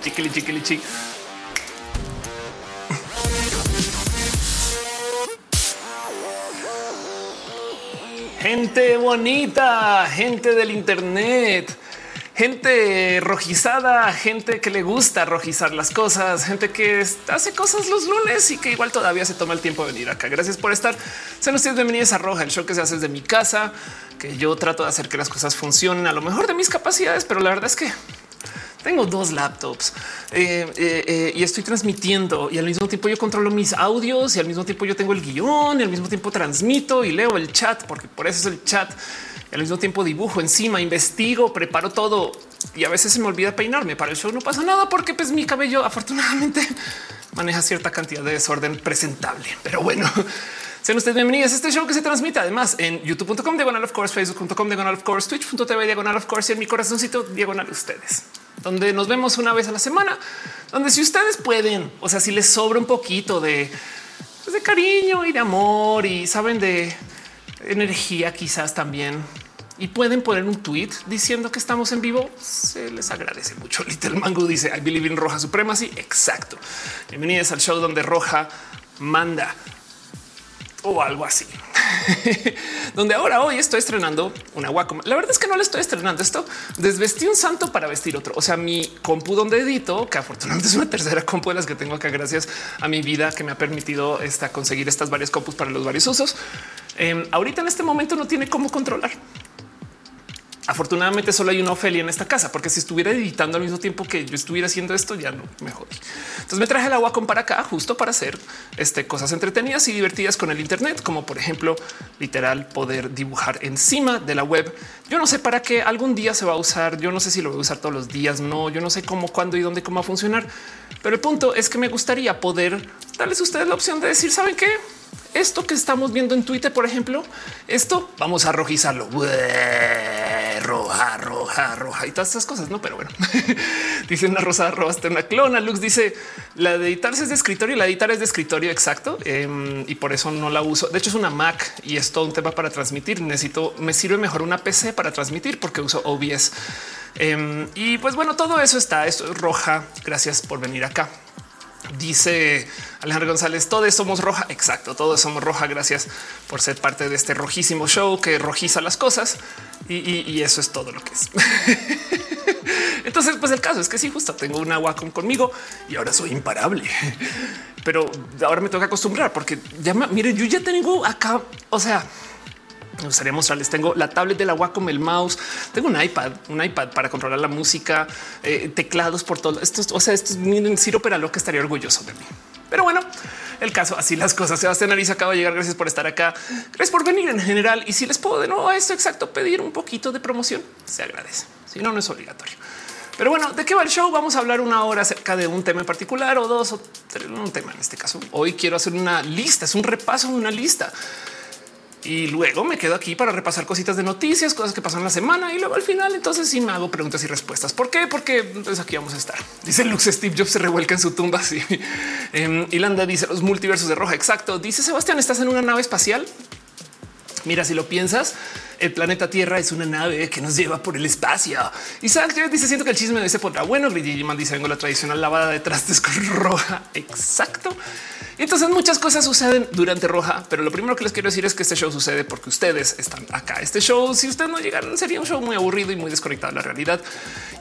chiquili, chiquili, chiqui. Gente bonita, gente del Internet, gente rojizada, gente que le gusta rojizar las cosas, gente que hace cosas los lunes y que igual todavía se toma el tiempo de venir acá. Gracias por estar. Sean ustedes bienvenidos a Roja, el show que se hace desde mi casa, que yo trato de hacer que las cosas funcionen a lo mejor de mis capacidades, pero la verdad es que tengo dos laptops eh, eh, eh, y estoy transmitiendo y al mismo tiempo yo controlo mis audios y al mismo tiempo yo tengo el guion y al mismo tiempo transmito y leo el chat porque por eso es el chat. Al mismo tiempo dibujo encima, investigo, preparo todo y a veces se me olvida peinarme. Para el show no pasa nada porque pues mi cabello afortunadamente maneja cierta cantidad de desorden presentable. Pero bueno, sean ustedes bienvenidos a este show que se transmite además en youtube.com diagonal of course, facebook.com diagonal of course, twitch.tv diagonal of course y en mi corazoncito diagonal ustedes, donde nos vemos una vez a la semana, donde si ustedes pueden, o sea, si les sobra un poquito de, pues, de cariño y de amor y saben de energía quizás también y pueden poner un tweet diciendo que estamos en vivo, se les agradece mucho. Little Mango dice I believe in Roja Supremacy. Exacto. Bienvenidos al show donde Roja manda o algo así. Donde ahora hoy estoy estrenando una Wacom. La verdad es que no le estoy estrenando esto. Desvestí un santo para vestir otro. O sea, mi compu donde edito, que afortunadamente es una tercera compu de las que tengo acá gracias a mi vida que me ha permitido conseguir estas varias compus para los varios usos. Eh, ahorita en este momento no tiene cómo controlar. Afortunadamente solo hay una Ofelia en esta casa, porque si estuviera editando al mismo tiempo que yo estuviera haciendo esto, ya no me jodí. Entonces me traje el agua con para acá justo para hacer este, cosas entretenidas y divertidas con el Internet, como por ejemplo, literal poder dibujar encima de la web. Yo no sé para qué algún día se va a usar. Yo no sé si lo voy a usar todos los días. No, yo no sé cómo, cuándo y dónde, cómo va a funcionar. Pero el punto es que me gustaría poder darles a ustedes la opción de decir, saben qué? Esto que estamos viendo en Twitter, por ejemplo, esto vamos a rojizarlo. Roja, roja, roja y todas estas cosas. No, pero bueno, dice una rosa robaste una clona. Lux dice la de editarse es de escritorio la editar es de escritorio. Exacto. Em, y por eso no la uso. De hecho, es una Mac y es todo un tema para transmitir. Necesito, me sirve mejor una PC para transmitir porque uso OBS. Em, y pues bueno, todo eso está. Es roja. Gracias por venir acá. Dice Alejandro González, todos somos roja. Exacto, todos somos roja. Gracias por ser parte de este rojísimo show que rojiza las cosas. Y, eso es todo lo que es. Entonces, pues el caso es que sí, justo tengo una Wacom conmigo y ahora soy imparable. Pero ahora me tengo que acostumbrar porque ya miren, yo ya tengo acá, o sea, me gustaría mostrarles. Tengo la tablet de la Wacom, el mouse, tengo un iPad, un iPad para controlar la música, eh, teclados por todo esto. O sea, esto es miren, Ciro lo que estaría orgulloso de mí. Pero bueno, el caso, así las cosas. Sebastián Ariza acaba de llegar. Gracias por estar acá. Gracias por venir en general. Y si les puedo de nuevo a esto exacto pedir un poquito de promoción, se agradece. Si no, no es obligatorio. Pero bueno, ¿de qué va el show? Vamos a hablar una hora acerca de un tema en particular o dos o tres, un tema en este caso. Hoy quiero hacer una lista, es un repaso de una lista y luego me quedo aquí para repasar cositas de noticias, cosas que pasan la semana y luego al final entonces sí me hago preguntas y respuestas. ¿Por qué? Porque entonces pues, aquí vamos a estar. Dice Lux Steve Jobs se revuelca en su tumba. Sí. Eh, Ilanda dice los multiversos de roja. Exacto. Dice Sebastián, estás en una nave espacial. Mira, si lo piensas, el planeta Tierra es una nave que nos lleva por el espacio. Isaac dice siento que el chisme de se pondrá bueno. Luigi dice vengo la tradicional lavada de trastes roja. Exacto. Entonces muchas cosas suceden durante Roja, pero lo primero que les quiero decir es que este show sucede porque ustedes están acá. Este show, si ustedes no llegaron, sería un show muy aburrido y muy desconectado de la realidad.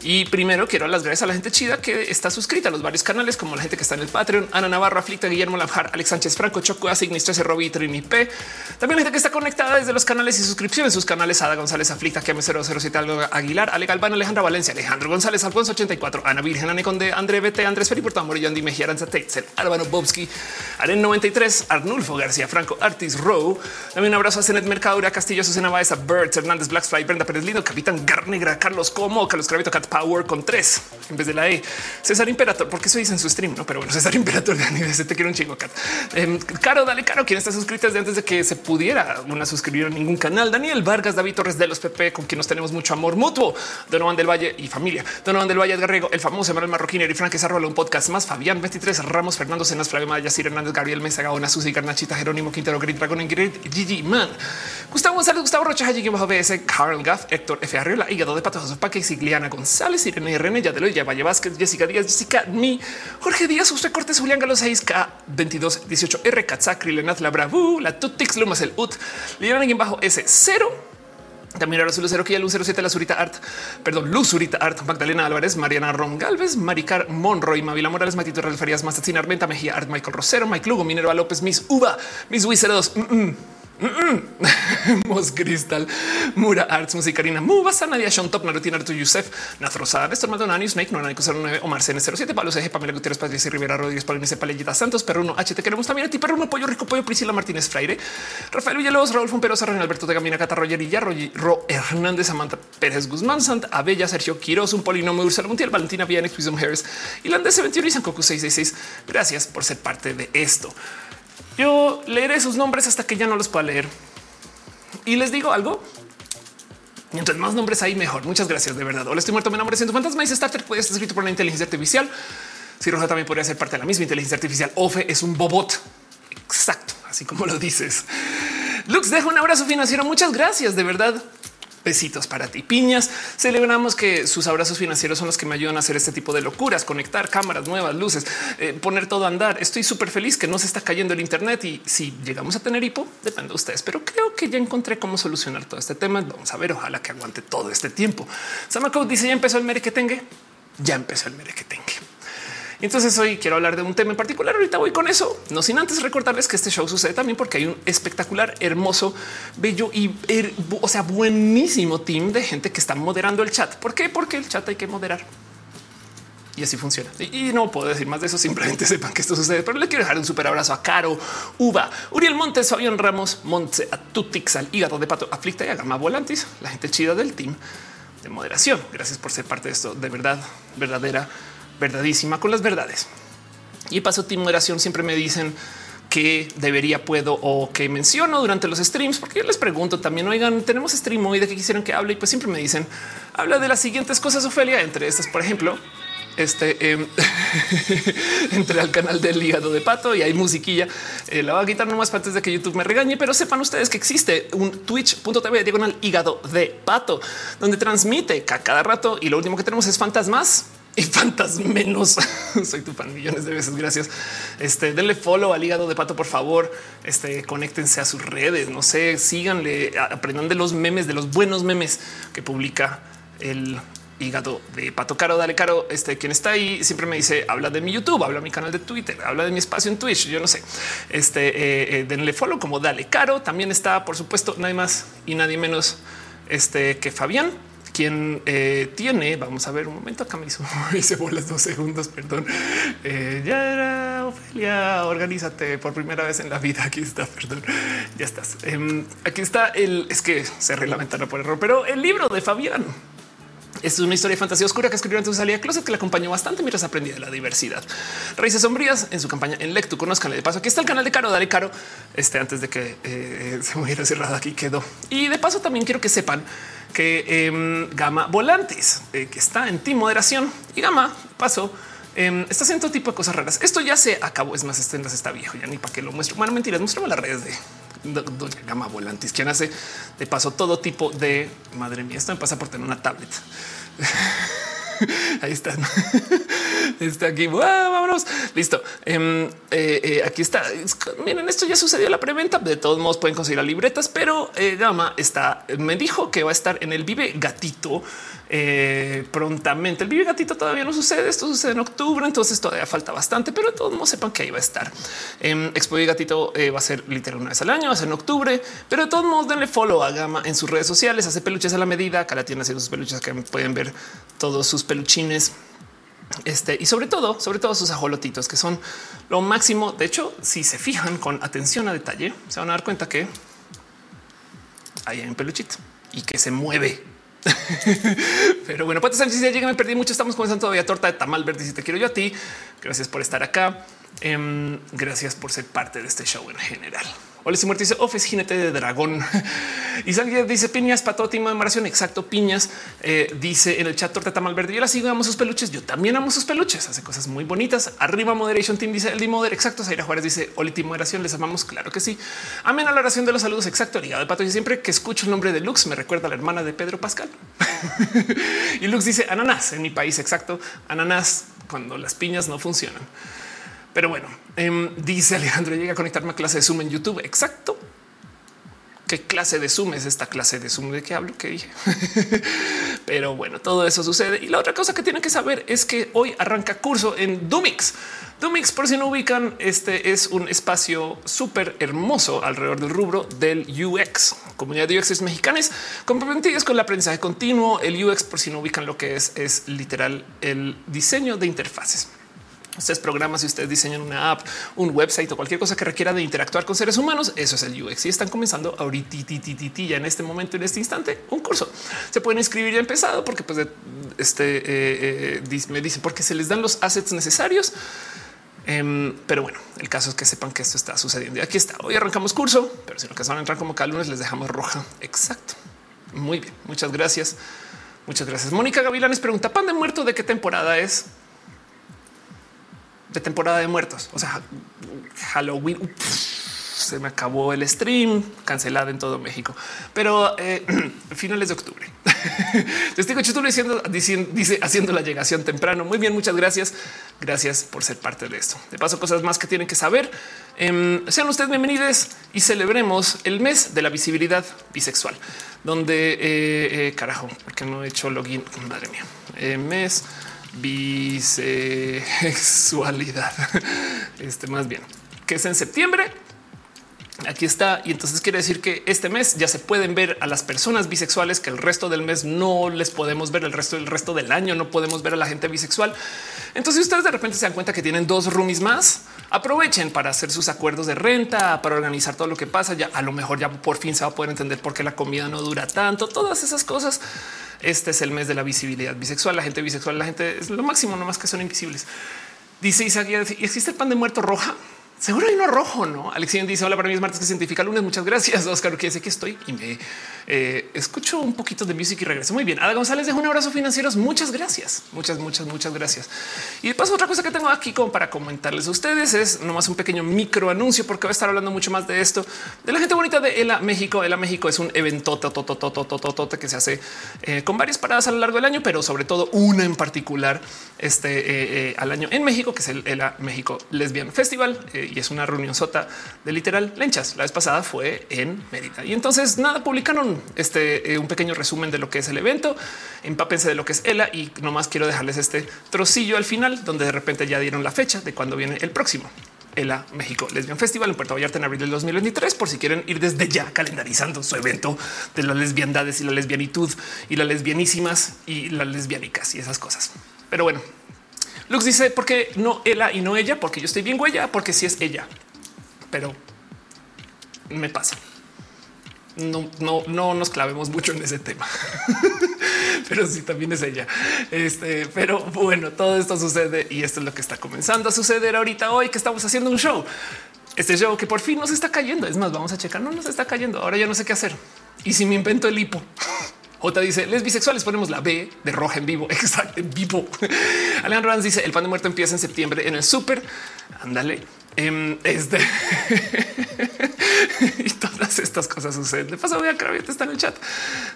Y primero quiero dar las gracias a la gente chida que está suscrita a los varios canales, como la gente que está en el Patreon, Ana Navarro, Aflicta, Guillermo Lajar, Alex Sánchez Franco, Choco, Asignis 13, Robbie, Trini P. También la gente que está conectada desde los canales y suscripciones, sus canales, Ada González, Aflicta, que 007 Aguilar, Ale Galván, Alejandra Valencia, Alejandro González, Alfonso 84, Ana Virgen, Ane Conde, André BT, Andrés Felipe Portamor, Yandy Mejía, Aranza Tetzel, Álvaro Bobsky, Aren 93, Arnulfo García Franco, Artis Row. También un abrazo a Zenet Mercadura, Castillo, Susana Baeza, Birds, Hernández, Blackfly, Brenda Pérez Lindo, Capitán Garnegra, Carlos Como, Carlos Cravito, Cat Power con tres en vez de la E. César Imperator, porque eso dice en su stream, no? Pero bueno, César Imperator, de te quiero un chingo. Cat. Em, caro, dale caro, quien está suscrito desde antes de que se pudiera una suscribir a ningún canal. Daniel Vargas, David Torres de los PP, con quien nos tenemos mucho amor mutuo, Donovan del Valle y familia, Donovan del Valle Edgar Rego, el famoso Manuel Marroquín, y Frank Arrola, un podcast más, Fabián 23, Ramos, Fernando Cenas, Flavio Maya, Sir Hernández, Gabriel Mesa, Gaona, Susi, Carnachita, Jerónimo Quintero, Green Dragon, Ingrid, Gigi Man, Gustavo González, Gustavo Rocha, Haji, bajo BS, Carl Gaff, Héctor F. Arriola, Hígado de Pato, José Paque, Sigliana González, Irene René, Yadeloya, Valle Vázquez, Jessica Díaz, Jessica Mi, Jorge Díaz, José Cortés, Julián Galo 6K, 22, 18, R, Katzakri, Lenat, La Bravu, La Tutix, Lumas, el UT, Liliana bajo S0, también ahora Lucero que Luz 07, la Zurita Art, perdón, Luz Zurita Art, Magdalena Álvarez, Mariana Ron Galvez, Maricar Monroy, Mavila Morales, Matito Real Farias, Mastatina Armenta, Mejía Art, Michael Rosero, Mike Lugo, Minerva López, Miss Uva, Miss Wiseros, mm -mm. Mos Cristal, Mura Arts, Musicarina, Mubasa, Nadia, Sean Top, Naruto, Naruto, Yusef, Nazrosada, Néstor Maldonado, Snake, no, 09, Omar CN 07, Pablo CG, Pamela Gutiérrez, Patricia Rivera, Rodríguez, Paulinice, Palellita Santos, Perruno, HT, queremos también a ti, Perruno, Pollo Rico, Pollo, Priscila Martínez Freire, Rafael Villalobos, Raúl Fumperosa, René Alberto de Gamina, Cata, Roger y Ro Hernández, Samantha Pérez Guzmán, Santa Abella, Sergio Quiroz, un polinomio, Ursula Montiel, Valentina Villanes, Wisdom Harris, Irlandés 21 y Sankoku 666. Gracias por ser parte de esto. Yo leeré sus nombres hasta que ya no los pueda leer y les digo algo. Mientras más nombres hay, mejor. Muchas gracias de verdad. Hola, estoy muerto. Mi nombre es Fantasma y Starter puede estar escrito por la inteligencia artificial. Si Roja también podría ser parte de la misma inteligencia artificial. Ofe es un bobot. Exacto, así como lo dices. Lux deja un abrazo financiero. Muchas gracias de verdad. Besitos para ti, piñas. Celebramos que sus abrazos financieros son los que me ayudan a hacer este tipo de locuras, conectar cámaras nuevas, luces, eh, poner todo a andar. Estoy súper feliz que no se está cayendo el Internet y si llegamos a tener hipo, depende de ustedes, pero creo que ya encontré cómo solucionar todo este tema. Vamos a ver, ojalá que aguante todo este tiempo. Samako dice ya empezó el mere que tenga, ya empezó el mere que tenga. Entonces hoy quiero hablar de un tema en particular. Ahorita voy con eso, no sin antes recordarles que este show sucede también porque hay un espectacular, hermoso, bello y o sea, buenísimo team de gente que está moderando el chat. ¿Por qué? Porque el chat hay que moderar. Y así funciona. Y no puedo decir más de eso. Simplemente sepan que esto sucede. Pero le quiero dejar un súper abrazo a Caro, Uva, Uriel Montes, Fabián Ramos, Monte, a Tutix, al hígado de pato, aflicta y a Gama Volantis, la gente chida del team de moderación. Gracias por ser parte de esto. De verdad, verdadera verdadísima con las verdades. Y paso ti moderación siempre me dicen que debería, puedo o que menciono durante los streams, porque yo les pregunto también, oigan, tenemos stream hoy de que quisieran que hable y pues siempre me dicen, habla de las siguientes cosas, Ofelia, entre estas, por ejemplo, este eh, entre al canal del hígado de pato y hay musiquilla. Eh, la voy a quitar nomás antes de que YouTube me regañe, pero sepan ustedes que existe un twitch.tv diagonal hígado de pato, donde transmite cada rato y lo último que tenemos es fantasmas y fantasmenos. Soy tu fan millones de veces. Gracias. Este denle follow al hígado de pato, por favor. Este conéctense a sus redes. No sé, síganle, aprendan de los memes, de los buenos memes que publica el hígado de pato caro. Dale caro. Este quien está ahí siempre me dice habla de mi YouTube, habla de mi canal de Twitter, habla de mi espacio en Twitch. Yo no sé. Este eh, eh, denle follow como dale caro. También está, por supuesto, nadie más y nadie menos este que Fabián quien eh, tiene, vamos a ver un momento, acá me hizo, hice bolas dos segundos, perdón. Eh, ya era Ofelia, organízate por primera vez en la vida. Aquí está, perdón, ya estás. Em, aquí está el, es que cerré la ventana por error, pero el libro de Fabián. Es una historia de fantasía oscura que escribió antes de salir a closet que le acompañó bastante mientras aprendía de la diversidad. Raíces sombrías en su campaña en Lectu. Conozcanle de paso. Aquí está el canal de Caro. Dale Caro. Este antes de que eh, se me hubiera cerrado aquí quedó. Y de paso también quiero que sepan que eh, Gama Volantes, que está en ti moderación y Gama pasó. Eh, está haciendo todo tipo de cosas raras. Esto ya se acabó. Es más, este está viejo ya ni para que lo muestro. Bueno, mentiras, muéstrame las redes de Doña Gama Volantis, quien hace de paso todo tipo de madre mía. Esto me pasa por tener una tablet. Ahí está. Está aquí. vámonos. Listo. Em, eh, eh, aquí está. Miren, esto ya sucedió la preventa. De todos modos pueden conseguir las libretas, pero eh, Gama está. Me dijo que va a estar en el Vive Gatito eh, prontamente. El Vive Gatito todavía no sucede. Esto sucede en octubre, entonces todavía falta bastante, pero todos modos sepan que ahí va a estar. Eh, Expo Vive Gatito eh, va a ser literal una vez al año, va a ser en octubre, pero de todos modos denle follow a Gama en sus redes sociales, hace peluches a la medida. Acá la tiene haciendo sus peluches que pueden ver todos sus peluchines. Este y sobre todo, sobre todo sus ajolotitos que son lo máximo. De hecho, si se fijan con atención a detalle, se van a dar cuenta que hay un peluchito y que se mueve Pero bueno, Pato Sánchez ya llega, me perdí mucho. Estamos comenzando todavía torta de tamal verde. Si te quiero yo a ti, gracias por estar acá. Em, gracias por ser parte de este show en general. Ole Muerte dice Off es jinete de dragón. y alguien dice piñas, patótima de Exacto, piñas. Eh, dice en el chat Torta Tamal Verde. Yo la sigo, amo sus peluches. Yo también amo sus peluches. Hace cosas muy bonitas. Arriba Moderation Team dice el Dimoder. Exacto. Zaira Juárez dice Oli Moderación. Les amamos. Claro que sí. Amén a la oración de los saludos. Exacto. Ligado de pato. Y siempre que escucho el nombre de Lux me recuerda a la hermana de Pedro Pascal. y Lux dice ananas en mi país. Exacto. Ananas cuando las piñas no funcionan. Pero bueno, em, dice Alejandro, llega a conectarme a clase de Zoom en YouTube. Exacto. ¿Qué clase de Zoom es esta clase de Zoom? ¿De qué hablo? ¿Qué dije? Pero bueno, todo eso sucede. Y la otra cosa que tienen que saber es que hoy arranca curso en Dumix. Dumix, por si no ubican, este es un espacio súper hermoso alrededor del rubro del UX. Comunidad de UX mexicanos comprometidos con el aprendizaje continuo. El UX, por si no ubican lo que es, es literal el diseño de interfaces. Ustedes programas, si ustedes diseñan una app, un website o cualquier cosa que requiera de interactuar con seres humanos, eso es el UX y están comenzando ahorita ya en este momento, en este instante, un curso. Se pueden inscribir ya empezado porque pues este eh, eh, me dicen porque se les dan los assets necesarios. Em, pero bueno, el caso es que sepan que esto está sucediendo. Y aquí está. Hoy arrancamos curso, pero si lo que van a entrar como cada lunes les dejamos roja. Exacto. Muy bien. Muchas gracias. Muchas gracias. Mónica Gavilanes pregunta pan de muerto de qué temporada es de temporada de muertos. O sea, Halloween. se me acabó el stream cancelado en todo México, pero eh, finales de octubre. Testigo estoy diciendo, dice haciendo la llegación temprano. Muy bien, muchas gracias. Gracias por ser parte de esto. De paso, cosas más que tienen que saber. Em, sean ustedes bienvenidos y celebremos el mes de la visibilidad bisexual, donde eh, eh, carajo, porque no he hecho login. Madre mía, mes bisexualidad. Este más bien que es en septiembre. Aquí está. Y entonces quiere decir que este mes ya se pueden ver a las personas bisexuales que el resto del mes no les podemos ver. El resto del resto del año no podemos ver a la gente bisexual. Entonces, ustedes de repente se dan cuenta que tienen dos roomies más, aprovechen para hacer sus acuerdos de renta, para organizar todo lo que pasa. Ya a lo mejor ya por fin se va a poder entender por qué la comida no dura tanto. Todas esas cosas este es el mes de la visibilidad bisexual. La gente bisexual, la gente es lo máximo, no más que son invisibles. Dice Isaac, ¿existe el pan de muerto roja? Seguro hay uno rojo, no? Alexien dice: Hola, para mí es martes que científica lunes. Muchas gracias, Oscar, que sé que estoy y me eh, escucho un poquito de música y regreso. Muy bien. Ada González dejo un abrazo financieros. Muchas gracias. Muchas, muchas, muchas gracias. Y de otra cosa que tengo aquí como para comentarles a ustedes es nomás un pequeño micro anuncio, porque voy a estar hablando mucho más de esto de la gente bonita de ELA México. ELA México es un evento que se hace eh, con varias paradas a lo largo del año, pero sobre todo una en particular este eh, al año en México, que es el ELA México Lesbian Festival y es una reunión sota de literal lenchas. La vez pasada fue en Mérida y entonces nada, publicaron este eh, un pequeño resumen de lo que es el evento. Empápense de lo que es ELA y nomás quiero dejarles este trocillo al final, donde de repente ya dieron la fecha de cuando viene el próximo. ELA México Lesbian Festival en Puerto Vallarta en abril del 2023, por si quieren ir desde ya calendarizando su evento de las lesbiandades y la lesbianitud y las lesbianísimas y las lesbianicas y esas cosas. Pero bueno, Lux dice por qué no ella y no ella, porque yo estoy bien huella, porque si sí es ella, pero me pasa. No, no, no nos clavemos mucho en ese tema, pero sí también es ella. Este, pero bueno, todo esto sucede y esto es lo que está comenzando a suceder ahorita hoy que estamos haciendo un show. Este show que por fin nos está cayendo. Es más, vamos a checar. No nos está cayendo. Ahora ya no sé qué hacer. Y si me invento el hipo, J dice les bisexuales ponemos la B de roja en vivo. Exacto, en vivo. Alejandro Ranz dice el pan de muerto empieza en septiembre en el súper. Ándale. Um, este y todas estas cosas suceden. De paso, voy a que está en el chat.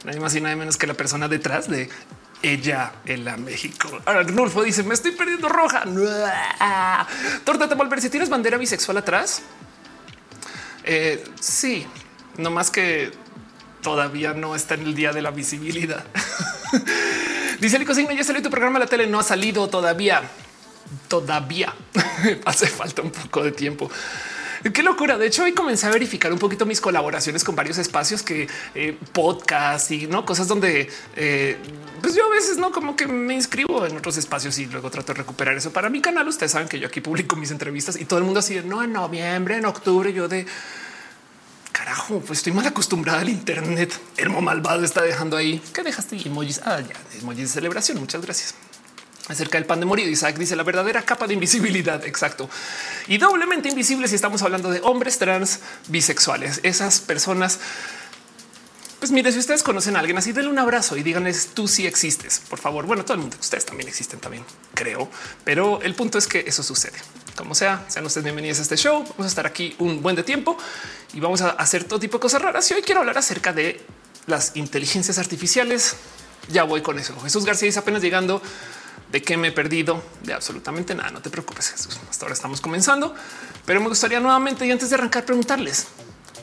Nadie más y nada menos que la persona detrás de ella en la México. Arnulfo dice: Me estoy perdiendo roja. Torta te volver si tienes bandera bisexual atrás. Eh, sí, no más que todavía no está en el día de la visibilidad. Dice el cocina, ya salió tu programa de la tele, no ha salido todavía. Todavía hace falta un poco de tiempo. Qué locura. De hecho, hoy comencé a verificar un poquito mis colaboraciones con varios espacios que eh, podcast y no cosas donde eh, pues yo a veces no como que me inscribo en otros espacios y luego trato de recuperar eso para mi canal. Ustedes saben que yo aquí publico mis entrevistas y todo el mundo así de no en noviembre, en octubre. Yo de carajo, pues estoy mal acostumbrada al Internet. El malvado está dejando ahí. ¿Qué dejaste? Emojis. Ah, ya, emojis de celebración. Muchas gracias. Acerca del pan de morir. Isaac dice la verdadera capa de invisibilidad. Exacto. Y doblemente invisible si estamos hablando de hombres trans bisexuales. Esas personas pues mire, si ustedes conocen a alguien así, denle un abrazo y díganles tú sí existes. Por favor. Bueno, todo el mundo, ustedes también existen también, creo. Pero el punto es que eso sucede. Como sea, sean ustedes bienvenidos a este show. Vamos a estar aquí un buen de tiempo y vamos a hacer todo tipo de cosas raras. Y hoy quiero hablar acerca de las inteligencias artificiales. Ya voy con eso. Jesús García dice apenas llegando de qué me he perdido de absolutamente nada. No te preocupes, Jesús. Hasta ahora estamos comenzando, pero me gustaría nuevamente y antes de arrancar preguntarles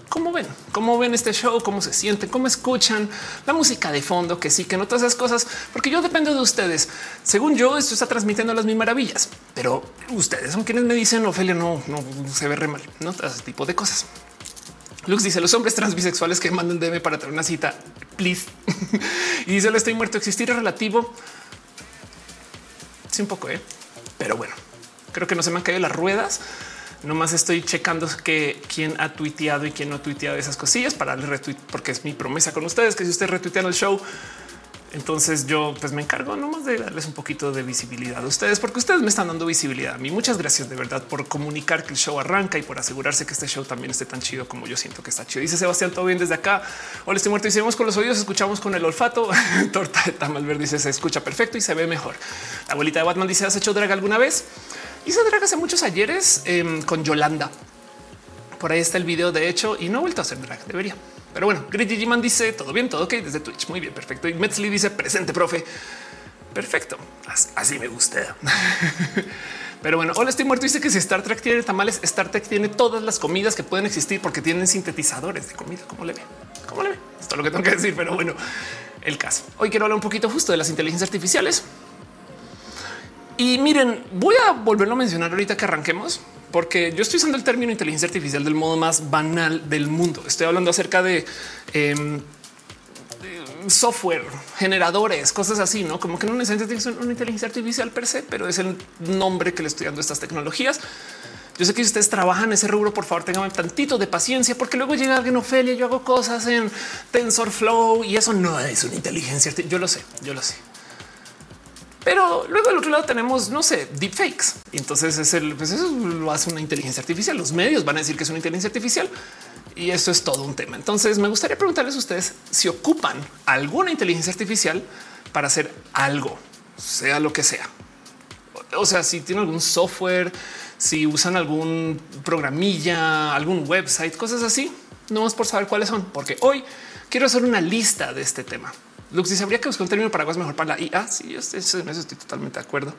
¿Cómo ven? ¿Cómo ven este show? ¿Cómo se sienten? ¿Cómo escuchan la música de fondo? Que sí, que no todas esas cosas, porque yo dependo de ustedes. Según yo, esto está transmitiendo las mis maravillas, pero ustedes son quienes me dicen Ofelia, no, no se ve re mal, no ese tipo de cosas. Lux dice los hombres trans bisexuales que mandan DM para tener una cita, please. y dice: Le estoy muerto. Existir es relativo. Sí, un poco, ¿eh? pero bueno, creo que no se me han caído las ruedas Nomás estoy checando que quién ha tuiteado y quién no ha tuiteado esas cosillas para darle retweet, porque es mi promesa con ustedes que si ustedes retuitean el show, entonces yo pues me encargo nomás de darles un poquito de visibilidad a ustedes, porque ustedes me están dando visibilidad a mí. Muchas gracias de verdad por comunicar que el show arranca y por asegurarse que este show también esté tan chido como yo siento que está chido. Dice Sebastián, todo bien desde acá. Hola, estoy muerto seguimos con los oídos, escuchamos con el olfato. Torta de tamal verde dice se escucha perfecto y se ve mejor. La abuelita de Batman dice has hecho drag alguna vez? Hice drag hace muchos ayeres em, con Yolanda. Por ahí está el video, de hecho, y no he vuelto a hacer drag. Debería. Pero bueno, Gritty Man dice todo bien, todo ok desde Twitch. Muy bien, perfecto. Y Metzli dice presente, profe. Perfecto. Así me gusta. Pero bueno, hola, estoy muerto. Dice que si Star Trek tiene tamales, Star Trek tiene todas las comidas que pueden existir porque tienen sintetizadores de comida. ¿Cómo le ve? ¿Cómo le ve? Esto es lo que tengo que decir, pero bueno, el caso. Hoy quiero hablar un poquito justo de las inteligencias artificiales. Y miren, voy a volverlo a mencionar ahorita que arranquemos, porque yo estoy usando el término inteligencia artificial del modo más banal del mundo. Estoy hablando acerca de, em, software, generadores, cosas así, no como que no necesariamente tiene una inteligencia artificial per se, pero es el nombre que le estoy dando a estas tecnologías. Yo sé que si ustedes trabajan ese rubro, por favor, tengan tantito de paciencia, porque luego llega alguien, Ofelia, yo hago cosas en TensorFlow y eso no es una inteligencia. Yo lo sé, yo lo sé. Pero luego del otro lado tenemos, no sé, deepfakes. Entonces es el, pues eso lo hace una inteligencia artificial. Los medios van a decir que es una inteligencia artificial y eso es todo un tema. Entonces me gustaría preguntarles a ustedes si ocupan alguna inteligencia artificial para hacer algo, sea lo que sea. O sea, si tienen algún software, si usan algún programilla, algún website, cosas así, no más por saber cuáles son, porque hoy quiero hacer una lista de este tema. Lux dice habría que buscar un término paraguas mejor para la IA. Sí, yo estoy, totalmente de acuerdo.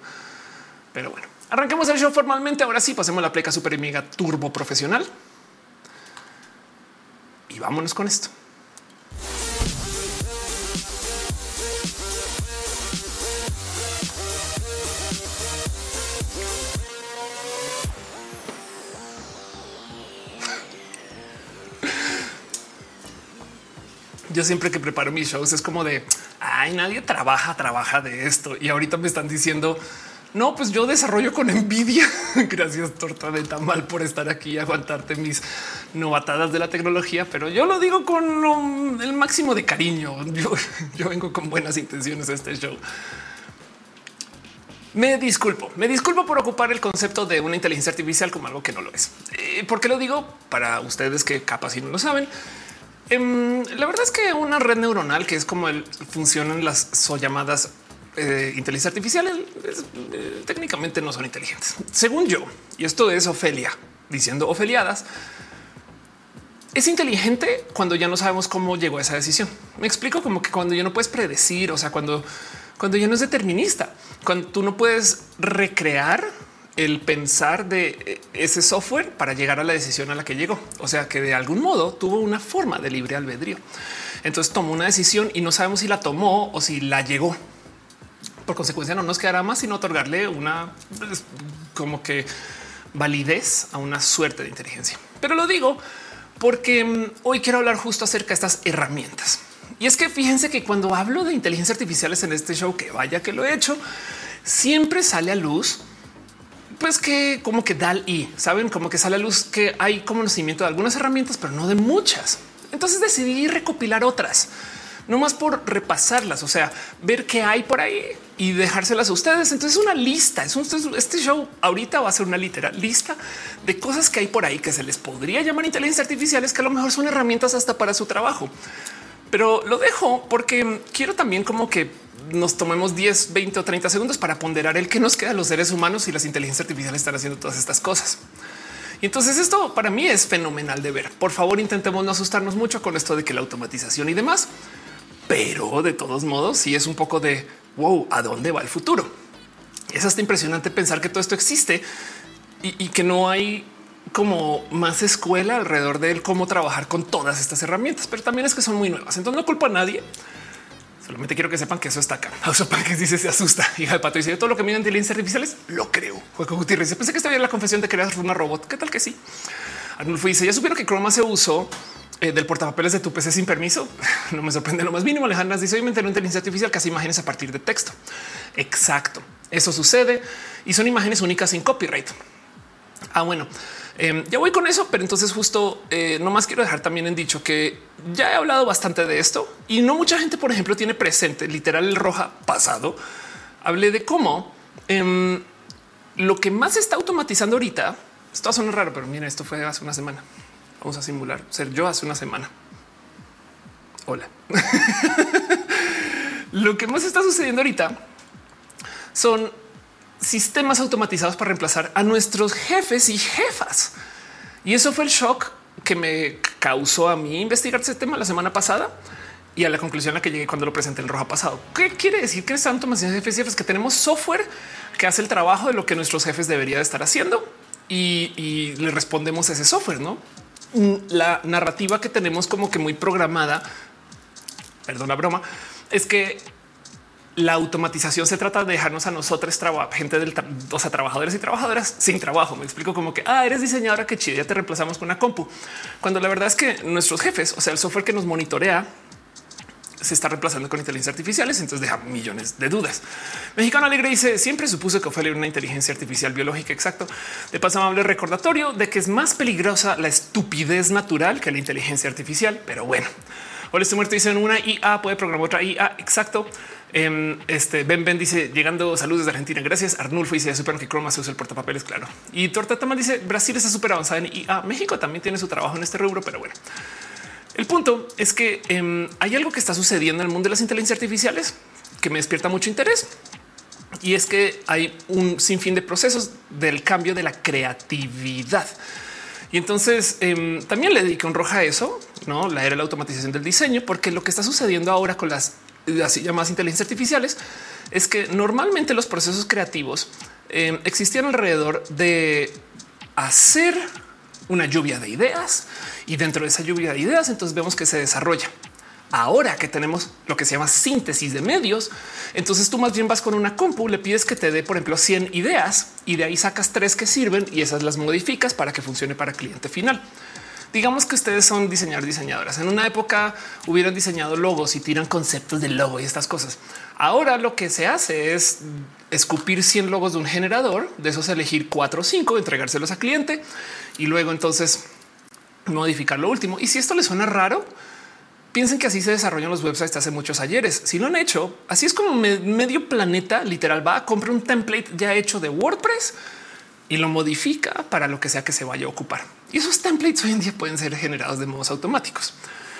Pero bueno, arranquemos el show formalmente. Ahora sí, pasemos la pleca super mega turbo profesional y vámonos con esto. Yo siempre que preparo mis shows es como de ay, nadie trabaja, trabaja de esto. Y ahorita me están diciendo no, pues yo desarrollo con envidia. Gracias, torta de tamal, por estar aquí y aguantarte mis novatadas de la tecnología. Pero yo lo digo con el máximo de cariño. Yo, yo vengo con buenas intenciones a este show. Me disculpo, me disculpo por ocupar el concepto de una inteligencia artificial como algo que no lo es. Eh, ¿Por qué lo digo? Para ustedes que capaz y no lo saben, Em, la verdad es que una red neuronal, que es como el, funcionan las so llamadas eh, inteligencia artificial, eh, técnicamente no son inteligentes. Según yo, y esto es Ofelia diciendo Ofeliadas, es inteligente cuando ya no sabemos cómo llegó a esa decisión. Me explico como que cuando ya no puedes predecir, o sea, cuando, cuando ya no es determinista, cuando tú no puedes recrear el pensar de eh, ese software para llegar a la decisión a la que llegó. O sea que de algún modo tuvo una forma de libre albedrío. Entonces tomó una decisión y no sabemos si la tomó o si la llegó. Por consecuencia, no nos quedará más sino otorgarle una pues, como que validez a una suerte de inteligencia. Pero lo digo porque mm, hoy quiero hablar justo acerca de estas herramientas. Y es que fíjense que cuando hablo de inteligencia artificiales en este show, que vaya que lo he hecho, siempre sale a luz pues que como que DAL y saben como que sale a luz que hay conocimiento de algunas herramientas, pero no de muchas. Entonces decidí recopilar otras. no más por repasarlas, o sea, ver qué hay por ahí y dejárselas a ustedes. Entonces una lista, es un, este show ahorita va a ser una literal lista de cosas que hay por ahí que se les podría llamar inteligencia artificiales, que a lo mejor son herramientas hasta para su trabajo. Pero lo dejo porque quiero también como que nos tomemos 10, 20 o 30 segundos para ponderar el que nos queda los seres humanos y las inteligencias artificiales están haciendo todas estas cosas. Y entonces esto para mí es fenomenal de ver. Por favor, intentemos no asustarnos mucho con esto de que la automatización y demás, pero de todos modos sí es un poco de wow, ¿a dónde va el futuro? Es hasta impresionante pensar que todo esto existe y, y que no hay como más escuela alrededor de él, cómo trabajar con todas estas herramientas, pero también es que son muy nuevas. Entonces no culpo a nadie. Solamente quiero que sepan que eso está acá. que dice se asusta. Hija de pato todo lo que mide inteligencia artificiales lo creo. Fue con Gutiérrez. Pensé que estaba en la confesión de crear una robot. ¿Qué tal que sí? Arnulfo dice ya supieron que Chroma se usó eh, del portapapeles de tu PC sin permiso. No me sorprende lo más mínimo. Alejandra dice hoy me una inteligencia artificial que hace imágenes a partir de texto. Exacto. Eso sucede y son imágenes únicas sin copyright. Ah, bueno, Em, ya voy con eso, pero entonces justo eh, no más quiero dejar también en dicho que ya he hablado bastante de esto y no mucha gente, por ejemplo, tiene presente literal el roja pasado. Hablé de cómo em, lo que más está automatizando ahorita, esto suena raro, pero mira, esto fue hace una semana. Vamos a simular ser yo hace una semana. Hola. lo que más está sucediendo ahorita son sistemas automatizados para reemplazar a nuestros jefes y jefas. Y eso fue el shock que me causó a mí investigar ese tema la semana pasada y a la conclusión a la que llegué cuando lo presenté el roja pasado. ¿Qué quiere decir que están automatizados jefes y jefes? Que tenemos software que hace el trabajo de lo que nuestros jefes deberían estar haciendo y, y le respondemos a ese software, no? La narrativa que tenemos como que muy programada, perdón la broma, es que la automatización se trata de dejarnos a nosotros gente del, o sea, trabajadores y trabajadoras sin trabajo. Me explico como que ah, eres diseñadora que chido, ya te reemplazamos con una compu. Cuando la verdad es que nuestros jefes, o sea, el software que nos monitorea, se está reemplazando con inteligencia artificiales. Entonces deja millones de dudas. Mexicano Alegre dice siempre supuso que fue una inteligencia artificial biológica. Exacto. De paso amable recordatorio de que es más peligrosa la estupidez natural que la inteligencia artificial. Pero bueno, hoy estoy muerto. Dicen una IA puede programar otra IA. Exacto. Em, este Ben Ben dice llegando saludos de Argentina. Gracias. Arnulfo dice super que Chroma se usa el portapapeles. Claro. Y Torta Tamal dice Brasil está súper avanzada en IA. México también tiene su trabajo en este rubro, pero bueno, el punto es que em, hay algo que está sucediendo en el mundo de las inteligencias artificiales que me despierta mucho interés. Y es que hay un sinfín de procesos del cambio de la creatividad. Y entonces em, también le dediqué un roja a eso, no la era la automatización del diseño, porque lo que está sucediendo ahora con las así llamadas inteligencias artificiales, es que normalmente los procesos creativos eh, existían alrededor de hacer una lluvia de ideas y dentro de esa lluvia de ideas entonces vemos que se desarrolla. Ahora que tenemos lo que se llama síntesis de medios, entonces tú más bien vas con una compu, le pides que te dé, por ejemplo, 100 ideas y de ahí sacas tres que sirven y esas las modificas para que funcione para cliente final. Digamos que ustedes son diseñadores, diseñadoras. En una época hubieran diseñado logos y tiran conceptos de logo y estas cosas. Ahora lo que se hace es escupir 100 logos de un generador, de esos elegir cuatro o cinco, entregárselos a cliente y luego entonces modificar lo último. Y si esto les suena raro, piensen que así se desarrollan los websites hace muchos ayeres. Si lo han hecho, así es como medio planeta literal va a comprar un template ya hecho de WordPress y lo modifica para lo que sea que se vaya a ocupar. Y esos templates hoy en día pueden ser generados de modos automáticos.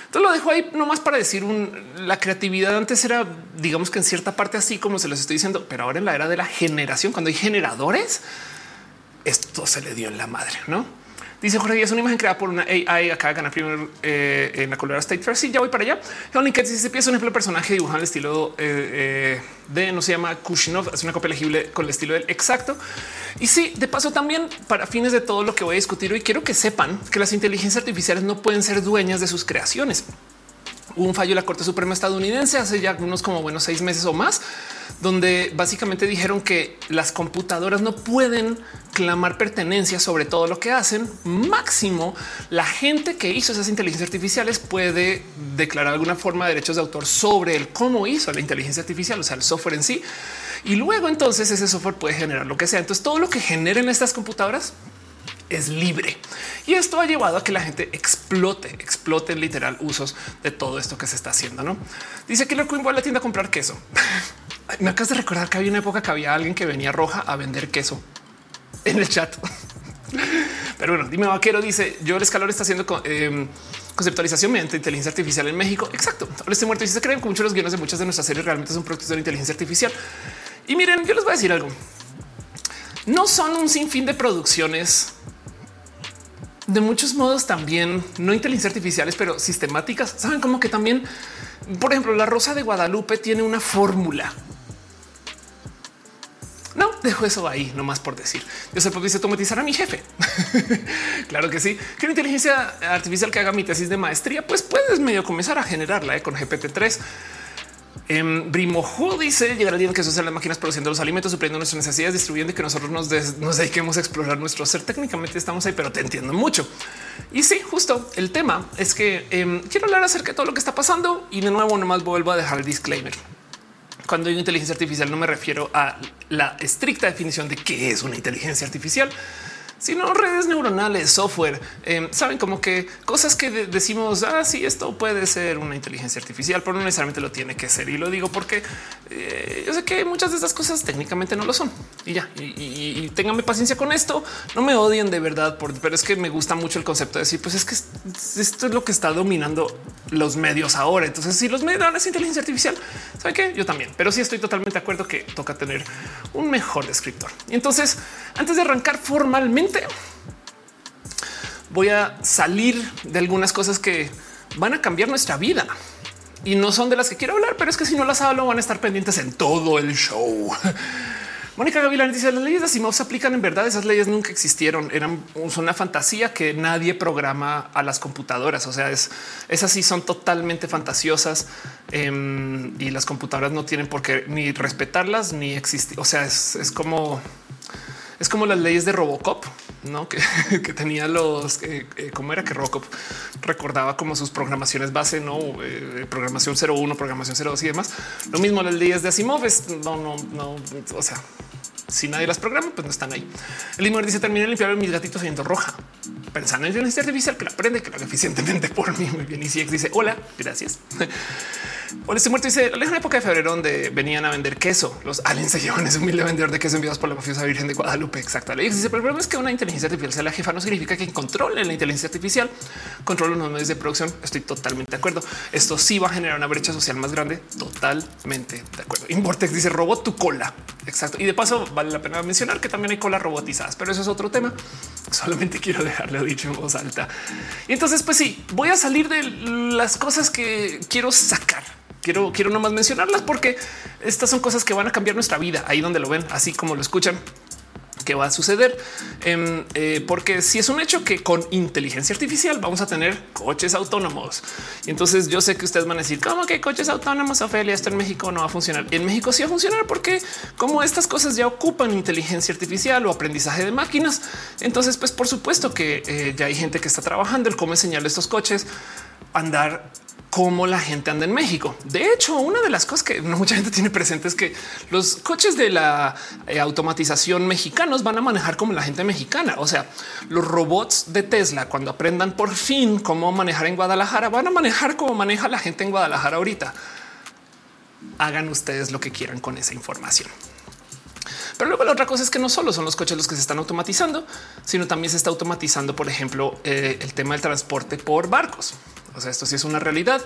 Entonces lo dejo ahí nomás para decir un, la creatividad antes era, digamos que en cierta parte así como se los estoy diciendo, pero ahora en la era de la generación, cuando hay generadores, esto se le dio en la madre, no? Dice Jorge, es una imagen creada por una AI. Acá gana primero eh, en la Colorado State Fair. Sí, ya voy para allá. Only que dice pieza un ejemplo de personaje dibujado el estilo eh, eh, de no se llama Kushinov. Es una copia legible con el estilo del exacto. Y sí, de paso también para fines de todo lo que voy a discutir hoy, quiero que sepan que las inteligencias artificiales no pueden ser dueñas de sus creaciones. Un fallo de la Corte Suprema estadounidense hace ya unos como buenos seis meses o más, donde básicamente dijeron que las computadoras no pueden clamar pertenencia sobre todo lo que hacen. Máximo, la gente que hizo esas inteligencias artificiales puede declarar alguna forma de derechos de autor sobre el cómo hizo la inteligencia artificial, o sea, el software en sí. Y luego entonces ese software puede generar lo que sea. Entonces todo lo que generen estas computadoras es libre. Y esto ha llevado a que la gente explote, explote literal usos de todo esto que se está haciendo. No dice que Queen voy a la tienda a comprar queso. Me acabas de recordar que había una época que había alguien que venía roja a vender queso en el chat. Pero bueno, dime vaquero dice yo el escalón está haciendo em, conceptualización mediante inteligencia artificial en México. Exacto. Ahora estoy muerto y se creen que muchos los guiones de muchas de nuestras series realmente son productos de la inteligencia artificial. Y miren, yo les voy a decir algo. No son un sinfín de producciones de muchos modos también, no inteligencia artificiales, pero sistemáticas. Saben como que también, por ejemplo, la Rosa de Guadalupe tiene una fórmula. No, dejo eso ahí, nomás por decir. Yo se dice automatizar a mi jefe. claro que sí. Que una inteligencia artificial que haga mi tesis de maestría, pues puedes medio comenzar a generarla eh, con GPT-3. Em, Brimojo dice llegar el día en que se usan las máquinas produciendo los alimentos, supliendo nuestras necesidades, distribuyendo y que nosotros nos, des, nos dediquemos a explorar nuestro ser. Técnicamente estamos ahí, pero te entiendo mucho. Y sí, justo el tema es que em, quiero hablar acerca de todo lo que está pasando y de nuevo nomás vuelvo a dejar el disclaimer. Cuando digo inteligencia artificial no me refiero a la estricta definición de qué es una inteligencia artificial, sino redes neuronales, software. Em, saben como que cosas que decimos, ah, sí, esto puede ser una inteligencia artificial, pero no necesariamente lo tiene que ser. Y lo digo porque eh, yo sé que muchas de estas cosas técnicamente no lo son y ya. Y, y, ténganme paciencia con esto. No me odien de verdad, pero es que me gusta mucho el concepto de decir, pues es que esto es lo que está dominando los medios ahora. Entonces, si los medios es inteligencia artificial, saben que yo también, pero sí estoy totalmente de acuerdo que toca tener un mejor descriptor. Y entonces, antes de arrancar formalmente, voy a salir de algunas cosas que van a cambiar nuestra vida y no son de las que quiero hablar, pero es que si no las hablo van a estar pendientes en todo el show. Mónica Gavilán dice las leyes de Asimov se aplican en verdad. Esas leyes nunca existieron. Eran una fantasía que nadie programa a las computadoras. O sea, es esas sí son totalmente fantasiosas em, y las computadoras no tienen por qué ni respetarlas ni existir. O sea, es, es como es como las leyes de Robocop, no que, tenía los eh, eh, como era que Robocop recordaba como sus programaciones base, no eh, programación 01, programación 02 y demás. Lo mismo las leyes de Asimov es no, no, no. O sea, si nadie las programa, pues no están ahí. El limón dice terminé de limpiar mis gatitos siendo roja, pensando en inteligencia artificial que la aprende, que lo haga eficientemente por mí. Muy bien. Y si dice hola, gracias. Hola, estoy muerto. Dice la época de febrero donde venían a vender queso. Los aliens se llevan ese humilde vendedor de queso enviados por la mafiosa Virgen de Guadalupe. Exacto. Le dice, pero el problema es que una inteligencia artificial sea la jefa no significa que controle la inteligencia artificial, controle los medios de producción. Estoy totalmente de acuerdo. Esto sí va a generar una brecha social más grande. Totalmente de acuerdo. Invortex dice robot tu cola. Exacto. Y de paso vale la pena mencionar que también hay colas robotizadas, pero eso es otro tema. Solamente quiero dejarle dicho en voz alta. Y entonces, pues sí, voy a salir de las cosas que quiero sacar quiero, quiero nomás mencionarlas porque estas son cosas que van a cambiar nuestra vida ahí donde lo ven, así como lo escuchan que va a suceder, em, eh, porque si es un hecho que con inteligencia artificial vamos a tener coches autónomos. Y entonces yo sé que ustedes van a decir cómo que coches autónomos, Ophelia, esto en México no va a funcionar. en México sí va a funcionar porque como estas cosas ya ocupan inteligencia artificial o aprendizaje de máquinas, entonces pues por supuesto que eh, ya hay gente que está trabajando el cómo enseñarle estos coches a andar cómo la gente anda en México. De hecho, una de las cosas que no mucha gente tiene presente es que los coches de la eh, automatización mexicanos van a manejar como la gente mexicana. O sea, los robots de Tesla, cuando aprendan por fin cómo manejar en Guadalajara, van a manejar como maneja la gente en Guadalajara ahorita. Hagan ustedes lo que quieran con esa información. Pero luego la otra cosa es que no solo son los coches los que se están automatizando, sino también se está automatizando, por ejemplo, eh, el tema del transporte por barcos. O sea, esto sí es una realidad.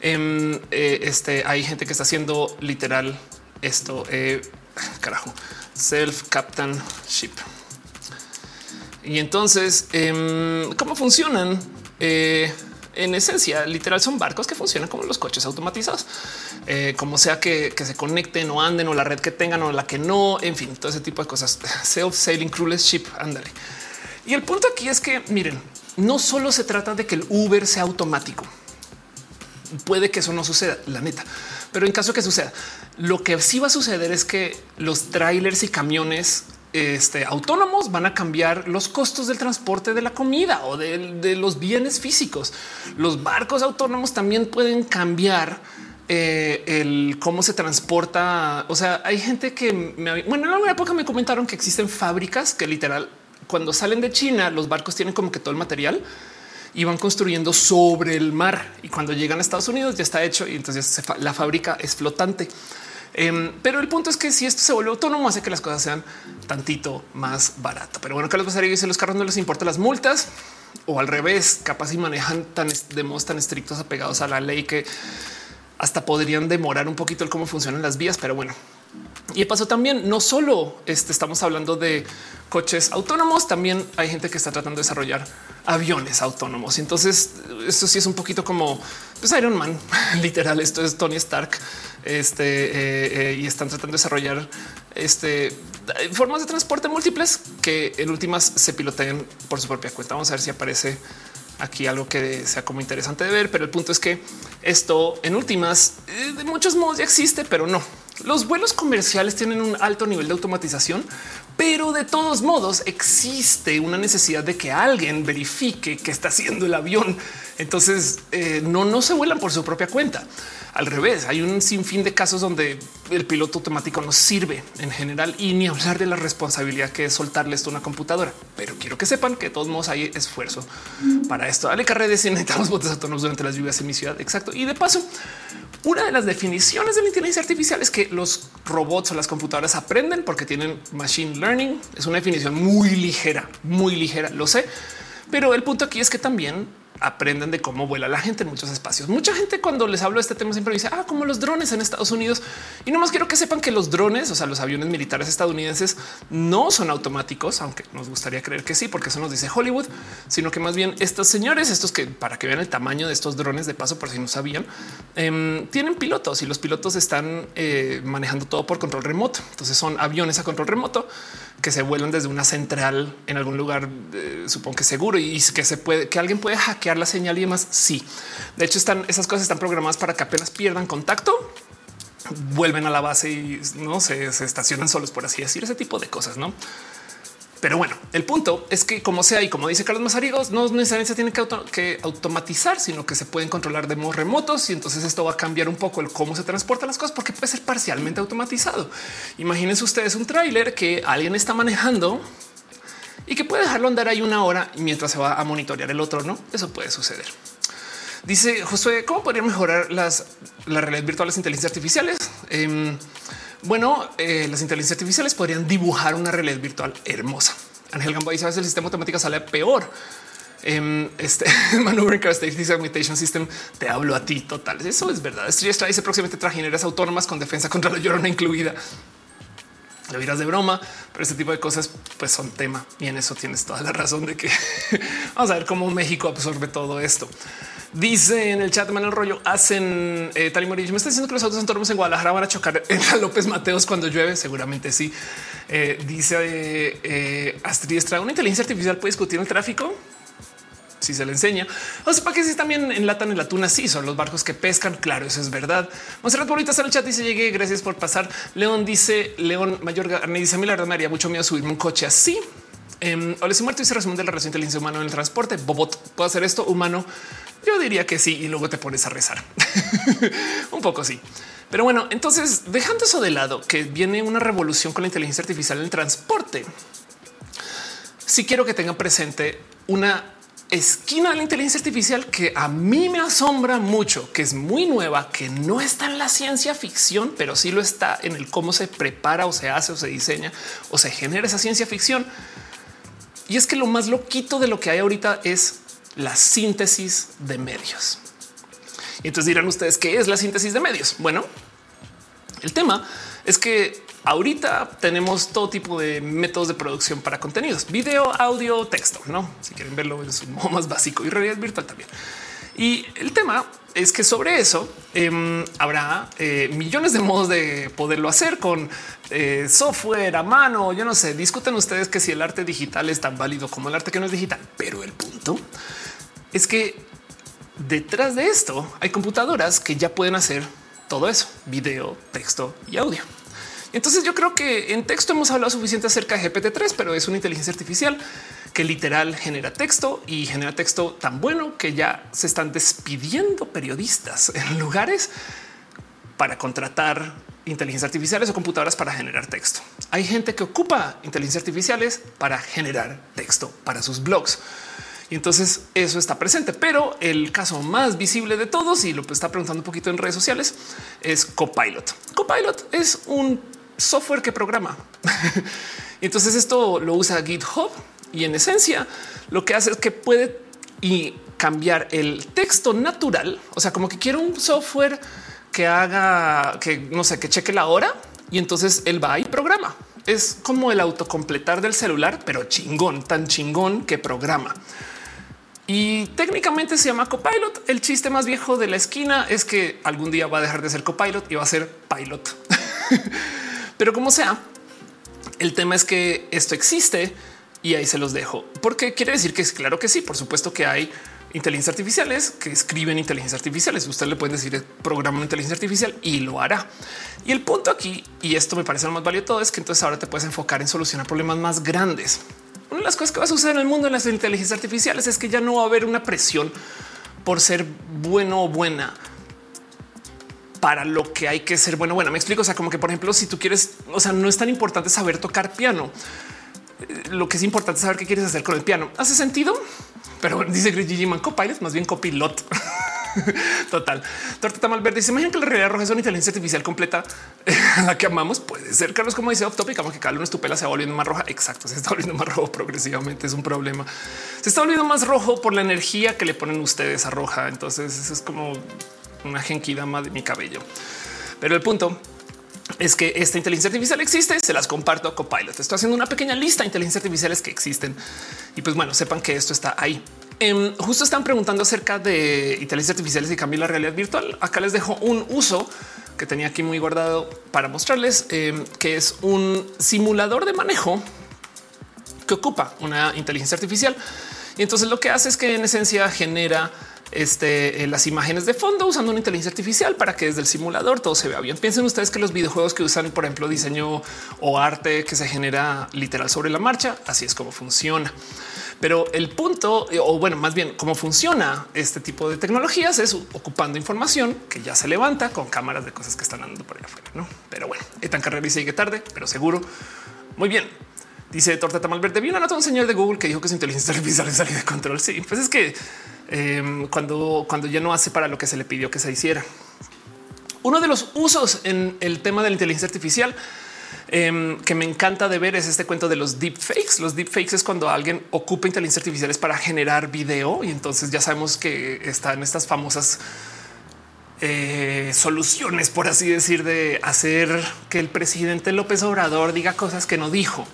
Em, eh, este hay gente que está haciendo literal esto. Eh, carajo, self captain ship. Y entonces, em, ¿cómo funcionan? En esencia, literal son barcos que funcionan como los coches automatizados, como sea que, se conecten o anden o la red que tengan o la que no, en fin, todo ese tipo de cosas. Self sailing crewless ship, ándale. Y el punto aquí es que miren, no solo se trata de que el Uber sea automático. Puede que eso no suceda, la neta. Pero en caso que suceda, lo que sí va a suceder es que los trailers y camiones este, autónomos van a cambiar los costos del transporte de la comida o de, los bienes físicos. Los barcos autónomos también pueden cambiar eh, el cómo se transporta. O sea, hay gente que me, bueno, en alguna época me comentaron que existen fábricas que literal cuando salen de China, los barcos tienen como que todo el material y van construyendo sobre el mar. Y cuando llegan a Estados Unidos ya está hecho y entonces la fábrica es flotante. Em, pero el punto es que si esto se vuelve autónomo, hace que las cosas sean tantito más barato. Pero bueno, Carlos Basario dice los carros no les importan las multas o al revés, capaz y manejan tan de modos tan estrictos apegados a la ley que hasta podrían demorar un poquito el cómo funcionan las vías. Pero bueno, y de paso también no solo este, estamos hablando de coches autónomos, también hay gente que está tratando de desarrollar aviones autónomos. Entonces esto sí es un poquito como pues Iron Man, literal. Esto es Tony Stark este, eh, eh, y están tratando de desarrollar este, formas de transporte múltiples que en últimas se piloteen por su propia cuenta. Vamos a ver si aparece aquí algo que sea como interesante de ver, pero el punto es que esto en últimas eh, de muchos modos ya existe, pero no. Los vuelos comerciales tienen un alto nivel de automatización, pero de todos modos existe una necesidad de que alguien verifique que está haciendo el avión. Entonces no, no se vuelan por su propia cuenta. Al revés, hay un sinfín de casos donde el piloto automático no sirve en general y ni hablar de la responsabilidad que es soltarle esto a una computadora. Pero quiero que sepan que de todos modos hay esfuerzo para esto. Dale carrera si necesitamos botes autónomos durante las lluvias en mi ciudad. Exacto. Y de paso, una de las definiciones de la inteligencia artificial es que los robots o las computadoras aprenden porque tienen machine learning. Es una definición muy ligera, muy ligera, lo sé. Pero el punto aquí es que también aprenden de cómo vuela la gente en muchos espacios. Mucha gente cuando les hablo de este tema siempre dice, ah, como los drones en Estados Unidos. Y no más quiero que sepan que los drones, o sea, los aviones militares estadounidenses no son automáticos, aunque nos gustaría creer que sí, porque eso nos dice Hollywood, sino que más bien estos señores, estos que para que vean el tamaño de estos drones de paso, por si no sabían, em, tienen pilotos y los pilotos están eh, manejando todo por control remoto. Entonces son aviones a control remoto que se vuelan desde una central en algún lugar, eh, supongo que seguro y que se puede, que alguien puede hackear la señal y demás. Sí, de hecho, están esas cosas están programadas para que apenas pierdan contacto, vuelven a la base y no se, estacionan solos, por así decir, ese tipo de cosas, no? Pero bueno, el punto es que como sea y como dice Carlos Mazarigos, no necesariamente se tiene que, que, automatizar, sino que se pueden controlar de modos remotos y entonces esto va a cambiar un poco el cómo se transportan las cosas porque puede ser parcialmente automatizado. Imagínense ustedes un tráiler que alguien está manejando y que puede dejarlo andar ahí una hora mientras se va a monitorear el otro. No, eso puede suceder. Dice Josué, ¿cómo podrían mejorar las, las realidades virtuales inteligencias artificiales? Eh, bueno, eh, las inteligencias artificiales podrían dibujar una realidad virtual hermosa. Ángel Gamboa dice: a veces el sistema automático sale peor. Um, este Maneuver Characteristic System te hablo a ti total. Eso es verdad. Estrella dice próximamente trajineras autónomas con defensa contra la llorona incluida. Lo dirás de broma, pero este tipo de cosas pues son tema y en eso tienes toda la razón de que vamos a ver cómo México absorbe todo esto. Dice en el chat Manuel Rollo hacen eh, tal y Me está diciendo que los autos autónomos en Guadalajara van a chocar en López Mateos cuando llueve. Seguramente sí. Eh, dice eh, Astrid Estrada, una inteligencia artificial puede discutir el tráfico si se le enseña. O sea, para que si también enlatan en la tuna, son los barcos que pescan. Claro, eso es verdad. Monserrat Bonita está en el chat y se llegué. Gracias por pasar. León dice León Mayor me dice a mí la verdad me haría mucho miedo subirme un coche así. Eh, Ole muerto y se resumen de la relación inteligencia humana en el transporte. Bobot puedo hacer esto humano. Yo diría que sí, y luego te pones a rezar. un poco sí. Pero bueno, entonces dejando eso de lado, que viene una revolución con la inteligencia artificial en el transporte. Si quiero que tengan presente una esquina de la inteligencia artificial que a mí me asombra mucho, que es muy nueva, que no está en la ciencia ficción, pero sí lo está en el cómo se prepara o se hace o se diseña o se genera esa ciencia ficción. Y es que lo más loquito de lo que hay ahorita es la síntesis de medios. Y entonces dirán ustedes qué es la síntesis de medios. Bueno, el tema es que ahorita tenemos todo tipo de métodos de producción para contenidos, video, audio, texto, no? Si quieren verlo es un modo más básico y realidad virtual también. Y el tema es que sobre eso em, habrá eh, millones de modos de poderlo hacer con eh, software a mano. Yo no sé, discuten ustedes que si el arte digital es tan válido como el arte que no es digital, pero el punto es que detrás de esto hay computadoras que ya pueden hacer todo eso, video, texto y audio. Entonces yo creo que en texto hemos hablado suficiente acerca de GPT-3, pero es una inteligencia artificial que literal genera texto y genera texto tan bueno que ya se están despidiendo periodistas en lugares para contratar inteligencias artificiales o computadoras para generar texto. hay gente que ocupa inteligencia artificiales para generar texto para sus blogs. Y entonces eso está presente. Pero el caso más visible de todos, y lo está preguntando un poquito en redes sociales, es Copilot. Copilot es un software que programa. entonces esto lo usa GitHub y en esencia lo que hace es que puede y cambiar el texto natural. O sea, como que quiero un software que haga que no sé, que cheque la hora y entonces él va y programa. Es como el autocompletar del celular, pero chingón, tan chingón que programa. Y técnicamente se llama copilot. El chiste más viejo de la esquina es que algún día va a dejar de ser copilot y va a ser pilot. pero como sea, el tema es que esto existe y ahí se los dejo, porque quiere decir que es claro que sí, por supuesto que hay inteligencia artificiales que escriben inteligencia artificiales. Usted le puede decir programa inteligencia artificial y lo hará. Y el punto aquí, y esto me parece lo más valioso, todo, es que entonces ahora te puedes enfocar en solucionar problemas más grandes. Una de las cosas que va a suceder en el mundo de las inteligencias artificiales es que ya no va a haber una presión por ser bueno o buena para lo que hay que ser bueno. Bueno, me explico. O sea, como que por ejemplo, si tú quieres, o sea, no es tan importante saber tocar piano. Eh, lo que es importante es saber qué quieres hacer con el piano. ¿Hace sentido? Pero dice Gigi Man Copilot, más bien copilot. Total. Torta Malverde se imagina que la realidad roja es una inteligencia artificial completa a la que amamos. Puede ser, Carlos, como dice off topic, que cada uno estupela se va volviendo más roja. Exacto. Se está volviendo más rojo progresivamente. Es un problema. Se está volviendo más rojo por la energía que le ponen ustedes a roja. Entonces, eso es como una genkidama de mi cabello. Pero el punto es que esta inteligencia artificial existe. Se las comparto a Copilot. Estoy haciendo una pequeña lista de inteligencias artificiales que existen y pues bueno, sepan que esto está ahí. Em, justo están preguntando acerca de inteligencia artificiales y cambiar la realidad virtual. Acá les dejo un uso que tenía aquí muy guardado para mostrarles em, que es un simulador de manejo que ocupa una inteligencia artificial. Y entonces lo que hace es que en esencia genera este, eh, las imágenes de fondo usando una inteligencia artificial para que desde el simulador todo se vea bien. Piensen ustedes que los videojuegos que usan, por ejemplo, diseño o arte que se genera literal sobre la marcha, así es como funciona. Pero el punto, eh, o bueno, más bien cómo funciona este tipo de tecnologías es ocupando información que ya se levanta con cámaras de cosas que están andando por allá afuera. ¿no? Pero bueno, tan carrera y sigue tarde, pero seguro. Muy bien. Dice Torta Tamal Verde. Vi una nota un señor de Google que dijo que su inteligencia artificial salió de control. Sí, pues es que Em, cuando, cuando ya no hace para lo que se le pidió que se hiciera. Uno de los usos en el tema de la inteligencia artificial em, que me encanta de ver es este cuento de los deepfakes. Los deepfakes es cuando alguien ocupa inteligencia artificiales para generar video y entonces ya sabemos que están estas famosas eh, soluciones, por así decir, de hacer que el presidente López Obrador diga cosas que no dijo.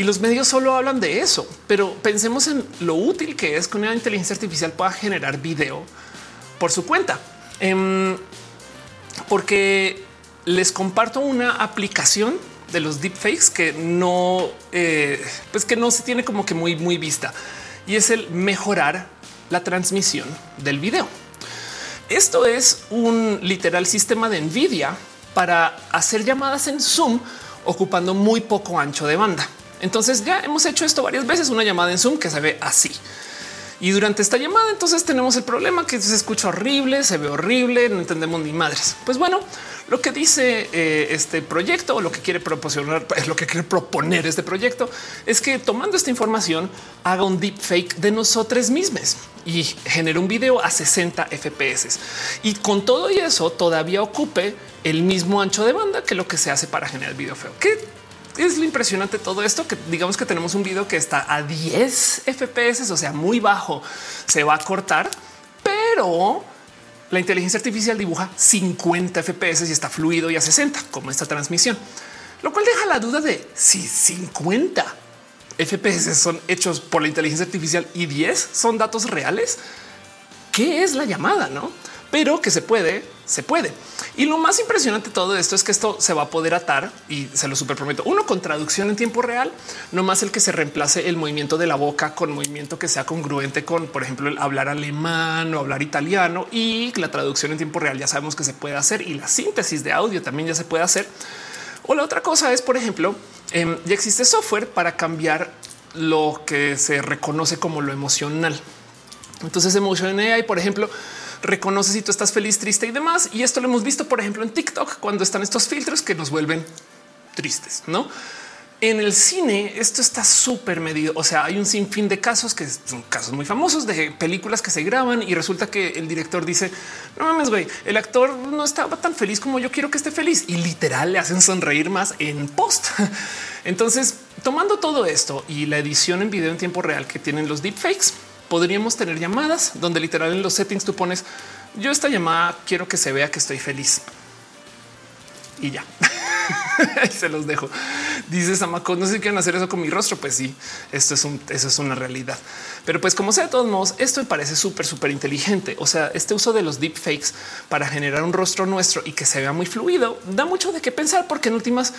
Y los medios solo hablan de eso, pero pensemos en lo útil que es que una inteligencia artificial pueda generar video por su cuenta. Em, porque les comparto una aplicación de los deepfakes que no, eh, pues que no se tiene como que muy, muy vista y es el mejorar la transmisión del video. Esto es un literal sistema de Nvidia para hacer llamadas en Zoom ocupando muy poco ancho de banda. Entonces ya hemos hecho esto varias veces, una llamada en Zoom que se ve así. Y durante esta llamada entonces tenemos el problema que se escucha horrible, se ve horrible, no entendemos ni madres. Pues bueno, lo que dice eh, este proyecto o lo que quiere proporcionar, lo que quiere proponer este proyecto es que tomando esta información haga un deepfake de nosotros mismos y genere un video a 60 FPS y con todo y eso todavía ocupe el mismo ancho de banda que lo que se hace para generar video feo. Que es lo impresionante todo esto que digamos que tenemos un video que está a 10 FPS, o sea, muy bajo, se va a cortar, pero la inteligencia artificial dibuja 50 FPS y está fluido y a 60 como esta transmisión, lo cual deja la duda de si 50 FPS son hechos por la inteligencia artificial y 10 son datos reales. ¿Qué es la llamada? No, pero que se puede, se puede. Y lo más impresionante de todo esto es que esto se va a poder atar y se lo super prometo. Uno con traducción en tiempo real, no más el que se reemplace el movimiento de la boca con movimiento que sea congruente con, por ejemplo, el hablar alemán o hablar italiano y la traducción en tiempo real ya sabemos que se puede hacer y la síntesis de audio también ya se puede hacer. O la otra cosa es, por ejemplo, em, ya existe software para cambiar lo que se reconoce como lo emocional. Entonces, Emotion AI, por ejemplo, reconoce si tú estás feliz, triste y demás. Y esto lo hemos visto, por ejemplo, en TikTok, cuando están estos filtros que nos vuelven tristes, no? En el cine esto está súper medido. O sea, hay un sinfín de casos que son casos muy famosos de películas que se graban y resulta que el director dice no mames, güey, el actor no estaba tan feliz como yo quiero que esté feliz y literal le hacen sonreír más en post. Entonces, tomando todo esto y la edición en video en tiempo real que tienen los deepfakes, podríamos tener llamadas donde literal en los settings tú pones yo esta llamada quiero que se vea que estoy feliz y ya. Se los dejo. Dice Samako, no sé si quieren hacer eso con mi rostro. Pues sí, esto es un, eso es una realidad. Pero pues como sea, de todos modos, esto me parece súper, súper inteligente. O sea, este uso de los deepfakes para generar un rostro nuestro y que se vea muy fluido da mucho de qué pensar, porque en últimas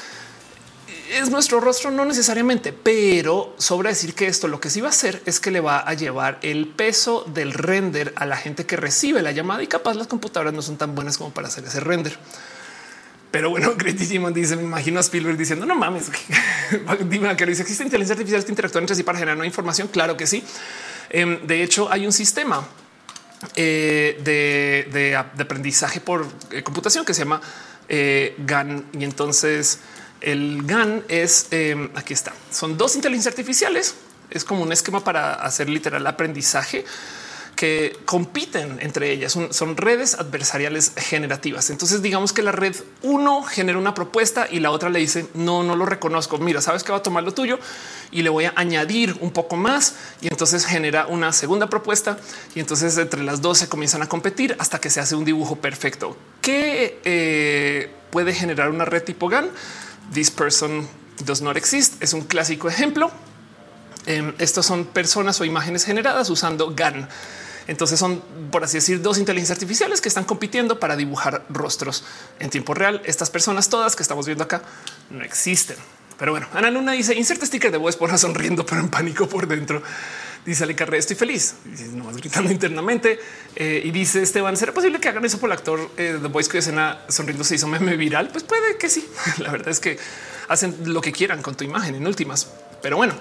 es nuestro rostro, no necesariamente, pero sobra decir que esto lo que sí va a hacer es que le va a llevar el peso del render a la gente que recibe la llamada y capaz las computadoras no son tan buenas como para hacer ese render. Pero bueno, Cretísimo dice: Me imagino a Spielberg diciendo no mames. Dime que dice: existe inteligencia artificial que interactúa entre sí para generar información. Claro que sí. Em, de hecho, hay un sistema eh, de, aprendizaje por eh, computación que se llama eh, GAN. Y entonces el GAN es em, aquí está. Son dos inteligencias artificiales. Es como un esquema para hacer literal aprendizaje que compiten entre ellas. Son, redes adversariales generativas. Entonces digamos que la red uno genera una propuesta y la otra le dice no, no lo reconozco. Mira, sabes que va a tomar lo tuyo y le voy a añadir un poco más y entonces genera una segunda propuesta y entonces entre las dos se comienzan a competir hasta que se hace un dibujo perfecto que eh, puede generar una red tipo GAN. This person does not exist es un clásico ejemplo. Em, estos son personas o imágenes generadas usando GAN. Entonces son, por así decir, dos inteligencias artificiales que están compitiendo para dibujar rostros en tiempo real. Estas personas todas que estamos viendo acá no existen. Pero bueno, Ana Luna dice inserte sticker de voz por sonriendo, pero en pánico por dentro. Dice Ale Carrera, estoy feliz, nomás gritando internamente. Eh, y dice Esteban, ¿será posible que hagan eso por el actor de The Voice que escena sonriendo se hizo meme viral? Pues puede que sí. La verdad es que hacen lo que quieran con tu imagen en últimas. Pero bueno,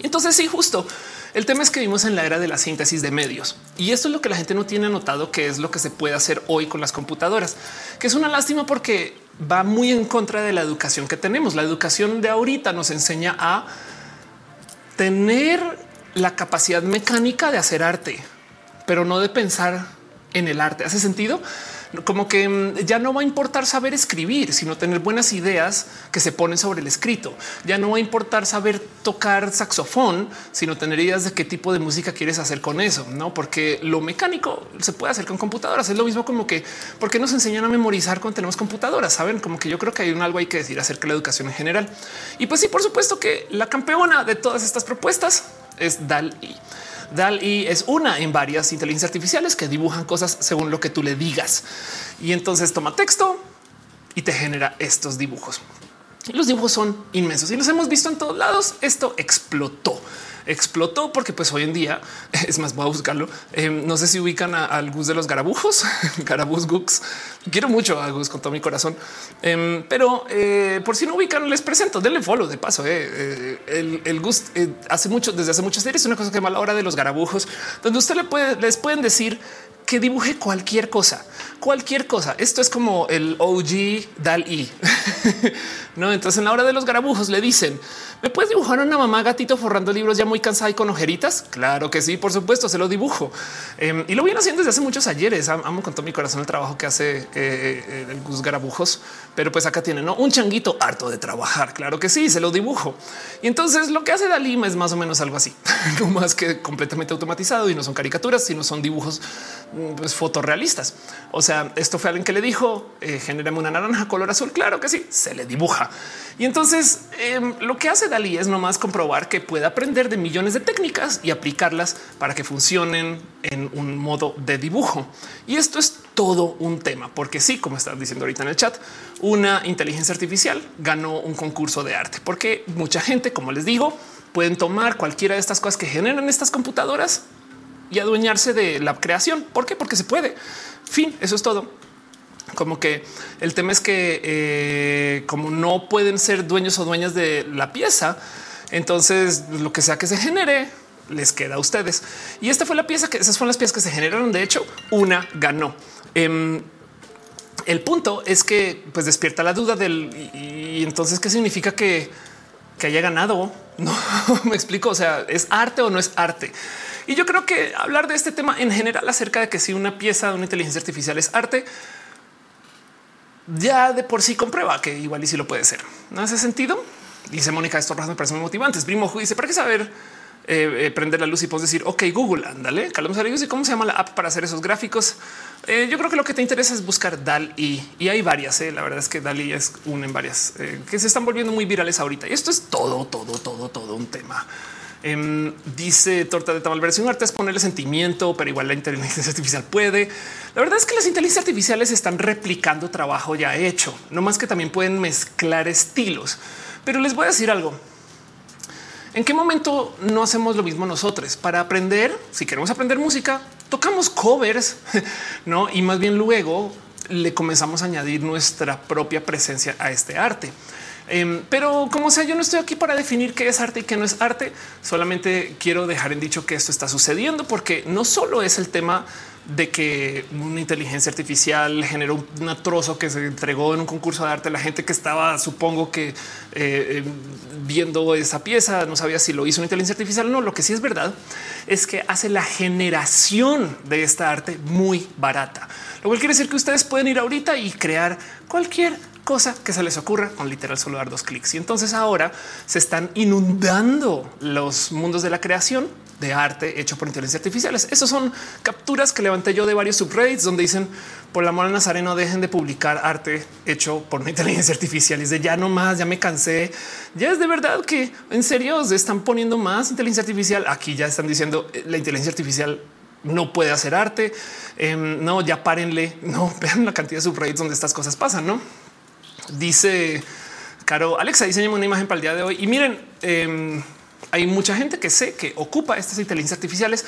entonces sí, justo el tema es que vivimos en la era de la síntesis de medios y esto es lo que la gente no tiene notado que es lo que se puede hacer hoy con las computadoras, que es una lástima porque va muy en contra de la educación que tenemos. La educación de ahorita nos enseña a tener la capacidad mecánica de hacer arte, pero no de pensar en el arte. ¿Hace sentido? como que mm, ya no va a importar saber escribir, sino tener buenas ideas que se ponen sobre el escrito. Ya no va a importar saber tocar saxofón, sino tener ideas de qué tipo de música quieres hacer con eso, no? Porque lo mecánico se puede hacer con computadoras. Es lo mismo como que por qué nos enseñan a memorizar cuando tenemos computadoras. Saben como que yo creo que hay un algo hay que decir acerca de la educación en general. Y pues sí, por supuesto que la campeona de todas estas propuestas es DAL-I. DAL-E es una en varias inteligencias artificiales que dibujan cosas según lo que tú le digas. Y entonces toma texto y te genera estos dibujos. Los dibujos son inmensos y los hemos visto en todos lados. Esto explotó explotó porque pues hoy en día es más, voy a buscarlo. Eh, no sé si ubican al Gus de los garabujos, garabus Gux. Quiero mucho a Gus con todo mi corazón, em, pero eh, por si no ubican, les presento. Denle follow de paso. Eh. El, el, Gus hace mucho, desde hace muchas series, una cosa que llama la hora de los garabujos, donde usted le puede, les pueden decir que dibuje cualquier cosa, cualquier cosa. Esto es como el OG DAL-I. no, entonces en la hora de los garabujos le dicen, ¿me puedes dibujar una mamá gatito forrando libros ya muy cansada y con ojeritas? Claro que sí, por supuesto, se lo dibujo. Em, y lo viene haciendo desde hace muchos ayeres. Amo con todo mi corazón el trabajo que hace eh, eh, el Gus Garabujos, pero pues acá tiene ¿no? un changuito harto de trabajar. Claro que sí, se lo dibujo. Y entonces lo que hace Dalí es más o menos algo así, no más que completamente automatizado y no son caricaturas, sino son dibujos mm, pues, fotorrealistas. O sea, esto fue alguien que le dijo eh, genérame una naranja color azul. Claro que sí, se le dibuja. Y entonces em, lo que hace Dalí es nomás comprobar que puede aprender de millones de técnicas y aplicarlas para que funcionen en un modo de dibujo. Y esto es todo un tema, porque sí, como estás diciendo ahorita en el chat, una inteligencia artificial ganó un concurso de arte, porque mucha gente, como les digo, pueden tomar cualquiera de estas cosas que generan estas computadoras y adueñarse de la creación. ¿Por qué? Porque se puede. Fin, eso es todo como que el tema es que eh, como no pueden ser dueños o dueñas de la pieza, entonces lo que sea que se genere les queda a ustedes. Y esta fue la pieza que esas fueron las piezas que se generaron. De hecho, una ganó. Em, el punto es que pues despierta la duda del y, entonces qué significa que que haya ganado. No me explico. O sea, es arte o no es arte. Y yo creo que hablar de este tema en general acerca de que si una pieza de una inteligencia artificial es arte, ya de por sí comprueba que igual y si lo puede ser. ¿No hace sentido? Dice Mónica, estos me parece muy motivantes. Primo dice, ¿para qué saber eh, eh, prender la luz y puedes decir, ok, Google, ándale, Carlos ¿y cómo se llama la app para hacer esos gráficos? Eh, yo creo que lo que te interesa es buscar DAL y, y hay varias. La verdad es que DALI es una en varias que se están volviendo muy virales ahorita. Y esto es todo, todo, todo, todo un tema. Em, dice Torta de Tamal versión arte es ponerle sentimiento, pero igual la inteligencia artificial puede. La verdad es que las inteligencias artificiales están replicando trabajo ya hecho, no más que también pueden mezclar estilos. Pero les voy a decir algo. ¿En qué momento no hacemos lo mismo nosotros? Para aprender, si queremos aprender música, tocamos covers, ¿no? Y más bien luego le comenzamos a añadir nuestra propia presencia a este arte. Em, pero como sea, yo no estoy aquí para definir qué es arte y qué no es arte. Solamente quiero dejar en dicho que esto está sucediendo porque no solo es el tema de que una inteligencia artificial generó un trozo que se entregó en un concurso de arte. La gente que estaba, supongo que eh, eh, viendo esa pieza, no sabía si lo hizo una inteligencia artificial no. Lo que sí es verdad es que hace la generación de esta arte muy barata, lo cual quiere decir que ustedes pueden ir ahorita y crear cualquier cosa que se les ocurra con literal solo dar dos clics. Y entonces ahora se están inundando los mundos de la creación de arte hecho por inteligencia artificiales. Esas son capturas que levanté yo de varios subreddits donde dicen por la al Nazareno dejen de publicar arte hecho por una inteligencia artificial. Y de ya no más, ya me cansé. Ya es de verdad que en serio se están poniendo más inteligencia artificial. Aquí ya están diciendo eh, la inteligencia artificial no puede hacer arte. Em, no, ya párenle. No vean la cantidad de subreddits donde estas cosas pasan, no? Dice Caro, Alexa, diseñame una imagen para el día de hoy. Y miren, em, hay mucha gente que sé que ocupa estas inteligencias artificiales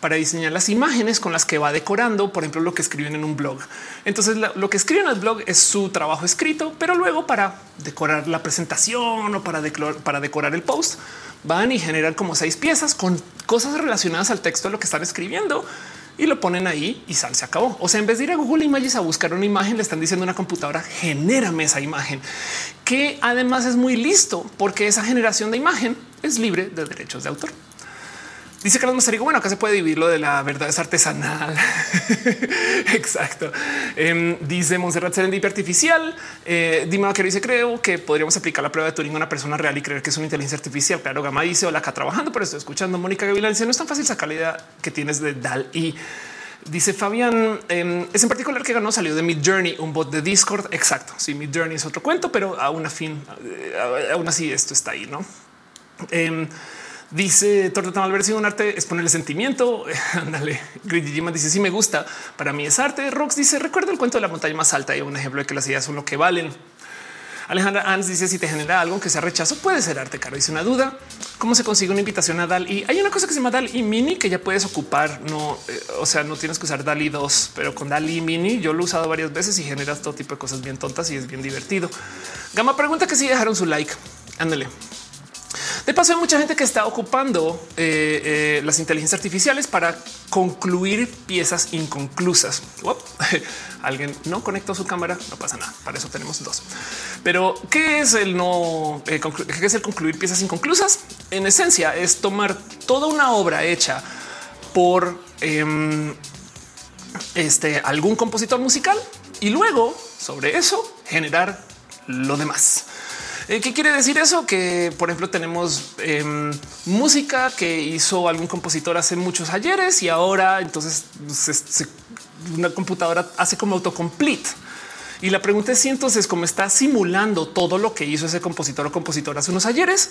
para diseñar las imágenes con las que va decorando, por ejemplo, lo que escriben en un blog. Entonces, lo que escriben en el blog es su trabajo escrito, pero luego para decorar la presentación o para, para decorar el post, van y generan como seis piezas con cosas relacionadas al texto de lo que están escribiendo y lo ponen ahí y sal, se acabó. O sea, en vez de ir a Google Images a buscar una imagen, le están diciendo a una computadora, genérame esa imagen, que además es muy listo porque esa generación de imagen es libre de derechos de autor. Dice Carlos digo bueno, acá se puede dividir lo de la verdad es artesanal. Exacto. Em, dice Montserrat Serendipia Artificial. Eh, Dima que dice, creo que podríamos aplicar la prueba de Turing a una persona real y creer que es una inteligencia artificial. Claro, Gama dice, hola, acá trabajando, pero estoy escuchando. Mónica Gavilán dice, no es tan fácil sacar la idea que tienes de DAL y Dice Fabián, em, es en particular que ganó, salió de Mid Journey, un bot de Discord. Exacto. Sí, Mid Journey es otro cuento, pero aún, a fin, eh, aún así esto está ahí, no? Dice Torta Tamal un arte es ponerle sentimiento. Ándale. dice si me gusta. Para mí es arte. Rox dice recuerda el cuento de la montaña más alta y un ejemplo de que las ideas son lo que valen. Alejandra Ans dice si te genera algo que sea rechazo, puede ser arte caro. Dice una duda. ¿Cómo se consigue una invitación a DAL? Y hay una cosa que se llama DAL y mini que ya puedes ocupar. No, eh, o sea, no tienes que usar DAL y 2, pero con DAL y mini yo lo he usado varias veces y generas todo tipo de cosas bien tontas y es bien divertido. Gama pregunta que si dejaron su like. Ándale. De paso, hay mucha gente que está ocupando eh, eh, las inteligencias artificiales para concluir piezas inconclusas. Alguien no conectó su cámara, no pasa nada. Para eso tenemos dos. Pero ¿qué es el no? Eh, ¿Qué es el concluir piezas inconclusas? En esencia, es tomar toda una obra hecha por em, este algún compositor musical y luego sobre eso generar lo demás. Eh, ¿Qué quiere decir eso? Que, por ejemplo, tenemos em, música que hizo algún compositor hace muchos ayeres y ahora entonces una computadora hace como autocomplete. Y la pregunta es si entonces, como está simulando todo lo que hizo ese compositor o compositor hace unos ayeres,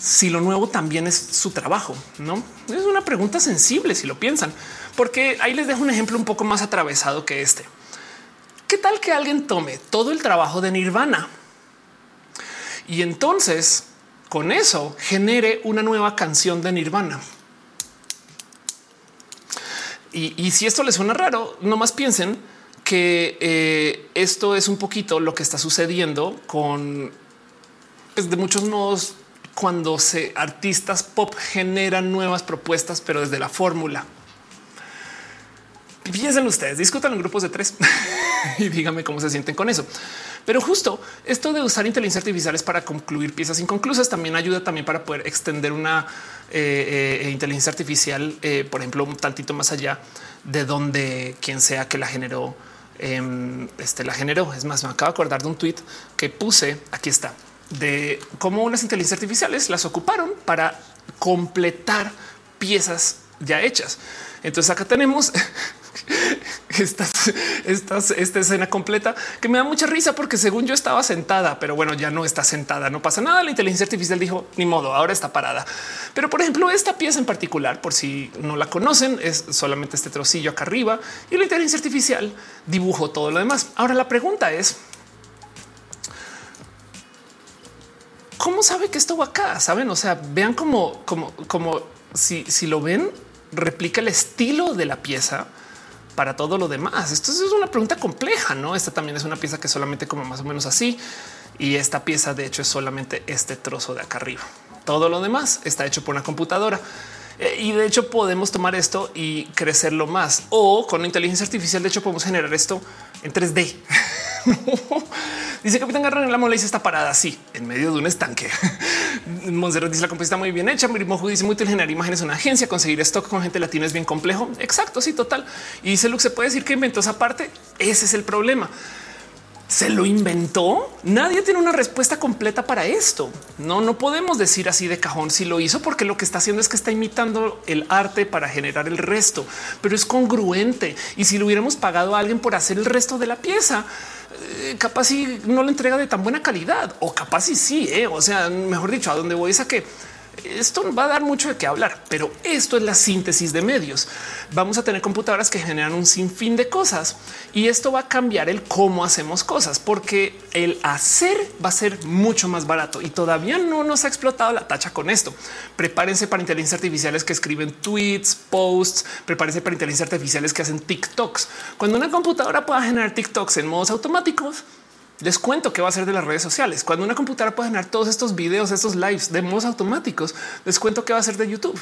si lo nuevo también es su trabajo, no es una pregunta sensible si lo piensan, porque ahí les dejo un ejemplo un poco más atravesado que este. ¿Qué tal que alguien tome todo el trabajo de Nirvana? Y entonces con eso genere una nueva canción de Nirvana. Y, si esto les suena raro, no más piensen que eh, esto es un poquito lo que está sucediendo con pues, de muchos modos cuando se artistas pop generan nuevas propuestas, pero desde la fórmula. Piensen ustedes, discutan en grupos de tres y díganme cómo se sienten con eso. Pero justo esto de usar inteligencia artificial para concluir piezas inconclusas también ayuda también para poder extender una eh, eh, inteligencia artificial, eh, por ejemplo, un tantito más allá de donde quien sea que la generó, em, este la generó. Es más, me acabo de acordar de un tweet que puse. Aquí está de cómo unas inteligencias artificiales las ocuparon para completar piezas ya hechas. Entonces acá tenemos esta, esta escena completa que me da mucha risa porque según yo estaba sentada, pero bueno, ya no está sentada, no pasa nada. La inteligencia artificial dijo ni modo, ahora está parada. Pero por ejemplo, esta pieza en particular, por si no la conocen, es solamente este trocillo acá arriba y la inteligencia artificial dibujó todo lo demás. Ahora la pregunta es, ¿cómo sabe que esto va acá? Saben, o sea, vean como, como, como si, si lo ven, replica el estilo de la pieza para todo lo demás. Esto es una pregunta compleja, no? Esta también es una pieza que solamente como más o menos así. Y esta pieza, de hecho, es solamente este trozo de acá arriba. Todo lo demás está hecho por una computadora. Eh, y de hecho podemos tomar esto y crecerlo más o con inteligencia artificial. De hecho podemos generar esto en 3D. dice Capitán Garra en la mola dice está parada así en medio de un estanque. Monserrat dice la está muy bien hecha. Mirimoju dice muy generar imágenes en una agencia, conseguir stock con gente latina es bien complejo. Exacto, sí, total. Y dice Luke, se puede decir que inventó esa parte. Ese es el problema se lo inventó. Nadie tiene una respuesta completa para esto. No, no podemos decir así de cajón si lo hizo, porque lo que está haciendo es que está imitando el arte para generar el resto, pero es congruente. Y si lo hubiéramos pagado a alguien por hacer el resto de la pieza, eh, capaz si no lo entrega de tan buena calidad o capaz si sí. Eh. O sea, mejor dicho, a dónde voy es a que esto va a dar mucho de qué hablar, pero esto es la síntesis de medios. Vamos a tener computadoras que generan un sinfín de cosas y esto va a cambiar el cómo hacemos cosas, porque el hacer va a ser mucho más barato y todavía no nos ha explotado la tacha con esto. Prepárense para inteligencias artificiales que escriben tweets, posts, prepárense para inteligencias artificiales que hacen TikToks. Cuando una computadora pueda generar TikToks en modos automáticos, les cuento qué va a ser de las redes sociales. Cuando una computadora puede generar todos estos videos, estos lives de modos automáticos, les cuento qué va a ser de YouTube.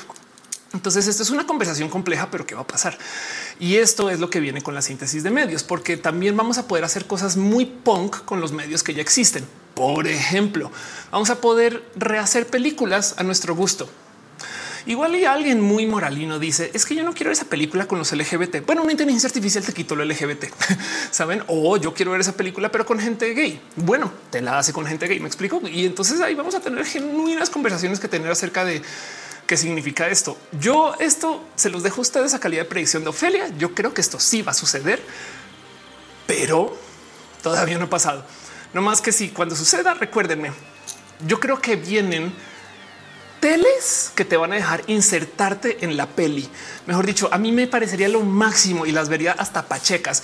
Entonces, esto es una conversación compleja, pero qué va a pasar. Y esto es lo que viene con la síntesis de medios, porque también vamos a poder hacer cosas muy punk con los medios que ya existen. Por ejemplo, vamos a poder rehacer películas a nuestro gusto. Igual y alguien muy moralino dice es que yo no quiero esa película con los LGBT. Bueno, una inteligencia artificial te quitó lo LGBT, saben? O yo quiero ver esa película, pero con gente gay. Bueno, te la hace con gente gay. Me explico. Y entonces ahí vamos a tener genuinas conversaciones que tener acerca de qué significa esto. Yo esto se los dejo a ustedes a calidad de predicción de Ofelia. Yo creo que esto sí va a suceder, pero todavía no ha pasado. No más que si cuando suceda, recuérdenme, yo creo que vienen teles que te van a dejar insertarte en la peli. Mejor dicho, a mí me parecería lo máximo y las vería hasta pachecas.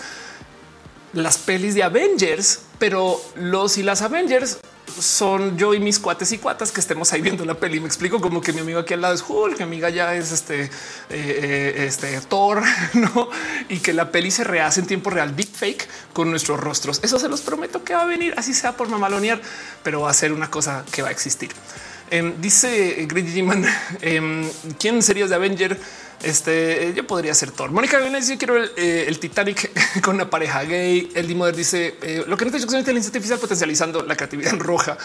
Las pelis de Avengers, pero los y las Avengers son yo y mis cuates y cuatas que estemos ahí viendo la peli. Me explico como que mi amigo aquí al lado es Hulk, mi amiga ya es este, eh, eh, este Thor, no? Y que la peli se rehace en tiempo real, deep fake con nuestros rostros. Eso se los prometo que va a venir, así sea por mamalonear, pero va a ser una cosa que va a existir. Em, dice Grady Man, em, ¿quién serías de Avenger? Este yo podría ser Thor. Mónica dice: Quiero el, eh, Titanic con una pareja gay. El Dimoder dice: eh, Lo que no te es inteligencia artificial potencializando la creatividad roja.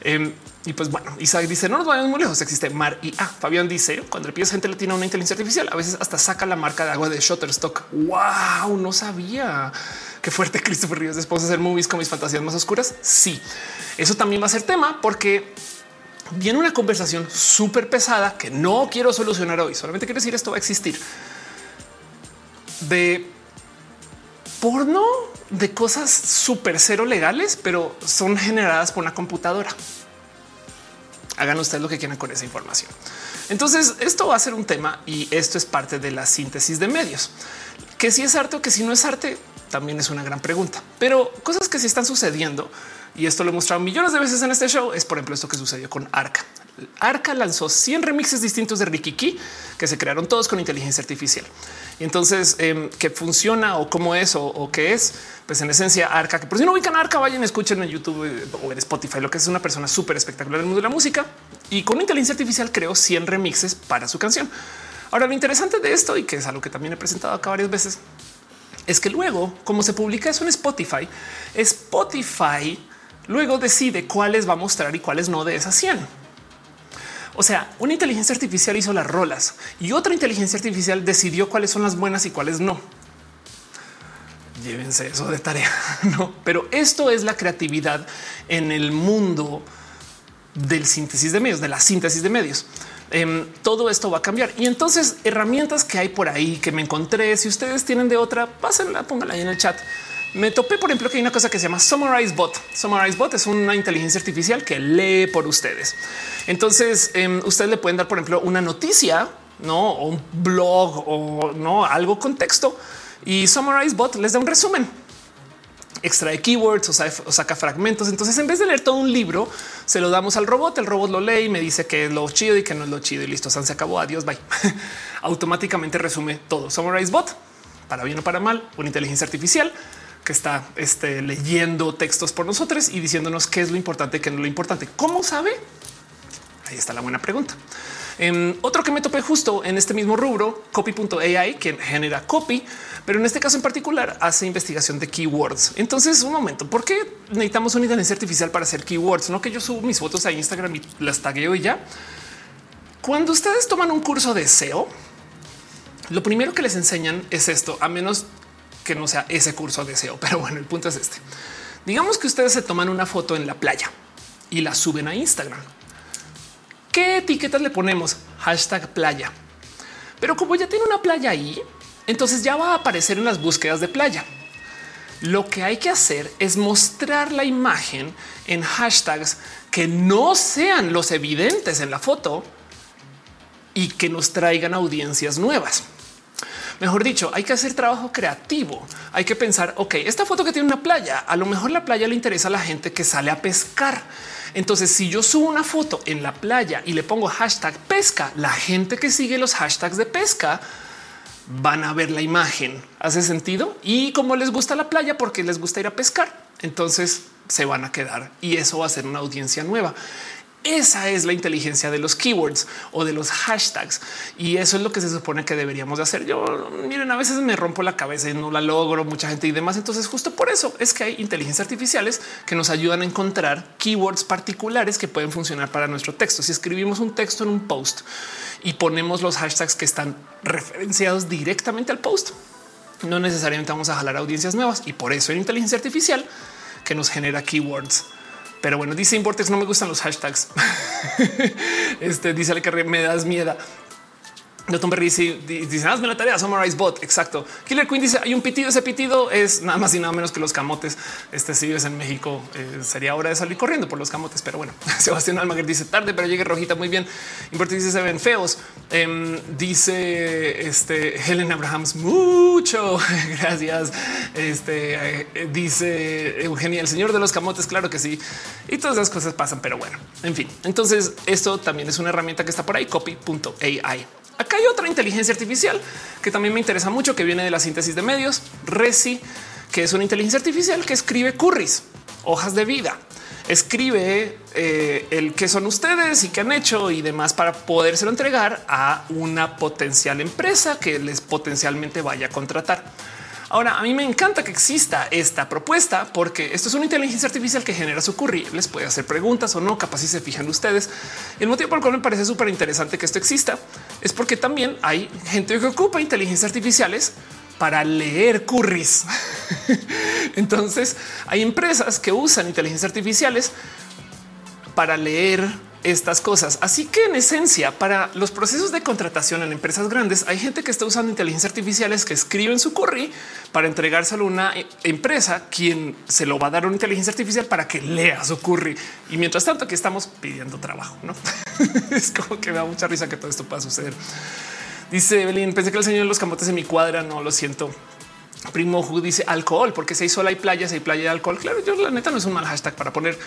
Em, y pues bueno, Isaac dice: No nos vayamos muy lejos. Existe mar y A. Fabián dice: Cuando le pides gente latina una inteligencia artificial, a veces hasta saca la marca de agua de Shutterstock. Wow, no sabía. Qué fuerte Christopher Ríos después de hacer movies con mis fantasías más oscuras. Sí, eso también va a ser tema porque viene una conversación súper pesada que no quiero solucionar hoy. Solamente quiero decir esto va a existir de porno de cosas súper cero legales, pero son generadas por una computadora. Hagan ustedes lo que quieran con esa información. Entonces, esto va a ser un tema y esto es parte de la síntesis de medios. Que si es arte o que si no es arte, también es una gran pregunta. Pero cosas que sí están sucediendo y esto lo he mostrado millones de veces en este show, es por ejemplo esto que sucedió con Arca. Arca lanzó 100 remixes distintos de Rikiki que se crearon todos con inteligencia artificial. Y entonces, eh, ¿qué funciona o cómo es o, qué es? Pues en esencia, Arca, que por si no ubican Arca, vayan, escuchen en YouTube eh, o en Spotify, lo que es una persona súper espectacular en el mundo de la música. Y con inteligencia artificial creó 100 remixes para su canción. Ahora, lo interesante de esto y que es algo que también he presentado acá varias veces es que luego, como se publica eso en Spotify, Spotify luego decide cuáles va a mostrar y cuáles no de esas 100. O sea, una inteligencia artificial hizo las rolas y otra inteligencia artificial decidió cuáles son las buenas y cuáles no. Llévense eso de tarea, no? Pero esto es la creatividad en el mundo del síntesis de medios, de la síntesis de medios. Em, todo esto va a cambiar. Y entonces herramientas que hay por ahí que me encontré, si ustedes tienen de otra, pásenla, pónganla ahí en el chat. Me topé, por ejemplo, que hay una cosa que se llama Summarize Bot. Summarize Bot es una inteligencia artificial que lee por ustedes. Entonces, em, ustedes le pueden dar, por ejemplo, una noticia, no o un blog o no algo con texto y Summarize Bot les da un resumen extrae keywords o, saca fragmentos. Entonces, en vez de leer todo un libro, se lo damos al robot. El robot lo lee y me dice que es lo chido y que no es lo chido y listo. se acabó. Adiós. Bye. Automáticamente resume todo. Summarize bot para bien o para mal, una inteligencia artificial que está este, leyendo textos por nosotros y diciéndonos qué es lo importante, qué no es lo importante. ¿Cómo sabe? Ahí está la buena pregunta. Em, otro que me topé justo en este mismo rubro, copy.ai, que genera copy, pero en este caso en particular hace investigación de keywords. Entonces, un momento, ¿por qué necesitamos una inteligencia artificial para hacer keywords? No que yo subo mis fotos a Instagram y las tagueo y ya. Cuando ustedes toman un curso de SEO, lo primero que les enseñan es esto, a menos que no sea ese curso de SEO. Pero bueno, el punto es este. Digamos que ustedes se toman una foto en la playa y la suben a Instagram. ¿Qué etiquetas le ponemos? Hashtag playa. Pero como ya tiene una playa ahí, entonces ya va a aparecer en las búsquedas de playa. Lo que hay que hacer es mostrar la imagen en hashtags que no sean los evidentes en la foto y que nos traigan audiencias nuevas. Mejor dicho, hay que hacer trabajo creativo. Hay que pensar, ok, esta foto que tiene una playa, a lo mejor la playa le interesa a la gente que sale a pescar. Entonces, si yo subo una foto en la playa y le pongo hashtag pesca, la gente que sigue los hashtags de pesca van a ver la imagen. ¿Hace sentido? Y como les gusta la playa porque les gusta ir a pescar, entonces se van a quedar y eso va a ser una audiencia nueva. Esa es la inteligencia de los keywords o de los hashtags. Y eso es lo que se supone que deberíamos de hacer. Yo, miren, a veces me rompo la cabeza y no la logro, mucha gente y demás. Entonces, justo por eso es que hay inteligencias artificiales que nos ayudan a encontrar keywords particulares que pueden funcionar para nuestro texto. Si escribimos un texto en un post y ponemos los hashtags que están referenciados directamente al post, no necesariamente vamos a jalar audiencias nuevas. Y por eso hay inteligencia artificial que nos genera keywords pero bueno, dice Importex, no me gustan los hashtags. este dice que me das miedo. Tom Berry dice, hazme la tarea, Summarize Bot. Exacto. Killer Queen dice, hay un pitido, ese pitido es nada más y nada menos que los camotes. Este si es en México, eh, sería hora de salir corriendo por los camotes. Pero bueno, Sebastián Almaguer dice, tarde, pero llegue rojita, muy bien. Importe dice, se ven feos. Em, dice este Helen Abrahams, mucho, gracias. Este eh, dice Eugenia, el señor de los camotes, claro que sí. Y todas las cosas pasan, pero bueno, en fin. Entonces, esto también es una herramienta que está por ahí, copy.ai. Acá hay otra inteligencia artificial que también me interesa mucho, que viene de la síntesis de medios, Resi, que es una inteligencia artificial que escribe curries, hojas de vida. Escribe eh, el que son ustedes y qué han hecho y demás para podérselo entregar a una potencial empresa que les potencialmente vaya a contratar. Ahora, a mí me encanta que exista esta propuesta porque esto es una inteligencia artificial que genera su curry. Les puede hacer preguntas o no, capaz si se fijan ustedes. El motivo por el cual me parece súper interesante que esto exista es porque también hay gente que ocupa inteligencias artificiales para leer curries. Entonces hay empresas que usan inteligencias artificiales para leer estas cosas. Así que en esencia, para los procesos de contratación en empresas grandes, hay gente que está usando inteligencias artificiales que escriben su curry para entregárselo a una empresa quien se lo va a dar una inteligencia artificial para que lea su curry. Y mientras tanto, aquí estamos pidiendo trabajo. No es como que me da mucha risa que todo esto pueda suceder. Dice Evelyn, pensé que el señor de los camotes en mi cuadra. No lo siento. Primo dice alcohol, porque si hay sol, hay playas, hay playa de alcohol. Claro, yo la neta no es un mal hashtag para poner.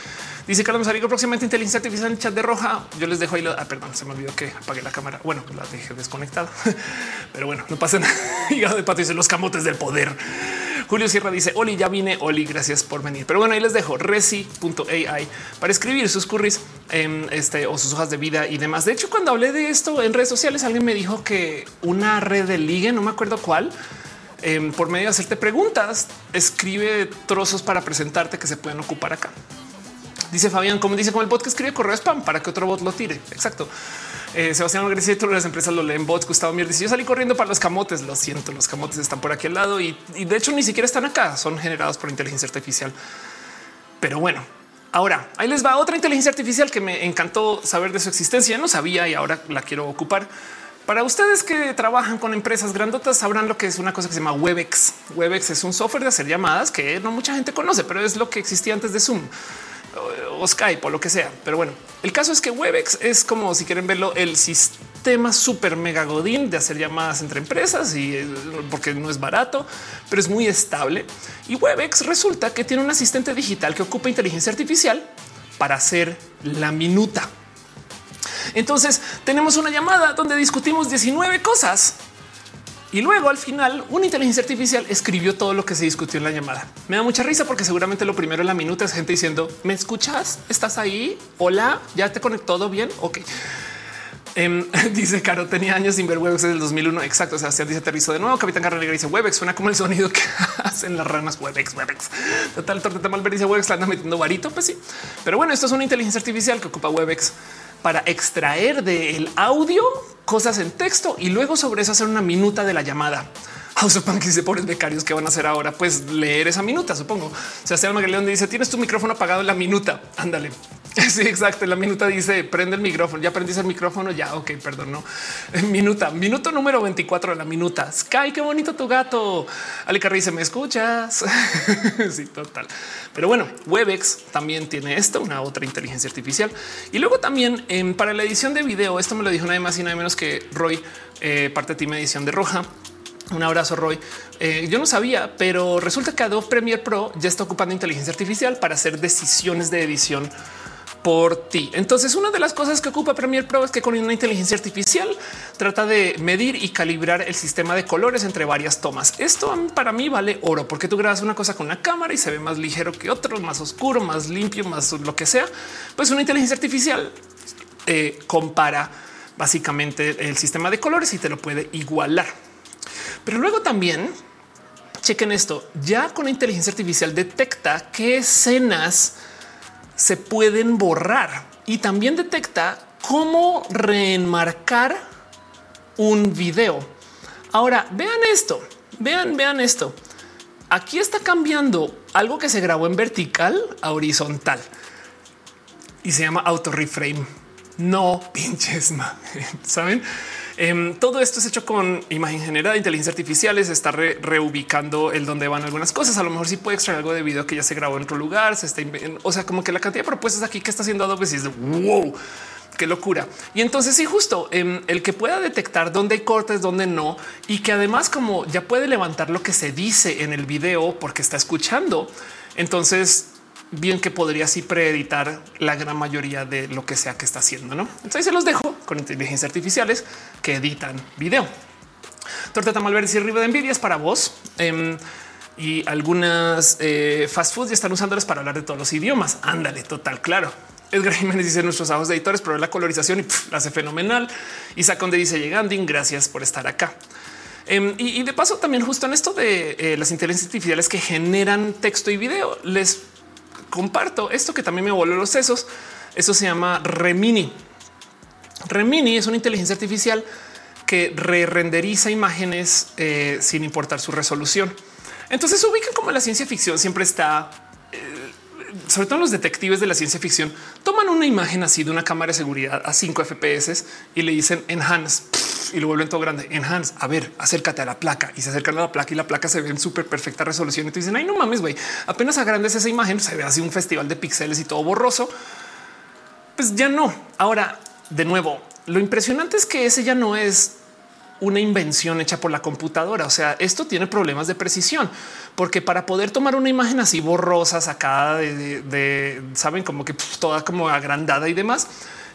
Dice Carlos Arigo próximamente inteligencia artificial en chat de roja. Yo les dejo ahí. Lo, ah, perdón, se me olvidó que apagué la cámara. Bueno, la dejé desconectada, pero bueno, no pasa nada. Hígado de pato dice los camotes del poder. Julio Sierra dice Oli, ya vine. Oli, gracias por venir. Pero bueno, ahí les dejo resi.ai para escribir sus curris en este o sus hojas de vida y demás. De hecho, cuando hablé de esto en redes sociales, alguien me dijo que una red de ligue, no me acuerdo cuál, em, por medio de hacerte preguntas, escribe trozos para presentarte que se pueden ocupar acá. Dice Fabián, como dice con el bot que escribe correo spam para que otro bot lo tire. Exacto. Eh, Sebastián todas las empresas lo leen bots. Gustavo Mier dice yo salí corriendo para los camotes. Lo siento, los camotes están por aquí al lado y, y de hecho ni siquiera están acá. Son generados por inteligencia artificial. Pero bueno, ahora ahí les va otra inteligencia artificial que me encantó saber de su existencia. No sabía y ahora la quiero ocupar. Para ustedes que trabajan con empresas grandotas sabrán lo que es una cosa que se llama Webex. Webex es un software de hacer llamadas que no mucha gente conoce, pero es lo que existía antes de Zoom o Skype o lo que sea. Pero bueno, el caso es que Webex es como si quieren verlo, el sistema super mega godín de hacer llamadas entre empresas y eh, porque no es barato, pero es muy estable. Y Webex resulta que tiene un asistente digital que ocupa inteligencia artificial para hacer la minuta. Entonces tenemos una llamada donde discutimos 19 cosas y luego al final una inteligencia artificial escribió todo lo que se discutió en la llamada. Me da mucha risa porque seguramente lo primero en la minuta es gente diciendo me escuchas, estás ahí. Hola, ya te conectó todo bien. Ok. Em, dice Caro, tenía años sin ver Webex desde el 2001. Exacto. Sebastián dice aterrizó de nuevo. Capitán Carrera dice Webex suena como el sonido que hacen las ranas. Webex, Webex. Total, Torteta Malver dice Webex la anda metiendo varito. Pues sí, pero bueno, esto es una inteligencia artificial que ocupa Webex para extraer del audio cosas en texto y luego sobre eso hacer una minuta de la llamada. Housepan que dice pobres becarios que van a hacer ahora, pues leer esa minuta, supongo. Sebastián Magaleón dice tienes tu micrófono apagado en la minuta. Ándale. Sí, exacto. La minuta dice prende el micrófono. Ya aprendiste el micrófono. Ya, ok, perdón. No minuta, minuto número 24 de la minuta. Sky, qué bonito tu gato. Ale dice me escuchas. sí, total. Pero bueno, Webex también tiene esto, una otra inteligencia artificial. Y luego también em, para la edición de video, esto me lo dijo nada más y nada menos que Roy, eh, parte de Team Edición de Roja. Un abrazo, Roy. Eh, yo no sabía, pero resulta que Adobe Premiere Pro ya está ocupando inteligencia artificial para hacer decisiones de edición por ti. Entonces, una de las cosas que ocupa Premiere Pro es que con una inteligencia artificial trata de medir y calibrar el sistema de colores entre varias tomas. Esto para mí vale oro porque tú grabas una cosa con una cámara y se ve más ligero que otro, más oscuro, más limpio, más lo que sea. Pues una inteligencia artificial eh, compara básicamente el sistema de colores y te lo puede igualar. Pero luego también chequen esto. Ya con la inteligencia artificial detecta qué escenas se pueden borrar y también detecta cómo reenmarcar un video. Ahora vean esto, vean, vean esto. Aquí está cambiando algo que se grabó en vertical a horizontal y se llama auto reframe. No pinches, saben? Em, todo esto es hecho con imagen generada, inteligencia artificial, se está reubicando el donde van algunas cosas. A lo mejor sí puede extraer algo de video que ya se grabó en otro lugar. Se está, o sea, como que la cantidad de propuestas aquí que está haciendo Adobe es wow, qué locura. Y entonces sí, justo em, el que pueda detectar dónde hay cortes, dónde no, y que además como ya puede levantar lo que se dice en el video porque está escuchando. Entonces bien que podría así preeditar la gran mayoría de lo que sea que está haciendo. ¿no? Entonces se los dejo con inteligencia artificiales que editan video. Torta Malverde y arriba de envidias para vos. Em, y algunas eh, fast foods ya están usándolas para hablar de todos los idiomas. Ándale, total, claro. Edgar Jiménez dice nuestros ojos de editores, pero la colorización y la hace fenomenal. Y Saconde dice llegando. Gracias por estar acá. Em, y, de paso, también justo en esto de eh, las inteligencias artificiales que generan texto y video, les comparto esto que también me voló los sesos. Eso se llama Remini. Remini es una inteligencia artificial que re renderiza imágenes eh, sin importar su resolución. Entonces ubican como la ciencia ficción siempre está, eh, sobre todo los detectives de la ciencia ficción, toman una imagen así de una cámara de seguridad a 5 FPS y le dicen enhance y lo vuelven todo grande. Enhance, a ver, acércate a la placa y se acercan a la placa y la placa se ve en súper perfecta resolución. Y te dicen, ay, no mames, güey, apenas agrandes esa imagen, se ve así un festival de píxeles y todo borroso. Pues ya no. Ahora, de nuevo, lo impresionante es que ese ya no es una invención hecha por la computadora. O sea, esto tiene problemas de precisión, porque para poder tomar una imagen así borrosa, sacada de, saben, como que toda como agrandada y demás,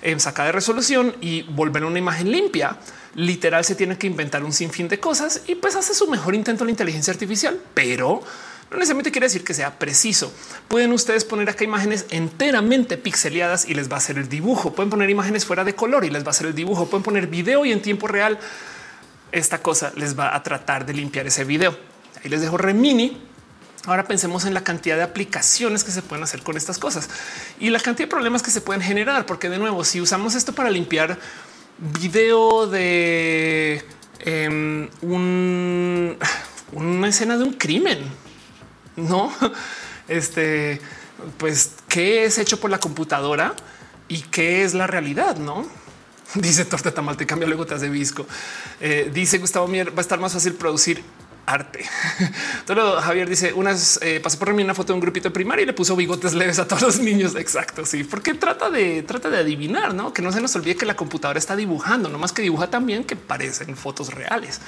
en sacada de resolución y volver una imagen limpia, literal se tiene que inventar un sinfín de cosas y pues hace su mejor intento la inteligencia artificial, pero no necesariamente quiere decir que sea preciso. Pueden ustedes poner acá imágenes enteramente pixeleadas y les va a hacer el dibujo. Pueden poner imágenes fuera de color y les va a hacer el dibujo. Pueden poner video y en tiempo real esta cosa les va a tratar de limpiar ese video. Ahí les dejo Remini. Ahora pensemos en la cantidad de aplicaciones que se pueden hacer con estas cosas y la cantidad de problemas que se pueden generar, porque de nuevo, si usamos esto para limpiar video de em, una escena de un crimen, no? Este, pues, ¿qué es hecho por la computadora y qué es la realidad? No dice Torta Tamal, te cambia luego te hace visco. Eh, dice Gustavo Mier, va a estar más fácil producir arte. Javier dice unas eh, pasó por mí una foto de un grupito de primaria y le puso bigotes leves a todos los niños. Exacto. Sí, porque trata de trata de adivinar, no que no se nos olvide que la computadora está dibujando, no más que dibuja también que parecen fotos reales.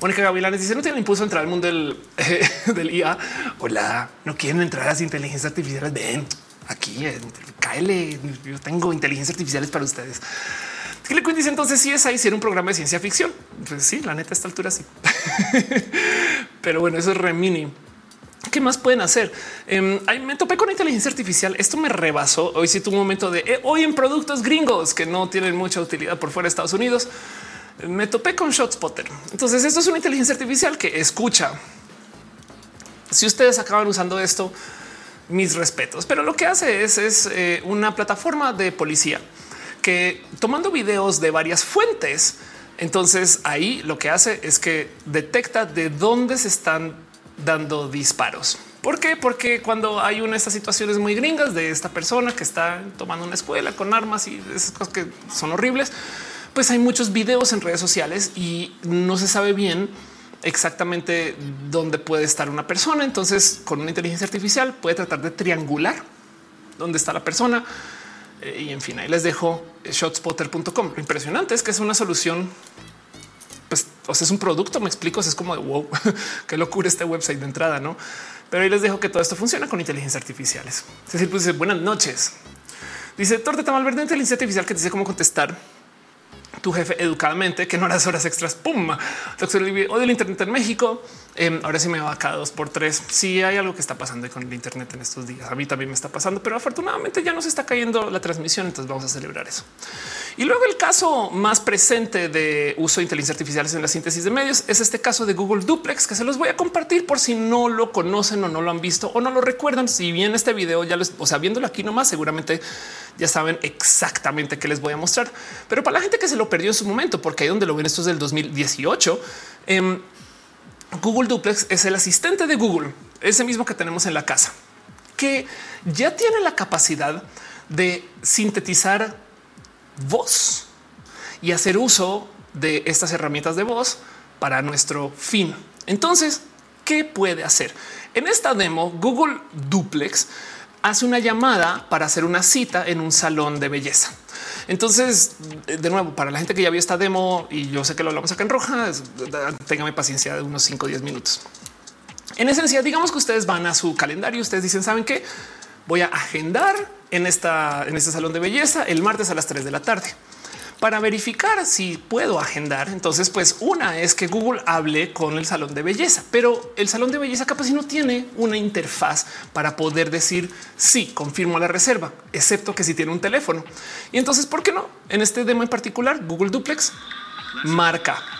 Mónica Gavilanes dice no tiene impulso a entrar al mundo del, del IA. Hola, no quieren entrar a las inteligencias artificiales. Ven aquí, eh, cáele. Yo tengo inteligencias artificiales para ustedes. Le dice entonces si es ahí, si era un programa de ciencia ficción. Pues sí, la neta a esta altura sí. Pero bueno, eso es remini. ¿Qué más pueden hacer? Eh, me topé con inteligencia artificial. Esto me rebasó. Hoy sí tuve un momento de eh, hoy en productos gringos que no tienen mucha utilidad por fuera de Estados Unidos me topé con ShotSpotter. Entonces, esto es una inteligencia artificial que escucha. Si ustedes acaban usando esto, mis respetos, pero lo que hace es, es eh, una plataforma de policía que tomando videos de varias fuentes, entonces ahí lo que hace es que detecta de dónde se están dando disparos. ¿Por qué? Porque cuando hay una de estas situaciones muy gringas de esta persona que está tomando una escuela con armas y esas cosas que son horribles, pues hay muchos videos en redes sociales y no se sabe bien exactamente dónde puede estar una persona. Entonces, con una inteligencia artificial puede tratar de triangular dónde está la persona. Eh, y en fin, ahí les dejo shotspotter.com. Lo impresionante es que es una solución. Pues o sea, es un producto. Me explico. Es como de wow, qué locura este website de entrada, no? Pero ahí les dejo que todo esto funciona con inteligencias artificiales. Es decir, pues dice buenas noches. Dice Torte Tamalverde, inteligencia artificial que dice cómo contestar tu jefe educadamente que no harás horas extras. Pum. Doctor o del Internet en México. Em, ahora sí me va cada dos por tres. Si hay algo que está pasando con el Internet en estos días. A mí también me está pasando, pero afortunadamente ya no se está cayendo la transmisión. Entonces vamos a celebrar eso. Y luego el caso más presente de uso de inteligencia artificial en la síntesis de medios es este caso de Google Duplex que se los voy a compartir por si no lo conocen o no lo han visto o no lo recuerdan. Si bien este video ya les, o sea, viéndolo aquí nomás, seguramente ya saben exactamente qué les voy a mostrar. Pero para la gente que se lo perdió en su momento, porque ahí donde lo ven, esto es del 2018. Em, Google Duplex es el asistente de Google, ese mismo que tenemos en la casa, que ya tiene la capacidad de sintetizar voz y hacer uso de estas herramientas de voz para nuestro fin. Entonces, ¿qué puede hacer? En esta demo, Google Duplex hace una llamada para hacer una cita en un salón de belleza. Entonces, de nuevo, para la gente que ya vio esta demo y yo sé que lo hablamos acá en roja, téngame paciencia de unos 5 o 10 minutos. En esencia, digamos que ustedes van a su calendario ustedes dicen, ¿saben qué? Voy a agendar en, esta, en este salón de belleza el martes a las 3 de la tarde para verificar si puedo agendar. Entonces, pues una es que Google hable con el salón de belleza, pero el salón de belleza capaz si no tiene una interfaz para poder decir sí, confirmo la reserva, excepto que si tiene un teléfono. Y entonces, ¿por qué no? En este demo en particular, Google Duplex marca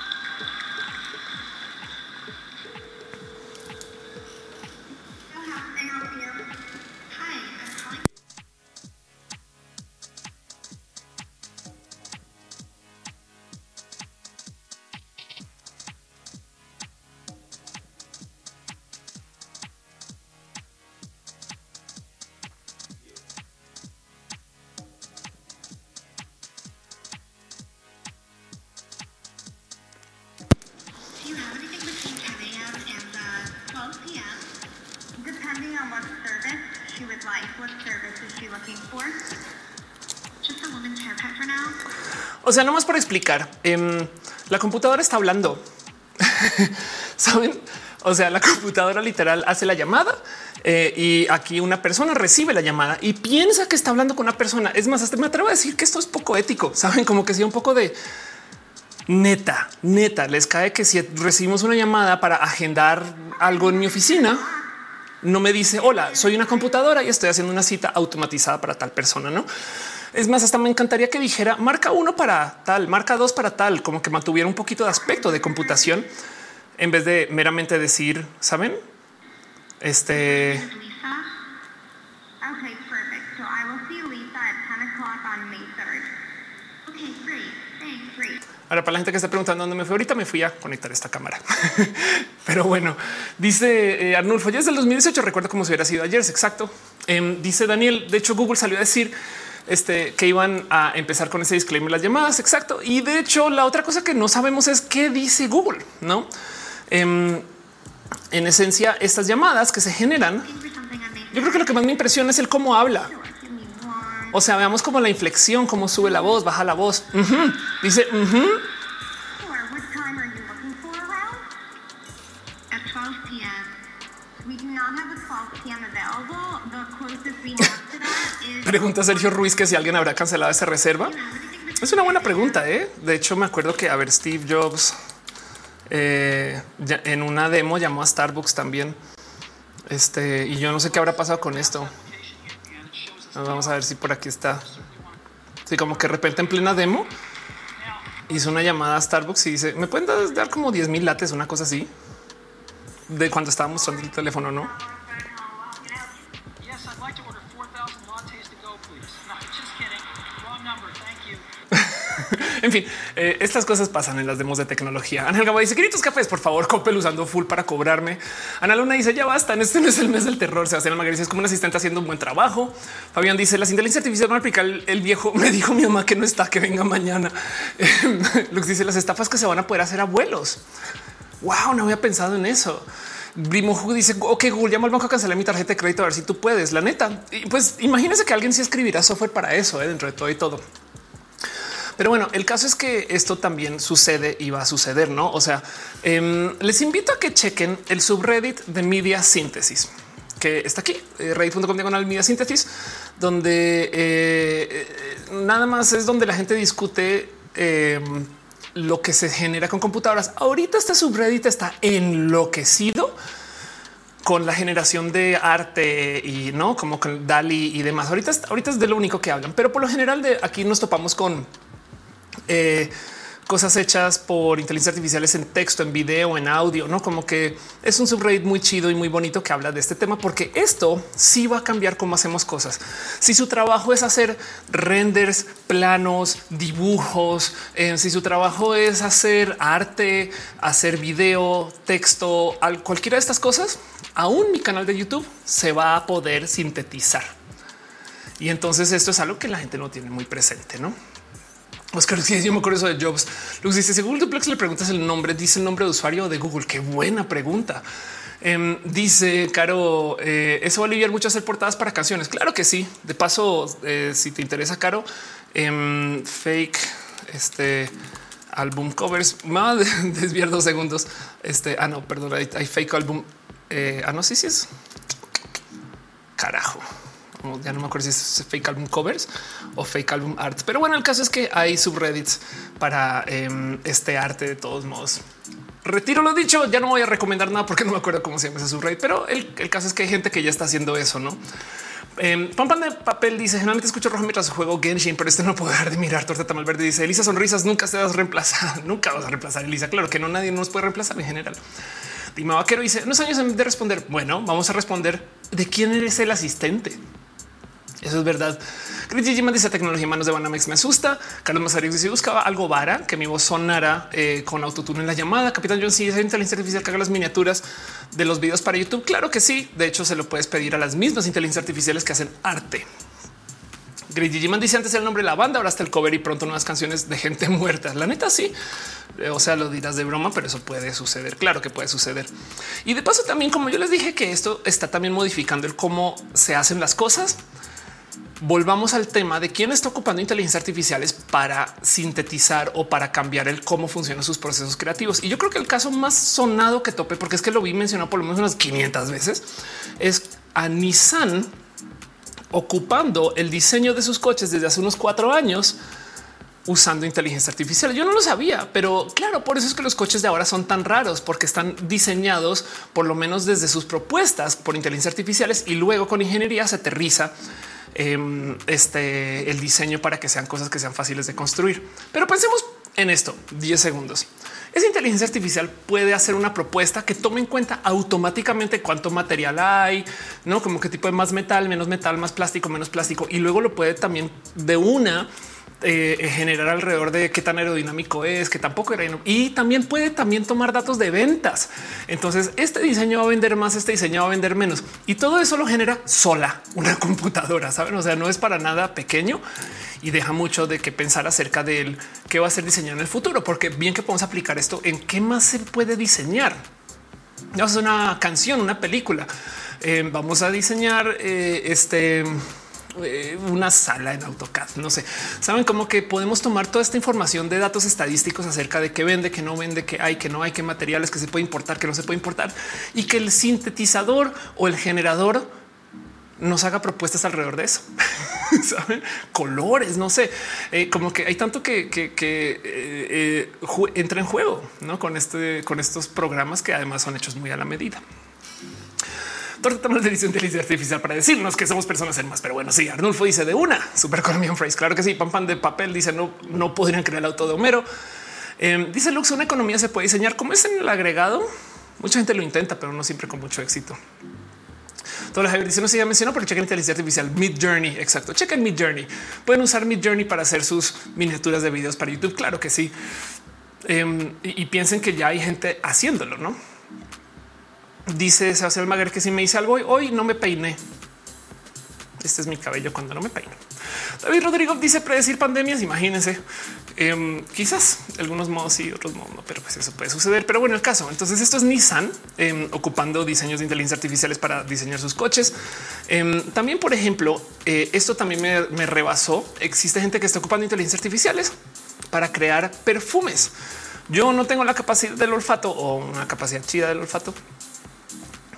O sea, no más por explicar, em, la computadora está hablando. Saben? O sea, la computadora literal hace la llamada eh, y aquí una persona recibe la llamada y piensa que está hablando con una persona. Es más, hasta me atrevo a decir que esto es poco ético. Saben como que sea un poco de neta, neta. Les cae que si recibimos una llamada para agendar algo en mi oficina, no me dice hola, soy una computadora y estoy haciendo una cita automatizada para tal persona. No es más, hasta me encantaría que dijera marca uno para tal, marca dos para tal, como que mantuviera un poquito de aspecto de computación. en vez de meramente decir, saben, este. Ahora, para la gente que está preguntando dónde me fui ahorita, me fui a conectar esta cámara. Pero bueno, dice eh, Arnulfo, ya es del 2018, recuerdo cómo si hubiera sido ayer, exacto. Em, dice Daniel, de hecho Google salió a decir este, que iban a empezar con ese disclaimer las llamadas, exacto. Y de hecho la otra cosa que no sabemos es qué dice Google, ¿no? Em, en esencia, estas llamadas que se generan, yo creo que lo que más me impresiona es el cómo habla. O sea, veamos como la inflexión, cómo sube la voz, baja la voz. Dice, Pregunta Sergio Ruiz que si alguien habrá cancelado esa reserva. Es una buena pregunta. ¿eh? De hecho, me acuerdo que a ver, Steve Jobs eh, en una demo llamó a Starbucks también. Este y yo no sé qué habrá pasado con esto. Vamos a ver si por aquí está. Sí, como que de repente en plena demo hizo una llamada a Starbucks y dice: Me pueden dar como 10 mil lates, una cosa así de cuando estaba mostrando el teléfono, no? En fin, eh, estas cosas pasan en las demos de tecnología. Ángel Gabo dice queridos cafés, por favor, Coppel usando full para cobrarme. Ana Luna dice ya basta. En este no es el mes del terror. Sebastián Magaricia es como un asistente haciendo un buen trabajo. Fabián dice las inteligencia artificial van a aplicar el viejo. Me dijo mi mamá que no está, que venga mañana. Lux dice las estafas que se van a poder hacer abuelos. Wow, no había pensado en eso. Brimo dice, ok, Google, llama al banco a cancelar mi tarjeta de crédito a ver si tú puedes. La neta, pues imagínese que alguien sí escribirá software para eso, ¿eh? dentro de todo y todo. Pero bueno, el caso es que esto también sucede y va a suceder, ¿no? O sea, em, les invito a que chequen el subreddit de Media Síntesis que está aquí, eh, reddit.com diagonal media síntesis, donde eh, eh, nada más es donde la gente discute em, lo que se genera con computadoras. Ahorita este subreddit está enloquecido con la generación de arte y no como con Dali y demás. Ahorita, ahorita es de lo único que hablan, pero por lo general de aquí nos topamos con eh, cosas hechas por inteligencia artificiales en texto, en video, en audio, no como que es un subreddit muy chido y muy bonito que habla de este tema, porque esto sí va a cambiar cómo hacemos cosas. Si su trabajo es hacer renders, planos, dibujos, eh, si su trabajo es hacer arte, hacer video, texto, cualquiera de estas cosas, aún mi canal de YouTube se va a poder sintetizar. Y entonces esto es algo que la gente no tiene muy presente, no? Oscar, yo me acuerdo eso de Jobs. Luz dice: Si Google Duplex le preguntas el nombre, dice el nombre de usuario de Google. Qué buena pregunta. Em, dice Caro, eh, eso va a aliviar mucho hacer portadas para canciones. Claro que sí. De paso, eh, si te interesa, Caro, em, fake este álbum covers. A desviar dos segundos. Este, ah, no, perdón, hay, hay fake álbum. Eh, ah, no, sí, sí es. Carajo ya no me acuerdo si es fake album covers o fake album art, pero bueno, el caso es que hay subreddits para em, este arte de todos modos. Retiro lo dicho, ya no voy a recomendar nada porque no me acuerdo cómo se llama ese subreddit, pero el, caso es que hay gente que ya está haciendo eso, no? Eh, Pampan de papel dice generalmente escucho rojo mientras juego Genshin, pero este no puedo dejar de mirar torta mal verde. Dice Elisa sonrisas nunca se vas a reemplazar, nunca vas a reemplazar Elisa. Claro que no, nadie nos puede reemplazar en general. Dima Vaquero dice unos años de responder. Bueno, vamos a responder de quién eres el asistente. Eso es verdad. Gigi dice tecnología en manos de Banamex me asusta. Carlos Mazario dice buscaba algo vara que mi voz sonara eh, con autotune en la llamada. Capitán John, si es inteligencia artificial que haga las miniaturas de los videos para YouTube. Claro que sí. De hecho, se lo puedes pedir a las mismas inteligencias artificiales que hacen arte. Gigi dice antes el nombre de la banda, ahora está el cover y pronto nuevas canciones de gente muerta. La neta, sí. Eh, o sea, lo dirás de broma, pero eso puede suceder. Claro que puede suceder. Y de paso, también, como yo les dije, que esto está también modificando el cómo se hacen las cosas volvamos al tema de quién está ocupando inteligencia artificiales para sintetizar o para cambiar el cómo funcionan sus procesos creativos. Y yo creo que el caso más sonado que tope, porque es que lo vi mencionado por lo menos unas 500 veces, es a Nissan ocupando el diseño de sus coches desde hace unos cuatro años usando inteligencia artificial. Yo no lo sabía, pero claro, por eso es que los coches de ahora son tan raros, porque están diseñados por lo menos desde sus propuestas por inteligencia artificiales y luego con ingeniería se aterriza Em, este, el diseño para que sean cosas que sean fáciles de construir. Pero pensemos en esto 10 segundos. esa inteligencia artificial puede hacer una propuesta que tome en cuenta automáticamente cuánto material hay, no como qué tipo de más metal, menos metal, más plástico, menos plástico, y luego lo puede también de una eh, generar alrededor de qué tan aerodinámico es, que tampoco era y también puede también tomar datos de ventas. Entonces, este diseño va a vender más, este diseño va a vender menos y todo eso lo genera sola una computadora. Saben? O sea, no es para nada pequeño y deja mucho de que pensar acerca de qué va a ser diseñado en el futuro, porque bien que podemos aplicar esto en qué más se puede diseñar. Es una canción, una película. Eh, vamos a diseñar eh, este eh, una sala en AutoCAD. No sé, saben cómo que podemos tomar toda esta información de datos estadísticos acerca de qué vende, qué no vende, qué hay, qué no hay, qué materiales que se puede importar, que no se puede importar y que el sintetizador o el generador nos haga propuestas alrededor de eso. ¿Saben? Colores, no sé, eh, como que hay tanto que, eh, entra en juego ¿no? con, este, con estos programas que además son hechos muy a la medida tratamos de inteligencia artificial para decirnos que somos personas en más. Pero bueno, sí, Arnulfo dice de una super Colombian phrase. Claro que sí. Pan pan de papel dice no, no podrían crear el auto de Homero. Em, dice Lux, una economía se puede diseñar como es en el agregado. Mucha gente lo intenta, pero no siempre con mucho éxito. Todo la dice no se ya mencionó, pero chequen inteligencia artificial Mid Journey. Exacto. Chequen Mid Journey. Pueden usar Mid Journey para hacer sus miniaturas de videos para YouTube. Claro que sí. Em, y piensen que ya hay gente haciéndolo, no? Dice Sebastián Maguer que si me hice algo hoy, hoy no me peiné. Este es mi cabello cuando no me peino. David Rodrigo dice predecir pandemias. Imagínense, em, quizás algunos modos y otros modos no, pero pues eso puede suceder. Pero bueno, el caso. Entonces, esto es Nissan em, ocupando diseños de inteligencia artificiales para diseñar sus coches. Em, también, por ejemplo, eh, esto también me, me rebasó. Existe gente que está ocupando inteligencias artificiales para crear perfumes. Yo no tengo la capacidad del olfato o una capacidad chida del olfato,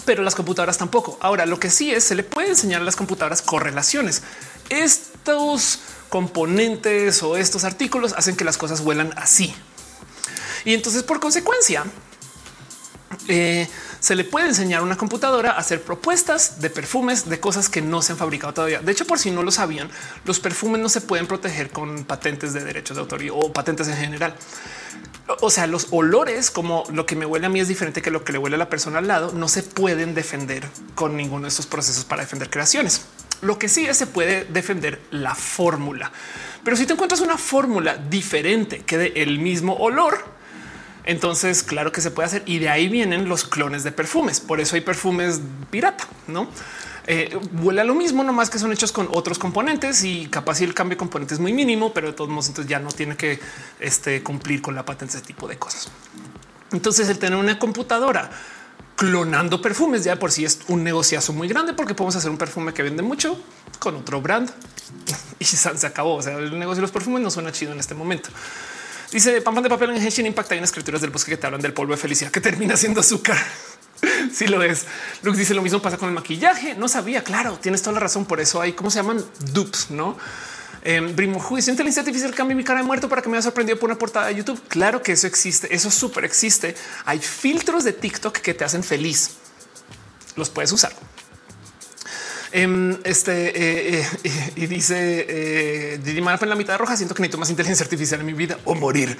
pero las computadoras tampoco. Ahora, lo que sí es, se le puede enseñar a las computadoras correlaciones. Estos componentes o estos artículos hacen que las cosas vuelan así. Y entonces, por consecuencia, eh, se le puede enseñar a una computadora a hacer propuestas de perfumes de cosas que no se han fabricado todavía. De hecho, por si no lo sabían, los perfumes no se pueden proteger con patentes de derechos de autoría o patentes en general o sea, los olores, como lo que me huele a mí es diferente que lo que le huele a la persona al lado, no se pueden defender con ninguno de estos procesos para defender creaciones. Lo que sí es se puede defender la fórmula. Pero si te encuentras una fórmula diferente que dé el mismo olor, entonces claro que se puede hacer y de ahí vienen los clones de perfumes. Por eso hay perfumes pirata, no? eh, huele lo mismo, nomás que son hechos con otros componentes y capaz el cambio de componentes es muy mínimo, pero de todos modos entonces ya no tiene que este, cumplir con la patente, ese tipo de cosas. Entonces el tener una computadora clonando perfumes ya por sí es un negociazo muy grande porque podemos hacer un perfume que vende mucho con otro brand y se acabó. O sea, el negocio de los perfumes no suena chido en este momento. Dice Pampan de papel en Henshin Impact. Hay unas criaturas del bosque que te hablan del polvo de felicidad que termina siendo azúcar. sí lo es. Lux dice lo mismo pasa con el maquillaje. No sabía. Claro, tienes toda la razón. Por eso hay cómo se llaman dupes, no? Eh, Brimo juicio inteligencia artificial cambia mi cara de muerto para que me haya sorprendido por una portada de YouTube. Claro que eso existe. Eso súper existe. Hay filtros de TikTok que te hacen feliz. Los puedes usar. Em, este eh, eh, y dice eh, en la mitad roja. Siento que necesito más inteligencia artificial en mi vida o morir.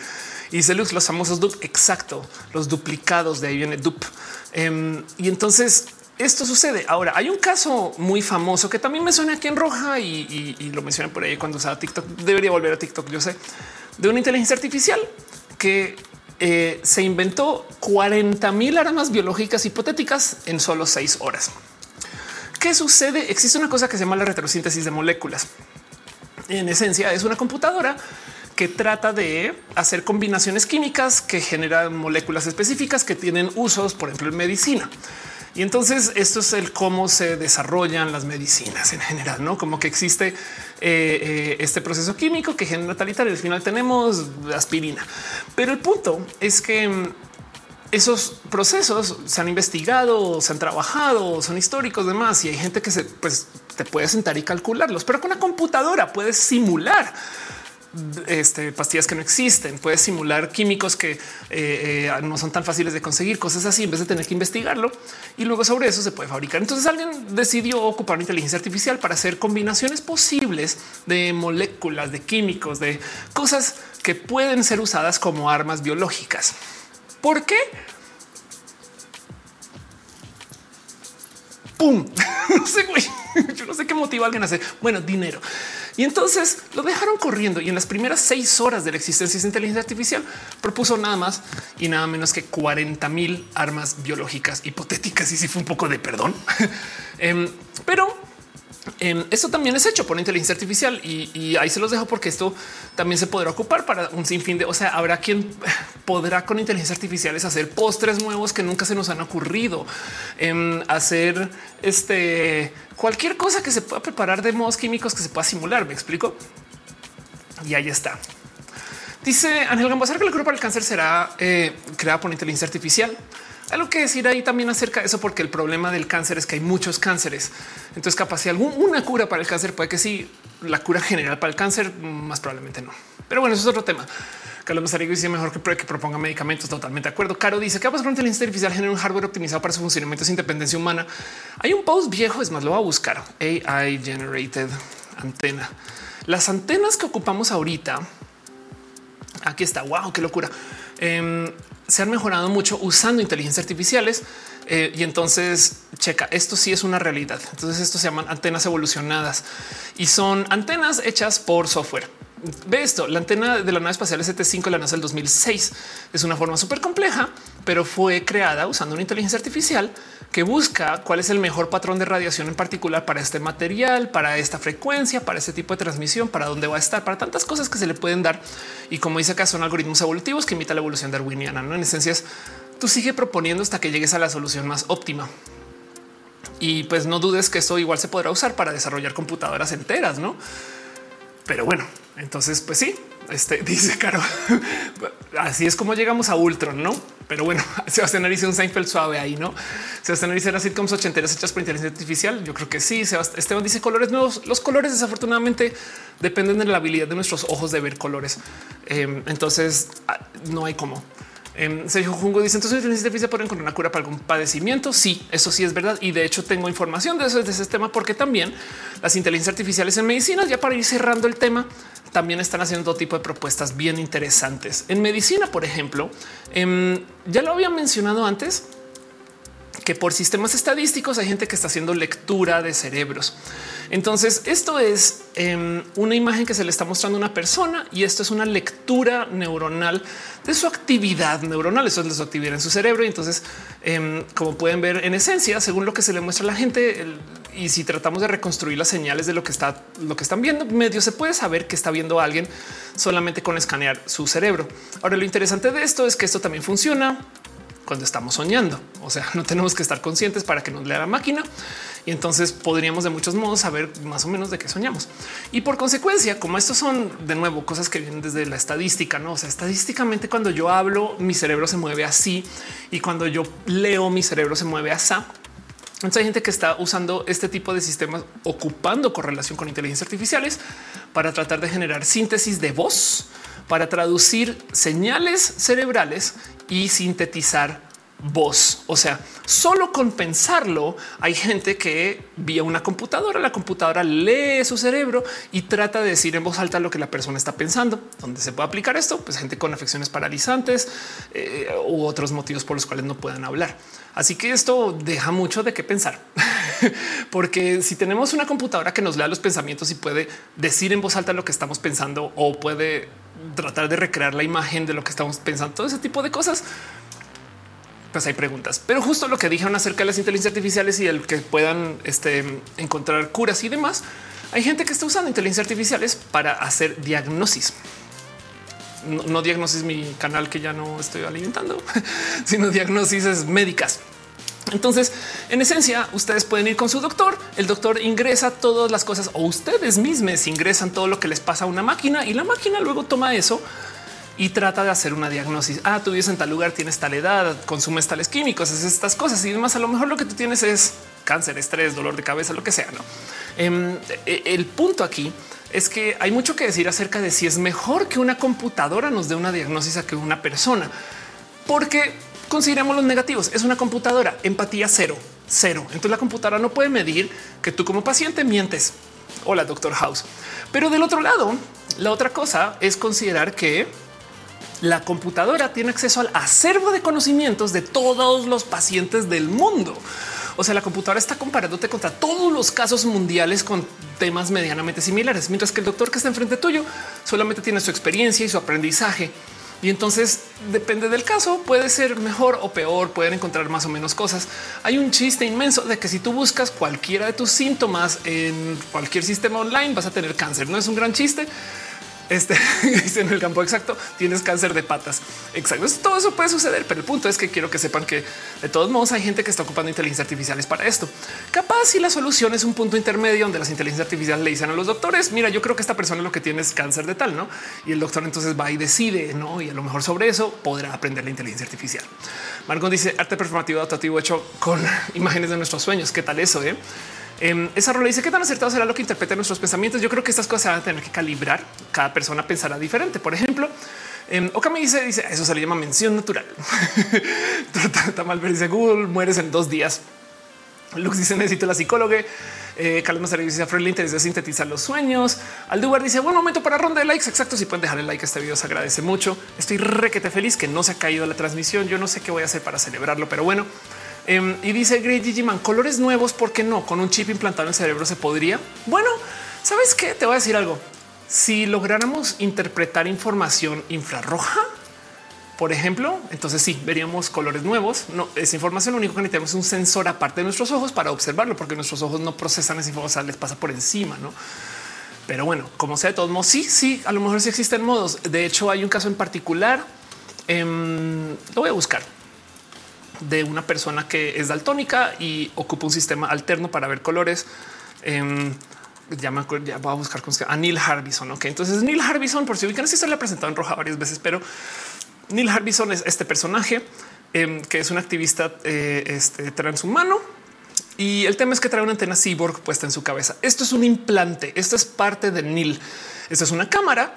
Y dice Lux, los famosos dup. Exacto. Los duplicados de ahí viene dup. Em, y entonces esto sucede. Ahora hay un caso muy famoso que también me suena aquí en roja y, lo mencioné por ahí cuando usaba TikTok. Debería volver a TikTok. Yo sé de una inteligencia artificial que eh, se inventó 40 mil armas biológicas hipotéticas en solo seis horas. ¿Qué sucede? Existe una cosa que se llama la retrosíntesis de moléculas. En esencia es una computadora que trata de hacer combinaciones químicas que generan moléculas específicas que tienen usos, por ejemplo, en medicina. Y entonces esto es el cómo se desarrollan las medicinas en general, no como que existe eh, eh, este proceso químico que genera tal y tal. Y al final tenemos aspirina. Pero el punto es que mm, esos procesos se han investigado, se han trabajado, son históricos, demás, y hay gente que se pues, te puede sentar y calcularlos, pero con una computadora puedes simular este, pastillas que no existen, puedes simular químicos que eh, eh, no son tan fáciles de conseguir, cosas así, en vez de tener que investigarlo y luego sobre eso se puede fabricar. Entonces alguien decidió ocupar una inteligencia artificial para hacer combinaciones posibles de moléculas, de químicos, de cosas que pueden ser usadas como armas biológicas. ¿Por qué? ¡Pum! no sé, güey. Yo no sé qué motiva a alguien a hacer. Bueno, dinero. Y entonces lo dejaron corriendo y en las primeras seis horas de la existencia de inteligencia artificial propuso nada más y nada menos que 40 mil armas biológicas hipotéticas. Y si fue un poco de perdón, em, pero Em, esto también es hecho por inteligencia artificial y, ahí se los dejo porque esto también se podrá ocupar para un sinfín de, o sea, habrá quien podrá con inteligencia artificial hacer postres nuevos que nunca se nos han ocurrido, em, hacer este cualquier cosa que se pueda preparar de modos químicos que se pueda simular. Me explico. Y ahí está. Dice Ángel Gambazar que la cura para el cáncer será eh, creada por inteligencia artificial. Algo que decir ahí también acerca de eso, porque el problema del cáncer es que hay muchos cánceres. Entonces, capaz si alguna cura para el cáncer puede que sí, la cura general para el cáncer, más probablemente no. Pero bueno, eso es otro tema. Carlos Mazarigo dice mejor que, que proponga medicamentos. Totalmente de acuerdo. Caro dice que pasa con inteligencia artificial genera un hardware optimizado para su funcionamiento sin independencia humana. Hay un post viejo, es más, lo va a buscar. AI generated antena. Las antenas que ocupamos ahorita. Aquí está. Wow, qué locura. Em, se han mejorado mucho usando inteligencias artificiales. Eh, y entonces, checa, esto sí es una realidad. Entonces, esto se llaman antenas evolucionadas y son antenas hechas por software. Ve esto, la antena de la nave espacial ST5 de la NASA del 2006 es una forma súper compleja, pero fue creada usando una inteligencia artificial que busca cuál es el mejor patrón de radiación en particular para este material, para esta frecuencia, para este tipo de transmisión, para dónde va a estar, para tantas cosas que se le pueden dar. Y como dice acá, son algoritmos evolutivos que imita la evolución darwiniana. ¿no? En esencia, tú sigue proponiendo hasta que llegues a la solución más óptima. Y pues no dudes que esto igual se podrá usar para desarrollar computadoras enteras, no? Pero bueno, entonces, pues sí, este dice Caro. Así es como llegamos a Ultron, no? Pero bueno, Sebastián dice un Seinfeld suave ahí, no? Sebastián dice las sitcoms ochenteras hechas por inteligencia artificial. Yo creo que sí. Esteban dice colores nuevos. Los colores, desafortunadamente, dependen de la habilidad de nuestros ojos de ver colores. Em, entonces, ah, no hay cómo. Eh, Sergio Jungo dice entonces inteligencia artificial puede encontrar una cura para algún padecimiento. Sí, eso sí es verdad. Y de hecho tengo información de eso de ese tema, porque también las inteligencias artificiales en medicina, ya para ir cerrando el tema, también están haciendo todo tipo de propuestas bien interesantes en medicina. Por ejemplo, em, ya lo había mencionado antes que por sistemas estadísticos hay gente que está haciendo lectura de cerebros. Entonces, esto es em, una imagen que se le está mostrando a una persona y esto es una lectura neuronal de su actividad neuronal. Eso es su actividad en su cerebro. Y entonces, em, como pueden ver en esencia, según lo que se le muestra a la gente, y si tratamos de reconstruir las señales de lo que está, lo que están viendo, medio se puede saber que está viendo a alguien solamente con escanear su cerebro. Ahora, lo interesante de esto es que esto también funciona cuando estamos soñando. O sea, no tenemos que estar conscientes para que nos lea la máquina y entonces podríamos de muchos modos saber más o menos de qué soñamos. Y por consecuencia, como estos son de nuevo cosas que vienen desde la estadística, no? O sea, estadísticamente cuando yo hablo, mi cerebro se mueve así y cuando yo leo, mi cerebro se mueve así. Entonces hay gente que está usando este tipo de sistemas ocupando correlación con inteligencias artificiales para tratar de generar síntesis de voz, para traducir señales cerebrales y sintetizar voz. O sea, solo con pensarlo, hay gente que vía una computadora, la computadora lee su cerebro y trata de decir en voz alta lo que la persona está pensando. ¿Dónde se puede aplicar esto? Pues gente con afecciones paralizantes eh, u otros motivos por los cuales no puedan hablar. Así que esto deja mucho de qué pensar, porque si tenemos una computadora que nos lea los pensamientos y puede decir en voz alta lo que estamos pensando o puede tratar de recrear la imagen de lo que estamos pensando, todo ese tipo de cosas, pues hay preguntas. Pero justo lo que dijeron acerca de las inteligencias artificiales y el que puedan este, encontrar curas y demás, hay gente que está usando inteligencias artificiales para hacer diagnosis. No, no diagnosis mi canal que ya no estoy alimentando, sino diagnosis médicas. Entonces, en esencia, ustedes pueden ir con su doctor. El doctor ingresa todas las cosas o ustedes mismos ingresan todo lo que les pasa a una máquina y la máquina luego toma eso y trata de hacer una diagnosis. Ah, tú vives en tal lugar, tienes tal edad, consumes tales químicos, haces estas cosas y demás. A lo mejor lo que tú tienes es cáncer, estrés, dolor de cabeza, lo que sea. No em, e, el punto aquí es que hay mucho que decir acerca de si es mejor que una computadora nos dé una diagnosis a que una persona, porque consideremos los negativos. Es una computadora, empatía cero, cero. Entonces la computadora no puede medir que tú como paciente mientes. Hola, doctor House. Pero del otro lado, la otra cosa es considerar que la computadora tiene acceso al acervo de conocimientos de todos los pacientes del mundo. O sea, la computadora está comparándote contra todos los casos mundiales con temas medianamente similares, mientras que el doctor que está enfrente tuyo solamente tiene su experiencia y su aprendizaje. Y entonces depende del caso, puede ser mejor o peor, pueden encontrar más o menos cosas. Hay un chiste inmenso de que si tú buscas cualquiera de tus síntomas en cualquier sistema online vas a tener cáncer. No es un gran chiste, este dice en el campo exacto, tienes cáncer de patas. Exacto. Todo eso puede suceder, pero el punto es que quiero que sepan que de todos modos hay gente que está ocupando inteligencia artificiales para esto. Capaz si la solución es un punto intermedio donde las inteligencias artificiales le dicen a los doctores, mira, yo creo que esta persona lo que tiene es cáncer de tal, no? Y el doctor entonces va y decide, no? Y a lo mejor sobre eso podrá aprender la inteligencia artificial. Margot dice arte performativo adaptativo hecho con imágenes de nuestros sueños. ¿Qué tal eso? Eh? Em, esa rola dice qué tan acertado será lo que interpreta nuestros pensamientos. Yo creo que estas cosas se van a tener que calibrar. Cada persona pensará diferente. Por ejemplo, eh, Oka me dice, dice eso se le llama mención natural. ver dice Google mueres en dos días. Lux dice necesito la psicóloga. Eh, Carlos dice Fred le interesa sintetizar los sueños. Aldubar dice buen momento para ronda de likes. Exacto. Si pueden dejarle like a este video, se agradece mucho. Estoy requete feliz que no se ha caído la transmisión. Yo no sé qué voy a hacer para celebrarlo, pero bueno, Em, y dice Great Digiman, colores nuevos, ¿por qué no? Con un chip implantado en el cerebro se podría. Bueno, ¿sabes qué? Te voy a decir algo. Si lográramos interpretar información infrarroja, por ejemplo, entonces sí, veríamos colores nuevos. No, esa información lo único que necesitamos es un sensor aparte de nuestros ojos para observarlo, porque nuestros ojos no procesan esa información, les pasa por encima, ¿no? Pero bueno, como sea de todos modos, sí, sí, a lo mejor sí existen modos. De hecho, hay un caso en particular. Em, lo voy a buscar de una persona que es daltónica y ocupa un sistema alterno para ver colores. Eh, ya me acuerdo, ya voy a buscar con a Neil Harbison. Ok, entonces Neil Harbison, por si ubican, esta historia la he presentado en roja varias veces, pero Neil Harbison es este personaje em, que es un activista eh, este, transhumano. Y el tema es que trae una antena cyborg puesta en su cabeza. Esto es un implante. Esto es parte de Neil. Esto es una cámara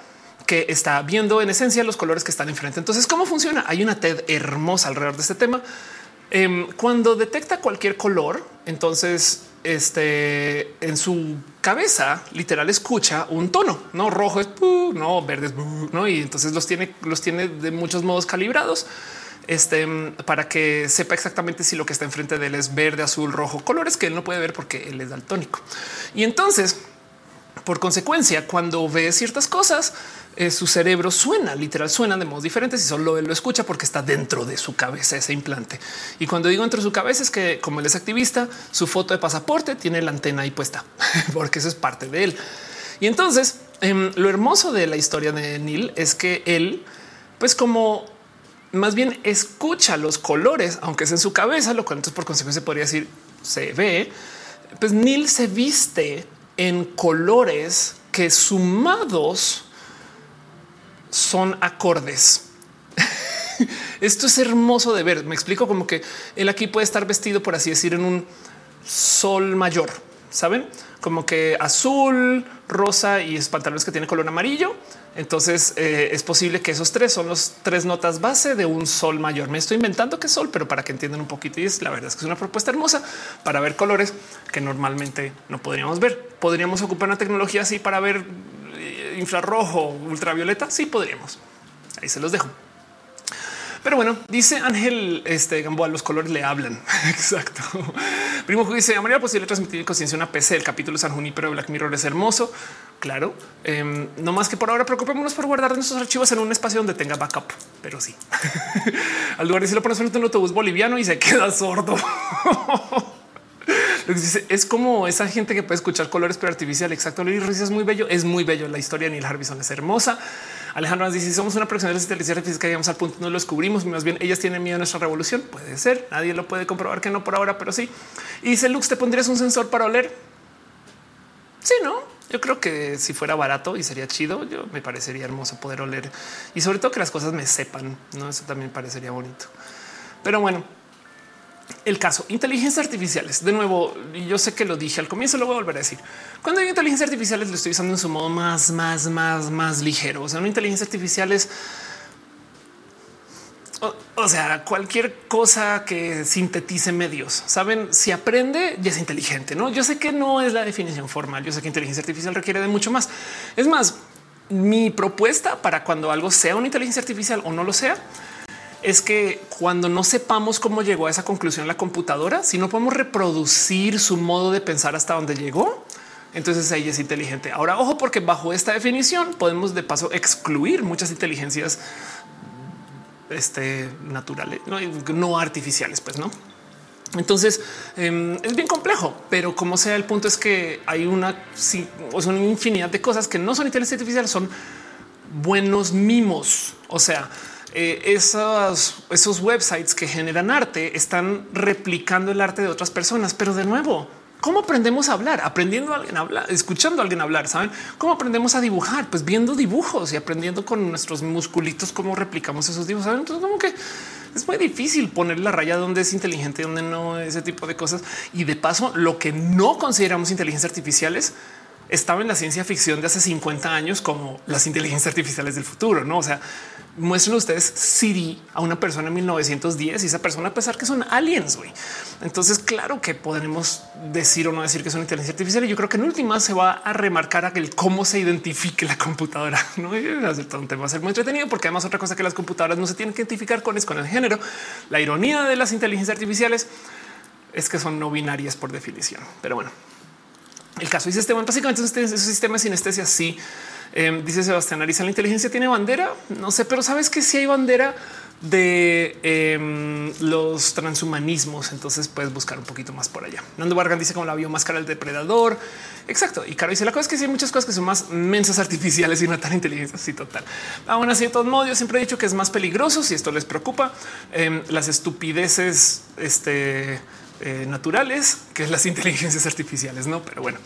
que está viendo en esencia los colores que están enfrente. Entonces, ¿cómo funciona? Hay una TED hermosa alrededor de este tema. Em, cuando detecta cualquier color, entonces este en su cabeza literal escucha un tono, no rojo es no verde es no y entonces los tiene, los tiene de muchos modos calibrados este para que sepa exactamente si lo que está enfrente de él es verde, azul, rojo, colores que él no puede ver porque él es daltónico. Y entonces, por consecuencia, cuando ve ciertas cosas, eh, su cerebro suena, literal suena de modos diferentes y solo él lo escucha porque está dentro de su cabeza ese implante. Y cuando digo dentro de su cabeza es que como él es activista, su foto de pasaporte tiene la antena ahí puesta, porque eso es parte de él. Y entonces em, lo hermoso de la historia de Neil es que él, pues como más bien escucha los colores, aunque es en su cabeza, lo cual entonces por consecuencia podría decir se ve, pues Neil se viste en colores que sumados son acordes. Esto es hermoso de ver. Me explico como que él aquí puede estar vestido, por así decir, en un sol mayor. Saben como que azul, rosa y pantalones que tiene color amarillo. Entonces eh, es posible que esos tres son los tres notas base de un sol mayor. Me estoy inventando que sol, pero para que entiendan un poquito. Y es la verdad es que es una propuesta hermosa para ver colores que normalmente no podríamos ver. Podríamos ocupar una tecnología así para ver infrarrojo, ultravioleta, sí podríamos. Ahí se los dejo. Pero bueno, dice Ángel este Gamboa, los colores le hablan. Exacto. Primo dice: A manera posible transmitir conciencia una PC. El capítulo San Junipero de Black Mirror es hermoso. Claro, em, no más que por ahora preocupémonos por guardar nuestros archivos en un espacio donde tenga backup, pero sí. Al lugar dice lo pones en un autobús boliviano y se queda sordo. Es como esa gente que puede escuchar colores pero artificial. Exacto. Luis es muy bello. Es muy bello. La historia de Neil Harbison es hermosa. Alejandro nos si somos una producción de las inteligencias artificiales que llegamos al punto no lo descubrimos. Más bien ellas tienen miedo a nuestra revolución. Puede ser. Nadie lo puede comprobar que no por ahora, pero sí. Y dice Lux, te pondrías un sensor para oler. Sí, no, yo creo que si fuera barato y sería chido, yo me parecería hermoso poder oler y sobre todo que las cosas me sepan. No, eso también parecería bonito. Pero bueno, el caso inteligencias artificiales. De nuevo, yo sé que lo dije al comienzo, lo voy a volver a decir. Cuando hay inteligencias artificiales, lo estoy usando en su modo más, más, más, más ligero. O sea, una inteligencia artificial es o, sea, cualquier cosa que sintetice medios. Saben, si aprende, ya es inteligente. No, yo sé que no es la definición formal. Yo sé que inteligencia artificial requiere de mucho más. Es más, mi propuesta para cuando algo sea una inteligencia artificial o no lo sea, es que cuando no sepamos cómo llegó a esa conclusión la computadora, si no podemos reproducir su modo de pensar hasta donde llegó, entonces ella es inteligente. Ahora, ojo, porque bajo esta definición podemos de paso excluir muchas inteligencias este, naturales, no, no artificiales, pues no. Entonces em, es bien complejo, pero como sea, el punto es que hay una, son una infinidad de cosas que no son inteligencia artificial, son buenos mimos. O sea, eh, esos, esos websites que generan arte están replicando el arte de otras personas, pero de nuevo, ¿Cómo aprendemos a hablar? Aprendiendo a alguien a hablar, escuchando a alguien hablar. Saben cómo aprendemos a dibujar? Pues viendo dibujos y aprendiendo con nuestros musculitos cómo replicamos esos dibujos. Entonces, como que es muy difícil poner la raya donde es inteligente y donde no, ese tipo de cosas. Y de paso, lo que no consideramos inteligencia artificiales estaba en la ciencia ficción de hace 50 años como las inteligencias artificiales del futuro. No, o sea, muestren ustedes Siri a una persona en 1910 y esa persona a pesar que son aliens. Wey. Entonces, claro que podremos decir o no decir que son inteligencia artificial. Y yo creo que en última se va a remarcar aquel cómo se identifique la computadora. No va a todo un tema, va a ser muy entretenido, porque además otra cosa que las computadoras no se tienen que identificar con es con el género. La ironía de las inteligencias artificiales es que son no binarias por definición. Pero bueno, el caso dice Esteban, básicamente es un sistema de sinestesia. Sí, em, dice Sebastián Ariza, la inteligencia tiene bandera. No sé, pero sabes que si hay bandera de em, los transhumanismos. Entonces puedes buscar un poquito más por allá. Nando Vargas dice como la biomáscara del depredador. Exacto. Y Caro dice la cosa es que sí hay muchas cosas que son más mensas artificiales y no tan inteligentes. Sí, total. Aún así, de todos modos, yo siempre he dicho que es más peligroso si esto les preocupa. Em, las estupideces, este eh, naturales que las inteligencias artificiales, no? Pero bueno,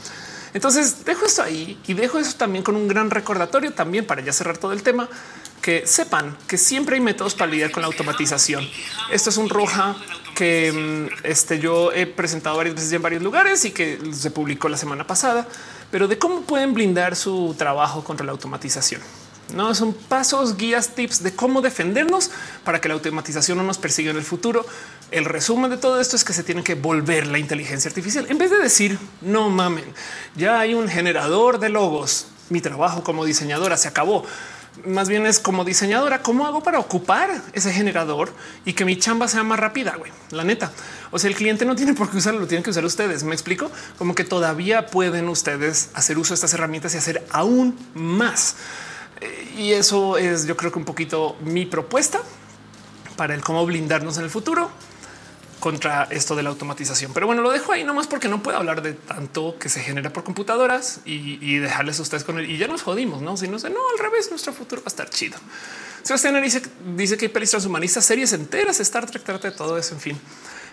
entonces dejo esto ahí y dejo eso también con un gran recordatorio también para ya cerrar todo el tema que sepan que siempre hay métodos para lidiar con la automatización. Esto es un roja que mm, este, yo he presentado varias veces en varios lugares y que se publicó la semana pasada, pero de cómo pueden blindar su trabajo contra la automatización. No son pasos, guías, tips de cómo defendernos para que la automatización no nos persiga en el futuro. El resumen de todo esto es que se tiene que volver la inteligencia artificial en vez de decir no mamen, ya hay un generador de logos. Mi trabajo como diseñadora se acabó. Más bien es como diseñadora, ¿cómo hago para ocupar ese generador y que mi chamba sea más rápida? Güey, la neta. O sea, el cliente no tiene por qué usarlo, lo tienen que usar ustedes. Me explico como que todavía pueden ustedes hacer uso de estas herramientas y hacer aún más. Y eso es yo creo que un poquito mi propuesta para el cómo blindarnos en el futuro contra esto de la automatización. Pero bueno, lo dejo ahí nomás porque no puedo hablar de tanto que se genera por computadoras y, dejarles a ustedes con él. Y ya nos jodimos, no? Si no sé, no, al revés, nuestro futuro va a estar chido. Sebastián dice, dice que hay pelis transhumanistas, series enteras, Star Trek, trata de todo eso. En fin,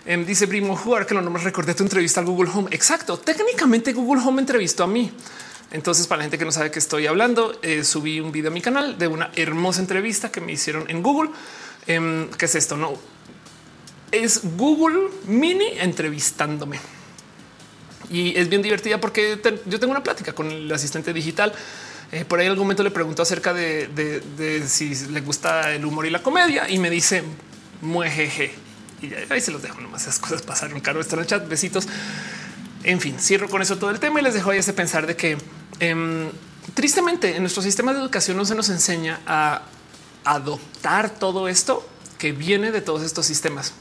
em, dice Primo Jugar que lo nomás recordé tu entrevista al Google Home. Exacto. Técnicamente Google Home entrevistó a mí. Entonces, para la gente que no sabe que estoy hablando, eh, subí un video a mi canal de una hermosa entrevista que me hicieron en Google. Em, ¿Qué es esto? No es Google Mini entrevistándome. Y es bien divertida porque yo tengo una plática con el asistente digital. Eh, por ahí algún momento le pregunto acerca de, si le gusta el humor y la comedia y me dice muejeje. Y ahí se los dejo nomás. Esas cosas pasaron. Caro está en el chat. Besitos. En fin, cierro con eso todo el tema y les dejo ahí ese pensar de que em, tristemente en nuestro sistema de educación no se nos enseña a adoptar todo esto que viene de todos estos sistemas.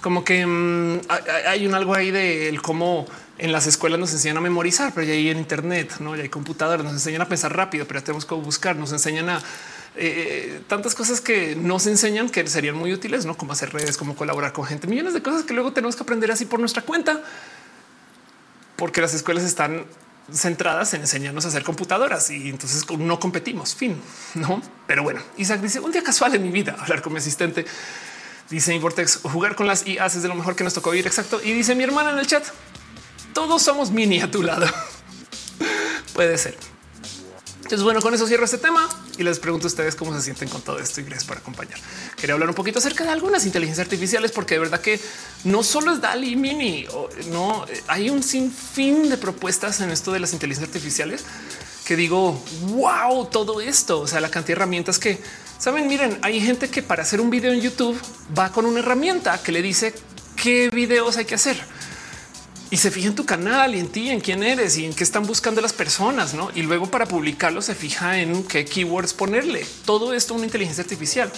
Como que em, hay un algo ahí de cómo en las escuelas nos enseñan a memorizar, pero ya hay en Internet, no ya hay computadoras, nos enseñan a pensar rápido, pero tenemos que buscar, nos enseñan a eh, tantas cosas que nos enseñan que serían muy útiles, no como hacer redes, como colaborar con gente, millones de cosas que luego tenemos que aprender así por nuestra cuenta porque las escuelas están centradas en enseñarnos a hacer computadoras y entonces no competimos. Fin, no? Pero bueno, Isaac dice un día casual en mi vida hablar con mi asistente. Dice Vortex jugar con las IAs es de lo mejor que nos tocó vivir. Exacto. Y dice mi hermana en el chat. Todos somos mini a tu lado. Puede ser. Entonces, bueno, con eso cierro este tema y les pregunto a ustedes cómo se sienten con todo esto y gracias por acompañar. Quería hablar un poquito acerca de algunas inteligencias artificiales, porque de verdad que no solo es DALI Mini, no hay un sinfín de propuestas en esto de las inteligencias artificiales que digo, wow, todo esto, o sea, la cantidad de herramientas que saben. Miren, hay gente que para hacer un video en YouTube va con una herramienta que le dice qué videos hay que hacer y se fija en tu canal y en ti, en quién eres y en qué están buscando las personas, ¿no? Y luego para publicarlo se fija en qué keywords ponerle. Todo esto una inteligencia artificial.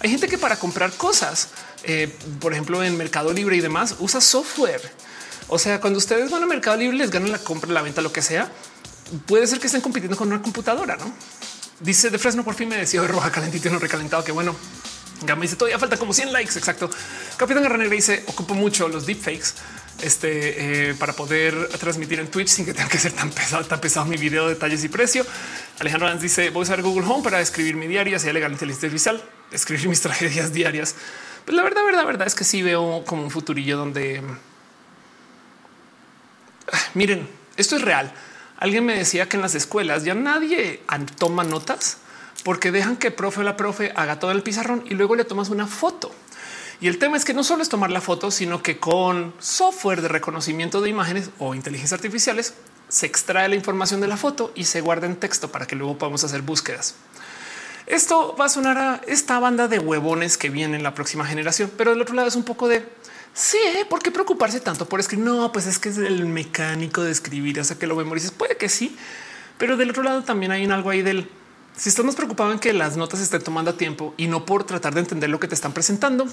Hay gente que para comprar cosas, eh, por ejemplo, en Mercado Libre y demás, usa software. O sea, cuando ustedes van a Mercado Libre, les ganan la compra, la venta, lo que sea, puede ser que estén compitiendo con una computadora, ¿no? Dice de Fresno, por fin me decía de roja calentito y no recalentado, que bueno. Gama dice todavía falta como 100 likes. Exacto. Capitán Garra dice ocupo mucho los deepfakes este, eh, para poder transmitir en Twitch sin que tenga que ser tan pesado, tan pesado mi video, detalles y precio. Alejandro Lanz dice voy a usar Google Home para escribir mi diaria, sea legal inteligencia artificial, escribir mis tragedias diarias. Pues la verdad, verdad, verdad es que sí veo como un futurillo donde ah, miren, esto es real. Alguien me decía que en las escuelas ya nadie toma notas porque dejan que profe o la profe haga todo el pizarrón y luego le tomas una foto. Y el tema es que no solo es tomar la foto, sino que con software de reconocimiento de imágenes o inteligencia artificiales se extrae la información de la foto y se guarda en texto para que luego podamos hacer búsquedas. Esto va a sonar a esta banda de huevones que viene en la próxima generación, pero del otro lado es un poco de sí, ¿eh? ¿por qué preocuparse tanto por escribir? No, pues es que es el mecánico de escribir, sea que lo memorices. Puede que sí, pero del otro lado también hay un algo ahí del si estamos preocupados en que las notas estén tomando tiempo y no por tratar de entender lo que te están presentando,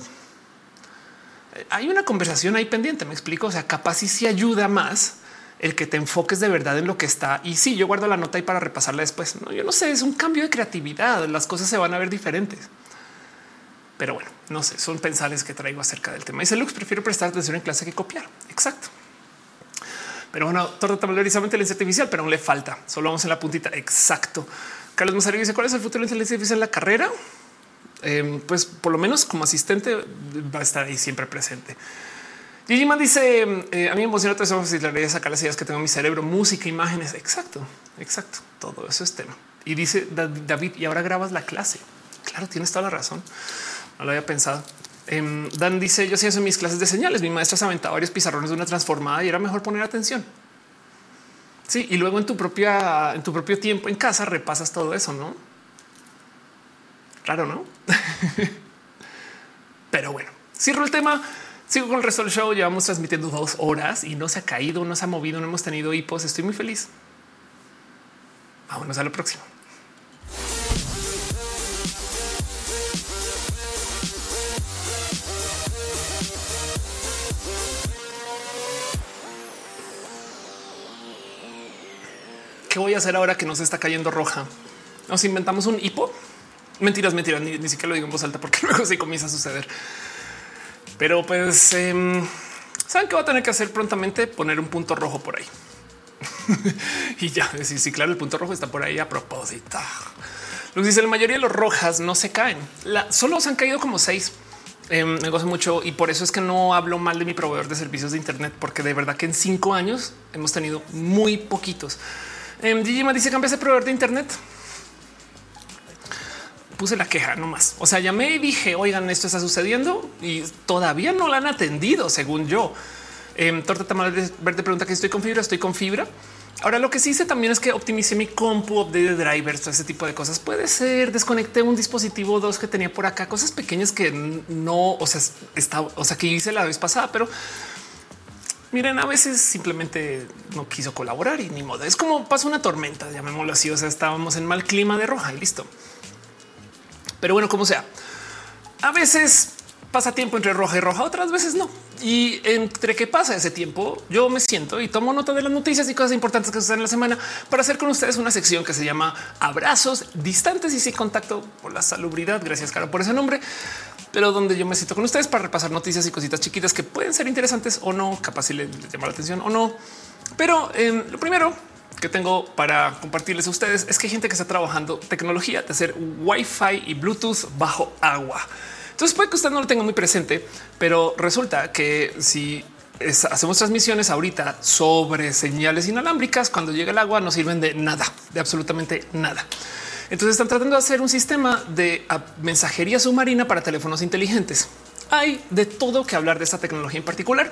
hay una conversación ahí pendiente. Me explico. O sea, capaz y si ayuda más el que te enfoques de verdad en lo que está. Y sí, yo guardo la nota ahí para repasarla después. No, yo no sé, es un cambio de creatividad. Las cosas se van a ver diferentes. Pero bueno, no sé, son pensares que traigo acerca del tema. Dice Lux, prefiero prestar atención en clase que copiar. Exacto. Pero bueno, torta tamalerizamente inteligencia artificial, pero no le falta. Solo vamos en la puntita. Exacto. Carlos Mazario dice cuál es el futuro de la inteligencia artificial en la carrera. Em, pues por lo menos como asistente va a estar ahí siempre presente. Gigi Man dice eh, a mí me emociona todo eso. Si sacar las ideas que tengo en mi cerebro, música, imágenes. Exacto, exacto. Todo eso es tema. Y dice David, y ahora grabas la clase. Claro, tienes toda la razón. No lo había pensado. Em, Dan dice: Yo sí eso en mis clases de señales. Mi maestra se aventaba varios pizarrones de una transformada y era mejor poner atención. Sí, y luego en tu propia, en tu propio tiempo en casa repasas todo eso, no? Claro, no? Pero bueno, cierro el tema. Sigo con el resto del show. Llevamos transmitiendo dos horas y no se ha caído, no se ha movido, no hemos tenido hipos. Estoy muy feliz. Vámonos a lo próximo. ¿Qué voy a hacer ahora que nos está cayendo roja? Nos inventamos un hipo. Mentiras, mentiras, ni, siquiera lo digo en voz alta porque luego se comienza a suceder. Pero pues em, saben que va a tener que hacer prontamente poner un punto rojo por ahí. y ya, sí, sí, claro, el punto rojo está por ahí a propósito. Lo dice la mayoría de los rojas no se caen. solo se han caído como seis. Eh, me gozo mucho y por eso es que no hablo mal de mi proveedor de servicios de Internet, porque de verdad que en cinco años hemos tenido muy poquitos. Eh, dice que de proveedor de Internet puse la queja nomás. O sea, llamé y dije, oigan, esto está sucediendo y todavía no la han atendido, según yo. Eh, Torta Tamal Verde pregunta que estoy con fibra, estoy con fibra. Ahora lo que sí hice también es que optimicé mi compu, de drivers, ese tipo de cosas. Puede ser, desconecté un dispositivo dos que tenía por acá, cosas pequeñas que no, o sea, está, o sea, que hice la vez pasada, pero miren, a veces simplemente no quiso colaborar y ni modo. Es como pasa una tormenta, llamémoslo así. O sea, estábamos en mal clima de roja y listo. Pero bueno, como sea, a veces pasa tiempo entre roja y roja, otras veces no. Y entre qué pasa ese tiempo, yo me siento y tomo nota de las noticias y cosas importantes que suceden en la semana para hacer con ustedes una sección que se llama abrazos distantes y sin contacto por la salubridad. Gracias, Caro, por ese nombre, pero donde yo me siento con ustedes para repasar noticias y cositas chiquitas que pueden ser interesantes o no, capaz si les, llama la atención o no. Pero eh, lo primero que tengo para compartirles a ustedes es que hay gente que está trabajando tecnología de hacer Wi-Fi y Bluetooth bajo agua. Entonces puede que usted no lo tenga muy presente, pero resulta que si hacemos transmisiones ahorita sobre señales inalámbricas, cuando llega el agua no sirven de nada, de absolutamente nada. Entonces están tratando de hacer un sistema de mensajería submarina para teléfonos inteligentes. Hay de todo que hablar de esta tecnología en particular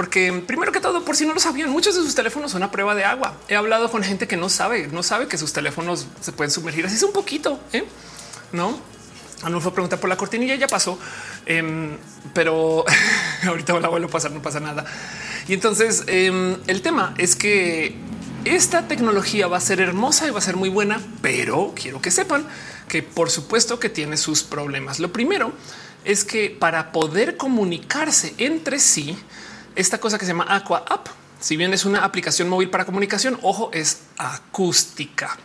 porque primero que todo, por si no lo sabían, muchos de sus teléfonos son a prueba de agua. He hablado con gente que no sabe, no sabe que sus teléfonos se pueden sumergir así es un poquito, ¿eh? no? No fue preguntar por la cortinilla, ya pasó, em, pero ahorita la vuelvo a pasar, no pasa nada. y entonces em, el tema es que esta tecnología va a ser hermosa y va a ser muy buena, pero quiero que sepan que por supuesto que tiene sus problemas. Lo primero es que para poder comunicarse entre sí, esta cosa que se llama Aqua App, si bien es una aplicación móvil para comunicación, ojo, es acústica.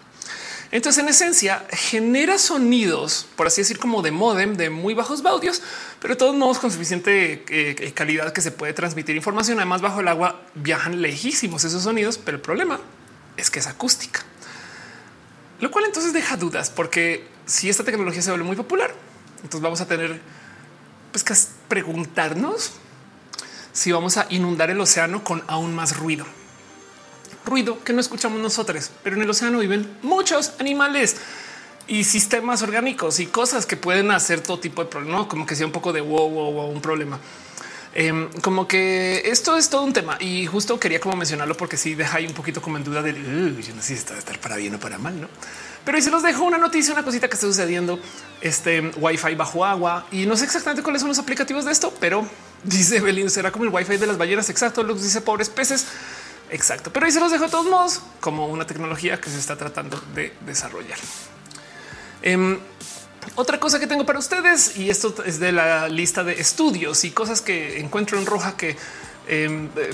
Entonces, en esencia, genera sonidos, por así decir, como de modem de muy bajos baudios, pero todos modos con suficiente eh, calidad que se puede transmitir información. Además, bajo el agua viajan lejísimos esos sonidos, pero el problema es que es acústica. Lo cual entonces deja dudas, porque si esta tecnología se vuelve muy popular, entonces vamos a tener pues, que preguntarnos si vamos a inundar el océano con aún más ruido ruido que no escuchamos nosotros, pero en el océano viven muchos animales y sistemas orgánicos y cosas que pueden hacer todo tipo de problemas, como que sea un poco de wow, wow, un problema. Em, como que esto es todo un tema y justo quería como mencionarlo porque si deja ahí un poquito como en duda de yo no sé si debe estar para bien o para mal, no? Pero se los dejo una noticia, una cosita que está sucediendo. Este Wi-Fi bajo agua y no sé exactamente cuáles son los aplicativos de esto, pero dice Belín será como el Wi-Fi de las ballenas. Exacto, lo dice pobres peces. Exacto, pero ahí se los dejo de todos modos como una tecnología que se está tratando de desarrollar. Em, otra cosa que tengo para ustedes, y esto es de la lista de estudios y cosas que encuentro en roja que em, eh,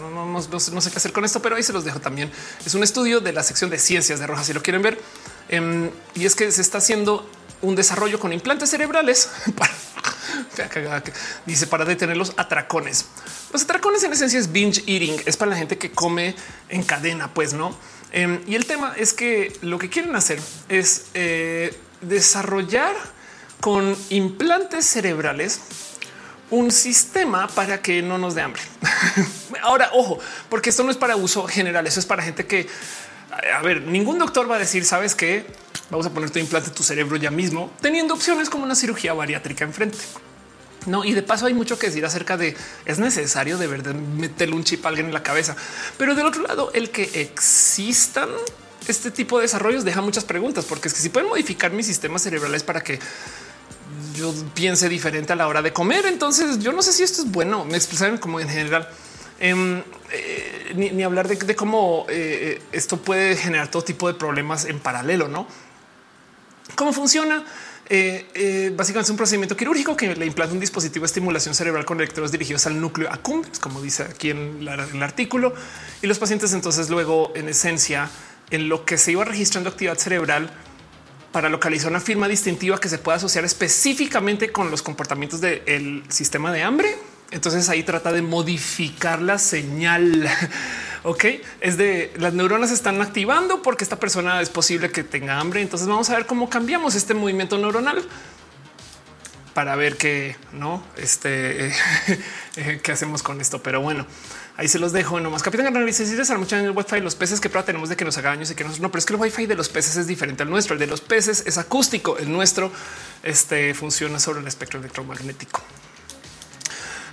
no, sé qué hacer con esto, pero ahí se los dejo también. Es un estudio de la sección de ciencias de roja, si lo quieren ver. Em, y es que se está haciendo un desarrollo con implantes cerebrales para, dice para detener los atracones. Los atracones en esencia es binge eating, es para la gente que come en cadena, pues no. Em, y el tema es que lo que quieren hacer es eh, desarrollar con implantes cerebrales un sistema para que no nos dé hambre. Ahora, ojo, porque esto no es para uso general, eso es para gente que, a ver, ningún doctor va a decir, sabes que vamos a poner tu implante tu cerebro ya mismo, teniendo opciones como una cirugía bariátrica enfrente. No, y de paso hay mucho que decir acerca de es necesario de verdad meterle un chip a alguien en la cabeza. Pero del otro lado, el que existan este tipo de desarrollos deja muchas preguntas, porque es que si pueden modificar mis sistemas cerebrales para que yo piense diferente a la hora de comer, entonces yo no sé si esto es bueno. Me expresaron como en general. Em, eh, ni, hablar de, cómo eh, esto puede generar todo tipo de problemas en paralelo, ¿no? ¿Cómo funciona? Eh, eh, básicamente es un procedimiento quirúrgico que le implanta un dispositivo de estimulación cerebral con electrodos dirigidos al núcleo accumbens, como dice aquí en, el artículo. Y los pacientes entonces luego en esencia en lo que se iba registrando actividad cerebral para localizar una firma distintiva que se pueda asociar específicamente con los comportamientos del sistema de hambre. Entonces ahí trata de modificar la señal Ok, es de las neuronas están activando porque esta persona es posible que tenga hambre. Entonces vamos a ver cómo cambiamos este movimiento neuronal para ver qué no este qué hacemos con esto. Pero bueno, ahí se los dejo. Nomás Capitán Análisis mucho en el wifi los peces que tenemos de que nos haga daños y que no, pero es que el wifi de los peces es diferente al nuestro. El de los peces es acústico. El nuestro este, funciona sobre el espectro electromagnético.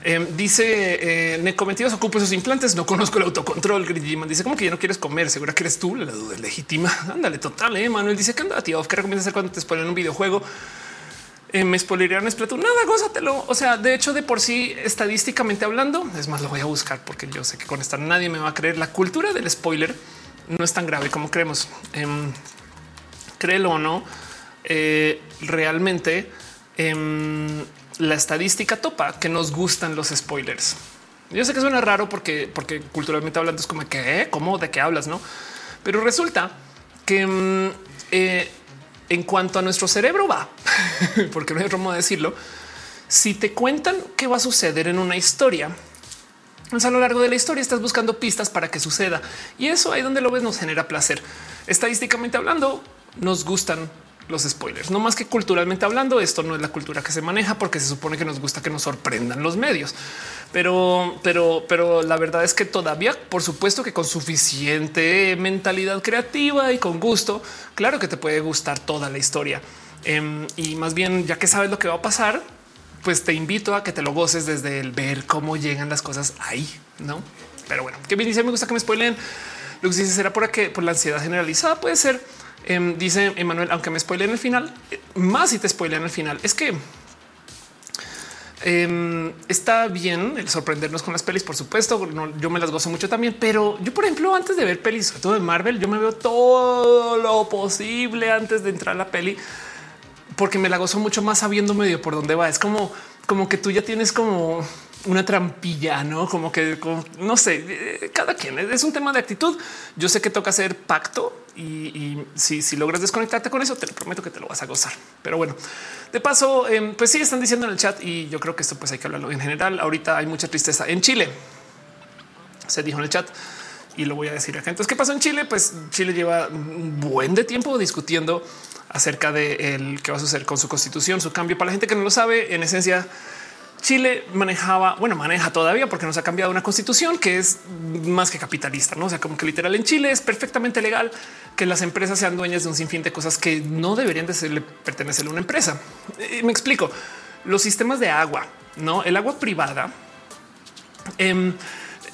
Em, dice eh, Neco ocupo esos implantes. No conozco el autocontrol. Grigiman dice como que ya no quieres comer. Segura que eres tú. La duda es legítima. Ándale, total. Eh. Manuel dice que anda, tío. ¿Qué recomiendas hacer cuando te spoilean un videojuego? Eh, me spoilerían Splatoon. Nada, gózatelo. O sea, de hecho, de por sí, estadísticamente hablando, es más, lo voy a buscar porque yo sé que con esta nadie me va a creer. La cultura del spoiler no es tan grave como creemos. Em, créelo o no, eh, realmente. La estadística topa que nos gustan los spoilers. Yo sé que suena raro porque, porque culturalmente hablando es como que, ¿cómo? ¿De qué hablas? No? Pero resulta que mm, eh, en cuanto a nuestro cerebro va, porque no hay otro modo de decirlo, si te cuentan qué va a suceder en una historia, a lo largo de la historia estás buscando pistas para que suceda. Y eso ahí donde lo ves nos genera placer. Estadísticamente hablando, nos gustan los spoilers. No más que culturalmente hablando, esto no es la cultura que se maneja porque se supone que nos gusta que nos sorprendan los medios. Pero, pero, pero la verdad es que todavía, por supuesto que con suficiente mentalidad creativa y con gusto, claro que te puede gustar toda la historia. Em, y más bien, ya que sabes lo que va a pasar, pues te invito a que te lo goces desde el ver cómo llegan las cosas ahí, no? Pero bueno, que bien dice, me gusta que me spoilen. Lo que dice será por, por la ansiedad generalizada, puede ser Em, dice Emanuel, aunque me en el final, más si te en el final, es que Em, está bien el sorprendernos con las pelis, por supuesto. yo me las gozo mucho también, pero yo, por ejemplo, antes de ver pelis, sobre todo de Marvel, yo me veo todo lo posible antes de entrar a la peli, porque me la gozo mucho más sabiendo medio por dónde va. Es como, como que tú ya tienes como una trampilla, no como que no sé, eh, cada quien es un tema de actitud. Yo sé que toca hacer pacto y, si, logras desconectarte con eso, te lo prometo que te lo vas a gozar. Pero bueno, de paso, em, pues sí están diciendo en el chat y yo creo que esto pues hay que hablarlo en general. Ahorita hay mucha tristeza en Chile. Se dijo en el chat y lo voy a decir acá. Entonces, ¿qué pasó en Chile? Pues Chile lleva un buen de tiempo discutiendo acerca de el qué va a suceder con su constitución, su cambio. Para la gente que no lo sabe, en esencia, Chile manejaba, bueno, maneja todavía porque nos ha cambiado una constitución que es más que capitalista, no? O sea, como que literal en Chile es perfectamente legal que las empresas sean dueñas de un sinfín de cosas que no deberían de serle pertenecer a una empresa. Eh, me explico los sistemas de agua, no el agua privada. Em,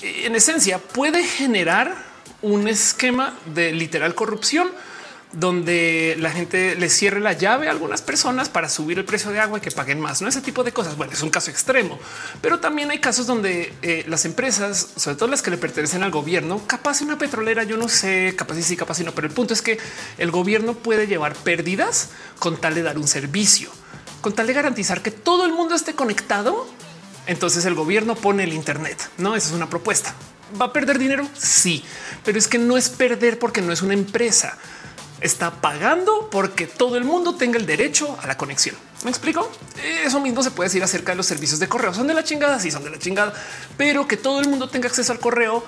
en esencia puede generar un esquema de literal corrupción donde la gente le cierre la llave a algunas personas para subir el precio de agua y que paguen más. No ese tipo de cosas. Bueno, es un caso extremo, pero también hay casos donde eh, las empresas, sobre todo las que le pertenecen al gobierno, capaz una petrolera, yo no sé, capaz sí, capaz no, pero el punto es que el gobierno puede llevar pérdidas con tal de dar un servicio, con tal de garantizar que todo el mundo esté conectado. Entonces el gobierno pone el Internet. No, esa es una propuesta. ¿Va a perder dinero? Sí, pero es que no es perder porque no es una empresa está pagando porque todo el mundo tenga el derecho a la conexión. ¿Me explico? Eso mismo se puede decir acerca de los servicios de correo. Son de la chingada, sí son de la chingada, pero que todo el mundo tenga acceso al correo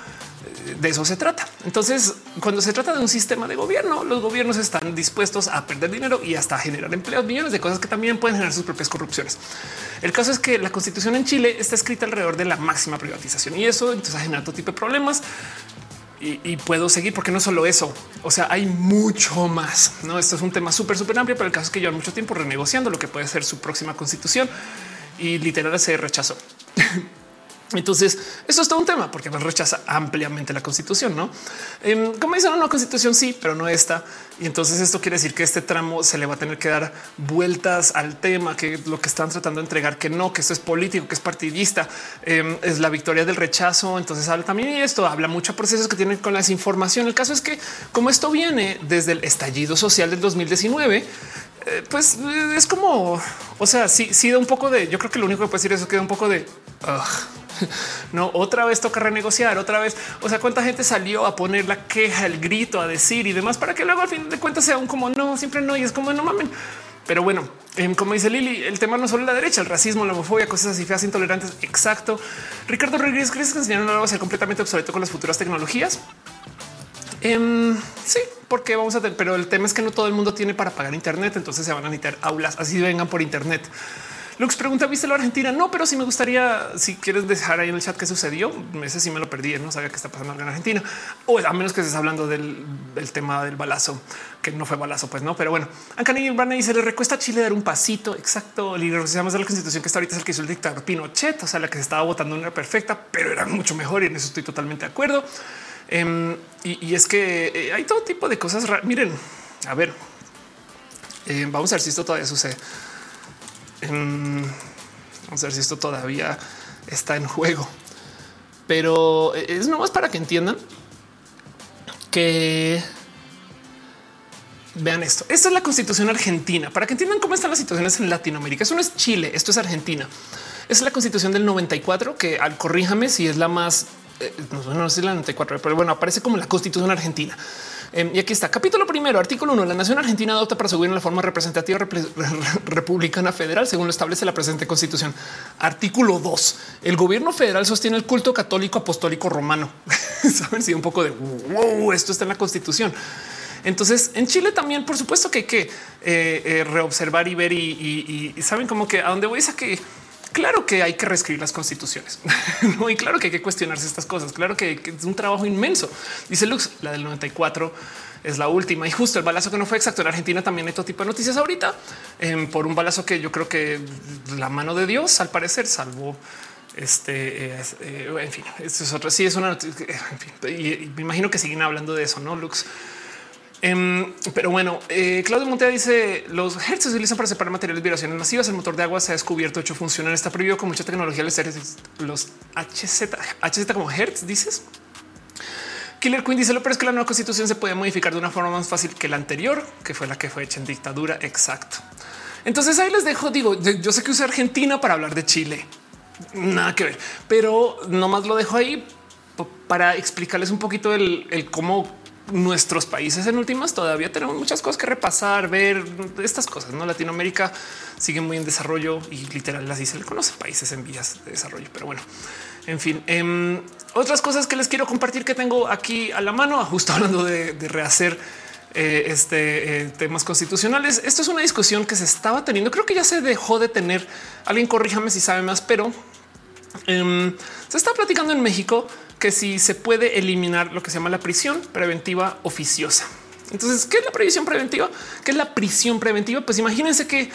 eh, de eso se trata. Entonces, cuando se trata de un sistema de gobierno, los gobiernos están dispuestos a perder dinero y hasta generar empleos, millones de cosas que también pueden generar sus propias corrupciones. El caso es que la constitución en Chile está escrita alrededor de la máxima privatización y eso entonces genera todo tipo de problemas y, puedo seguir porque no solo eso, o sea, hay mucho más. No, esto es un tema súper, súper amplio, pero el caso es que llevan mucho tiempo renegociando lo que puede ser su próxima constitución y literal se rechazó. Entonces, eso es todo un tema porque rechaza ampliamente la constitución, no? Em, como dicen, una constitución sí, pero no esta. Y entonces esto quiere decir que este tramo se le va a tener que dar vueltas al tema, que lo que están tratando de entregar, que no, que esto es político, que es partidista, em, es la victoria del rechazo. Entonces habla también y esto habla mucho de procesos que tienen con la desinformación. El caso es que como esto viene desde el estallido social del 2019, eh, pues es como, o sea, sí, sí da un poco de, yo creo que lo único que puede decir eso queda un poco de, no, otra vez toca renegociar, otra vez. O sea, cuánta gente salió a poner la queja, el grito, a decir y demás para que luego al de cuentas sea un como no, siempre no. Y es como no mamen. Pero bueno, em, como dice Lili, el tema no solo la derecha, el racismo, la homofobia, cosas así feas, intolerantes. Exacto. Ricardo Rodríguez, ¿crees que enseñaron algo a ser completamente obsoleto con las futuras tecnologías? Em, sí, porque vamos a tener, pero el tema es que no todo el mundo tiene para pagar Internet, entonces se van a necesitar aulas, así vengan por Internet. Lux pregunta, ¿viste la Argentina? No, pero si me gustaría, si quieres dejar ahí en el chat qué sucedió, ese sí me lo perdí, no sabía qué está pasando en Argentina, o a menos que estés hablando del, tema del balazo, que no fue balazo, pues no, pero bueno, Ancani Urbana dice, le recuesta a Chile dar un pasito, exacto, y recordamos de la constitución que está ahorita es el que hizo el dictador Pinochet, o sea, la que se estaba votando no era perfecta, pero era mucho mejor y en eso estoy totalmente de acuerdo. Em, y, es que eh, hay todo tipo de cosas. Miren, a ver, eh, vamos a ver si esto todavía sucede. Vamos a ver si esto todavía está en juego, pero es nomás para que entiendan que vean esto. Esta es la constitución argentina para que entiendan cómo están las situaciones en Latinoamérica. Eso no es Chile, esto es Argentina. Es la constitución del 94 que al corríjame si es la más, eh, no sé si la 94, pero bueno, aparece como la constitución argentina. Em, y aquí está capítulo primero, artículo 1. La nación argentina adopta para su gobierno la forma representativa republicana federal, según lo establece la presente constitución. Artículo 2. El gobierno federal sostiene el culto católico apostólico romano. Saben si un poco de wow, esto está en la constitución. Entonces, en Chile también, por supuesto que hay que eh, eh, reobservar y ver y, saben como que a dónde voy es a que Claro que hay que reescribir las constituciones ¿no? y claro que hay que cuestionarse estas cosas. Claro que, es un trabajo inmenso. Dice Lux, la del 94 es la última y justo el balazo que no fue exacto en Argentina también hay todo tipo de noticias ahorita em, por un balazo que yo creo que la mano de Dios al parecer salvó este, eh, en fin, esto es otra. Sí, es una. En fin, y, me imagino que siguen hablando de eso, no Lux. Em, pero bueno, eh, Claudio Montea dice los hertz se utilizan para separar materiales vibraciones masivas. El motor de agua se ha descubierto, hecho funcionar. Está prohibido con mucha tecnología. Los HZ, HZ como hertz, dices. Killer Queen dice lo pero es que la nueva constitución se puede modificar de una forma más fácil que la anterior, que fue la que fue hecha en dictadura. Exacto. Entonces ahí les dejo, digo, yo sé que usé Argentina para hablar de Chile, nada que ver, pero nomás lo dejo ahí para explicarles un poquito el, cómo nuestros países en últimas todavía tenemos muchas cosas que repasar, ver estas cosas. No Latinoamérica sigue muy en desarrollo y literal así se le conoce países en vías de desarrollo. Pero bueno, en fin, em, otras cosas que les quiero compartir que tengo aquí a la mano, justo hablando de, rehacer eh, este eh, temas constitucionales. Esto es una discusión que se estaba teniendo. Creo que ya se dejó de tener. Alguien corríjame si sabe más, pero em, se está platicando en México que si se puede eliminar lo que se llama la prisión preventiva oficiosa. Entonces, ¿qué es la previsión preventiva? ¿Qué es la prisión preventiva? Pues imagínense que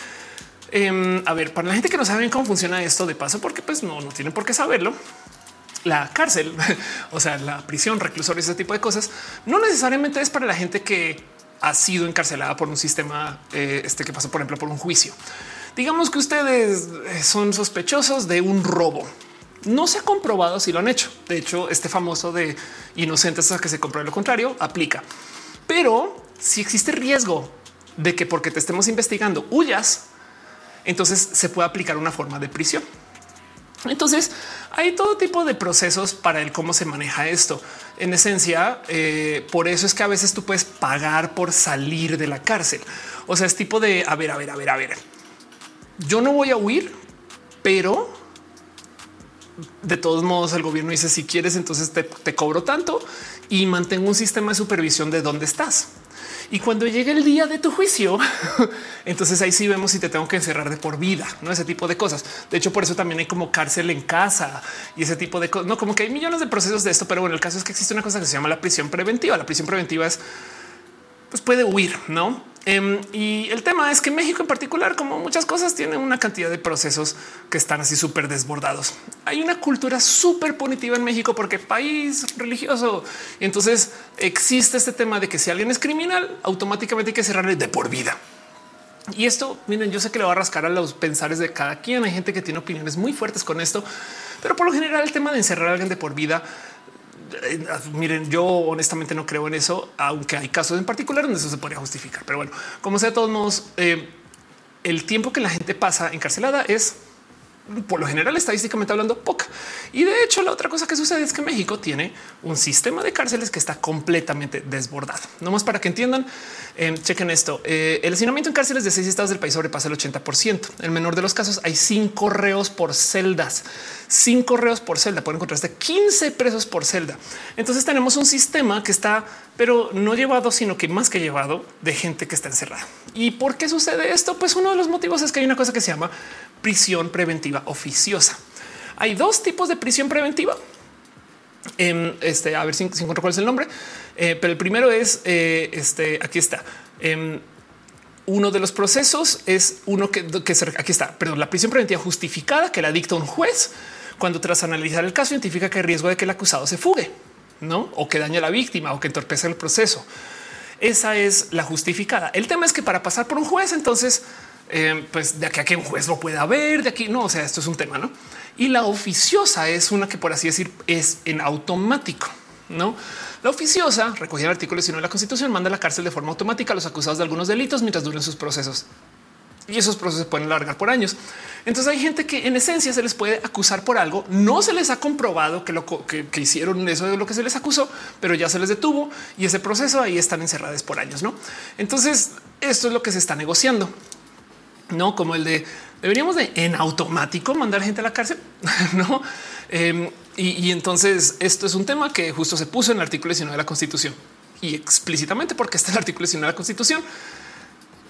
Em, a ver, para la gente que no sabe cómo funciona esto de paso, porque pues no, no tienen por qué saberlo. La cárcel, o sea, la prisión, reclusorio, ese tipo de cosas, no necesariamente es para la gente que ha sido encarcelada por un sistema eh, este que pasó, por ejemplo, por un juicio. Digamos que ustedes eh, son sospechosos de un robo. No se ha comprobado si lo han hecho. De hecho, este famoso de inocentes a que se compruebe lo contrario aplica. Pero si existe riesgo de que porque te estemos investigando huyas, entonces se puede aplicar una forma de prisión. Entonces hay todo tipo de procesos para el cómo se maneja esto. En esencia, eh, por eso es que a veces tú puedes pagar por salir de la cárcel. O sea, es tipo de a ver, a ver, a ver, a ver. Yo no voy a huir, pero de todos modos el gobierno dice si quieres, entonces te, te cobro tanto y mantengo un sistema de supervisión de dónde estás. Y cuando llegue el día de tu juicio, entonces ahí sí vemos si te tengo que encerrar de por vida, no ese tipo de cosas. De hecho, por eso también hay como cárcel en casa y ese tipo de cosas. No como que hay millones de procesos de esto, pero bueno, el caso es que existe una cosa que se llama la prisión preventiva. La prisión preventiva es pues puede huir, no? Em, y el tema es que México en particular, como muchas cosas, tiene una cantidad de procesos que están así súper desbordados. Hay una cultura súper punitiva en México porque país religioso. Y entonces existe este tema de que si alguien es criminal, automáticamente hay que cerrarle de por vida. Y esto, miren, yo sé que le va a rascar a los pensares de cada quien. Hay gente que tiene opiniones muy fuertes con esto, pero por lo general el tema de encerrar a alguien de por vida eh, miren, yo honestamente no creo en eso, aunque hay casos en particular donde eso se podría justificar. Pero bueno, como sea, de todos modos, eh, el tiempo que la gente pasa encarcelada es por lo general, estadísticamente hablando, poca. Y de hecho, la otra cosa que sucede es que México tiene un sistema de cárceles que está completamente desbordado. No más para que entiendan, eh, chequen esto. Eh, el hacinamiento en cárceles de seis estados del país sobrepasa el 80 por ciento. En el menor de los casos, hay cinco reos por celdas, cinco reos por celda. Pueden encontrar hasta 15 presos por celda. Entonces, tenemos un sistema que está, pero no llevado, sino que más que llevado de gente que está encerrada. ¿Y por qué sucede esto? Pues uno de los motivos es que hay una cosa que se llama prisión preventiva oficiosa. Hay dos tipos de prisión preventiva. Em, este, a ver si, encuentro cuál es el nombre, eh, pero el primero es eh, este. Aquí está. Em, uno de los procesos es uno que, que aquí está, perdón, la prisión preventiva justificada que la dicta un juez cuando tras analizar el caso identifica que hay riesgo de que el acusado se fugue, no o que dañe a la víctima o que entorpece el proceso. Esa es la justificada. El tema es que para pasar por un juez, entonces eh, pues de aquí a que un juez lo pueda ver, de aquí no, o sea, esto es un tema, ¿no? Y la oficiosa es una que por así decir es en automático, ¿no? La oficiosa, recogida el artículo 19 de la Constitución, manda a la cárcel de forma automática a los acusados de algunos delitos mientras duren sus procesos. Y esos procesos pueden alargar por años. Entonces hay gente que en esencia se les puede acusar por algo. No se les ha comprobado que lo que, que hicieron eso de lo que se les acusó, pero ya se les detuvo y ese proceso ahí están encerrados por años. No, entonces esto es lo que se está negociando no como el de deberíamos de en automático mandar gente a la cárcel, no? Em, y, entonces esto es un tema que justo se puso en el artículo 19 de la Constitución y explícitamente porque está el artículo 19 de la Constitución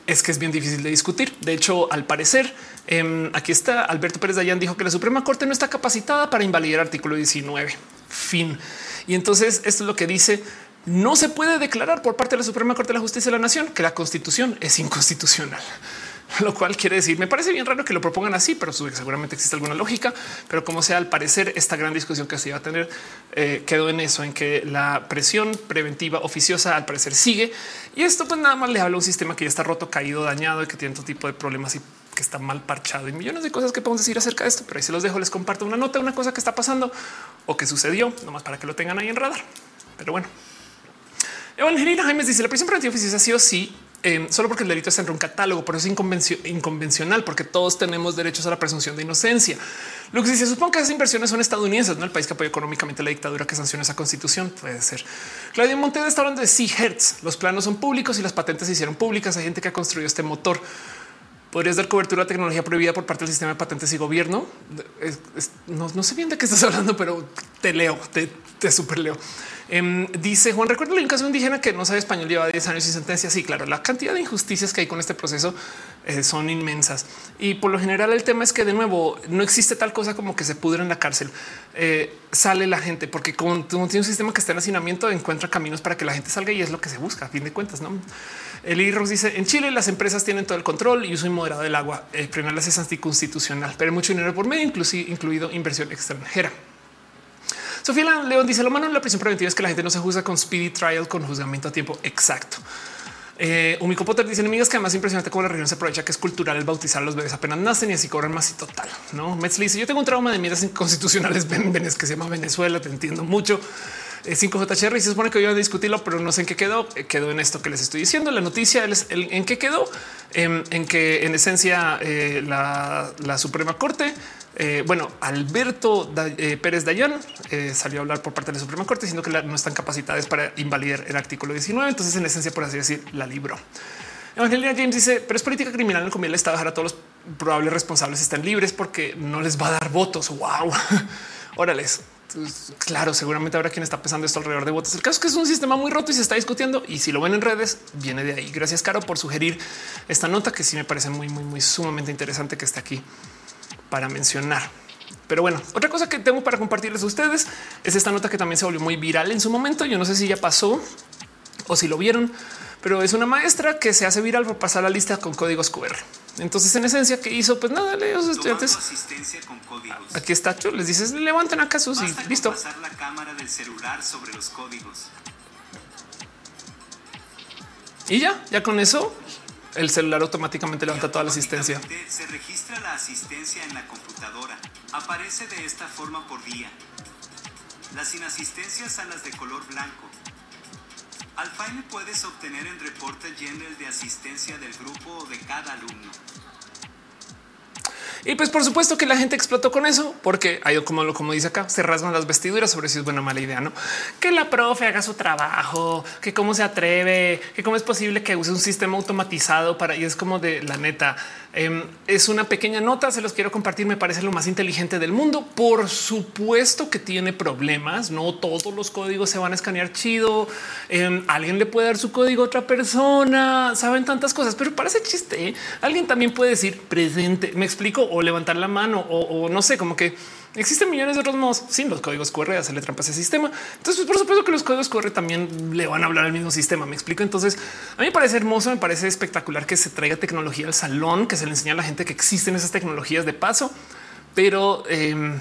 es que es bien difícil de discutir. De hecho, al parecer, em, aquí está Alberto Pérez Dayan dijo que la Suprema Corte no está capacitada para invalidar el artículo 19. Fin. Y entonces esto es lo que dice. No se puede declarar por parte de la Suprema Corte de la Justicia de la Nación que la Constitución es inconstitucional. lo cual quiere decir, me parece bien raro que lo propongan así, pero seguramente existe alguna lógica. Pero como sea, al parecer, esta gran discusión que se iba a tener eh, quedó en eso, en que la presión preventiva oficiosa al parecer sigue. Y esto pues nada más le habla a un sistema que ya está roto, caído, dañado y que tiene todo tipo de problemas y que está mal parchado y millones de cosas que podemos decir acerca de esto. Pero ahí se los dejo, les comparto una nota, una cosa que está pasando o que sucedió, nomás para que lo tengan ahí en radar. Pero bueno, Evangelina Jaime dice la prisión preventiva oficiosa sí o sí Em, solo porque el delito está en un catálogo, por eso es inconvencional, porque todos tenemos derechos a la presunción de inocencia. Lo que se supone que esas inversiones son estadounidenses, no el país que apoya económicamente la dictadura que sanciona esa constitución. Puede ser. Claudia Montes está hablando de Seahertz. Los planos son públicos y las patentes se hicieron públicas. Hay gente que ha construido este motor. Podrías dar cobertura a tecnología prohibida por parte del sistema de patentes y gobierno. no, sé bien de qué estás hablando, pero te leo, te, te super leo. Em, dice Juan, recuerdo un caso indígena que no sabe español, lleva 10 años sin sentencia. Sí, claro, la cantidad de injusticias que hay con este proceso eh, son inmensas. Y por lo general el tema es que de nuevo no existe tal cosa como que se pudre en la cárcel. Eh, sale la gente porque como tiene un sistema que está en hacinamiento, encuentra caminos para que la gente salga y es lo que se busca a fin de cuentas. No, el IROX dice en Chile las empresas tienen todo el control y uso inmoderado del agua. Eh, frenarlas es anticonstitucional, pero mucho dinero por medio, incluido inversión extranjera. Sofía León dice lo malo en la prisión preventiva es que la gente no se juzga con speedy trial con juzgamiento a tiempo exacto. Eh, Umico Potter dice enemigas que además es impresionante cómo la región se aprovecha que es cultural el bautizar a los bebés apenas nacen y así cobran más y total. No Metzli dice yo tengo un trauma de mierdas inconstitucionales que se llama Venezuela. Te entiendo mucho. 5JHR eh, y se supone que iba a discutirlo, pero no sé en qué quedó. Eh, quedó en esto que les estoy diciendo. La noticia es en qué quedó, em, en, que en esencia eh, la, la Suprema Corte eh, bueno, Alberto eh, Pérez Dayan eh, salió a hablar por parte de la Suprema Corte diciendo que no están capacitadas para invalidar el artículo 19. Entonces, en esencia, por así decir, la libró. Evangelina James dice, pero es política criminal en el Estado dejar a todos los probables responsables están libres porque no les va a dar votos. Wow. Órales. Claro, seguramente habrá quien está pensando esto alrededor de votos. El caso es que es un sistema muy roto y se está discutiendo. Y si lo ven en redes, viene de ahí. Gracias, Caro, por sugerir esta nota que sí me parece muy, muy, muy sumamente interesante que está aquí para mencionar. Pero bueno, otra cosa que tengo para compartirles a ustedes es esta nota que también se volvió muy viral en su momento. Yo no sé si ya pasó o si lo vieron, pero es una maestra que se hace viral por pasar la lista con códigos QR. Entonces, en esencia, ¿qué hizo? Pues nada, le los estudiantes. Asistencia con códigos. Aquí está, les dices, levanten acá sus y listo. Pasar la cámara del celular sobre los códigos. Y ya, ya con eso el celular automáticamente levanta toda la asistencia. Se registra la asistencia en la computadora. Aparece de esta forma por día. Las inasistencias son las de color blanco. Alfaime puedes obtener el reporte general de asistencia del grupo o de cada alumno. Y pues por supuesto que la gente explotó con eso, porque hay como lo como dice acá, se rasgan las vestiduras sobre si es buena o mala idea, no? Que la profe haga su trabajo, que cómo se atreve, que cómo es posible que use un sistema automatizado para y es como de la neta. Em, es una pequeña nota, se los quiero compartir, me parece lo más inteligente del mundo. Por supuesto que tiene problemas, no todos los códigos se van a escanear chido, em, alguien le puede dar su código a otra persona, saben tantas cosas, pero parece chiste. ¿eh? Alguien también puede decir presente, me explico, o levantar la mano, o no sé, como que Existen millones de otros modos sin los códigos QR, hacerle trampas a ese sistema. Entonces, por supuesto que los códigos QR también le van a hablar al mismo sistema. Me explico. Entonces, a mí me parece hermoso, me parece espectacular que se traiga tecnología al salón, que se le enseña a la gente que existen esas tecnologías de paso, pero em,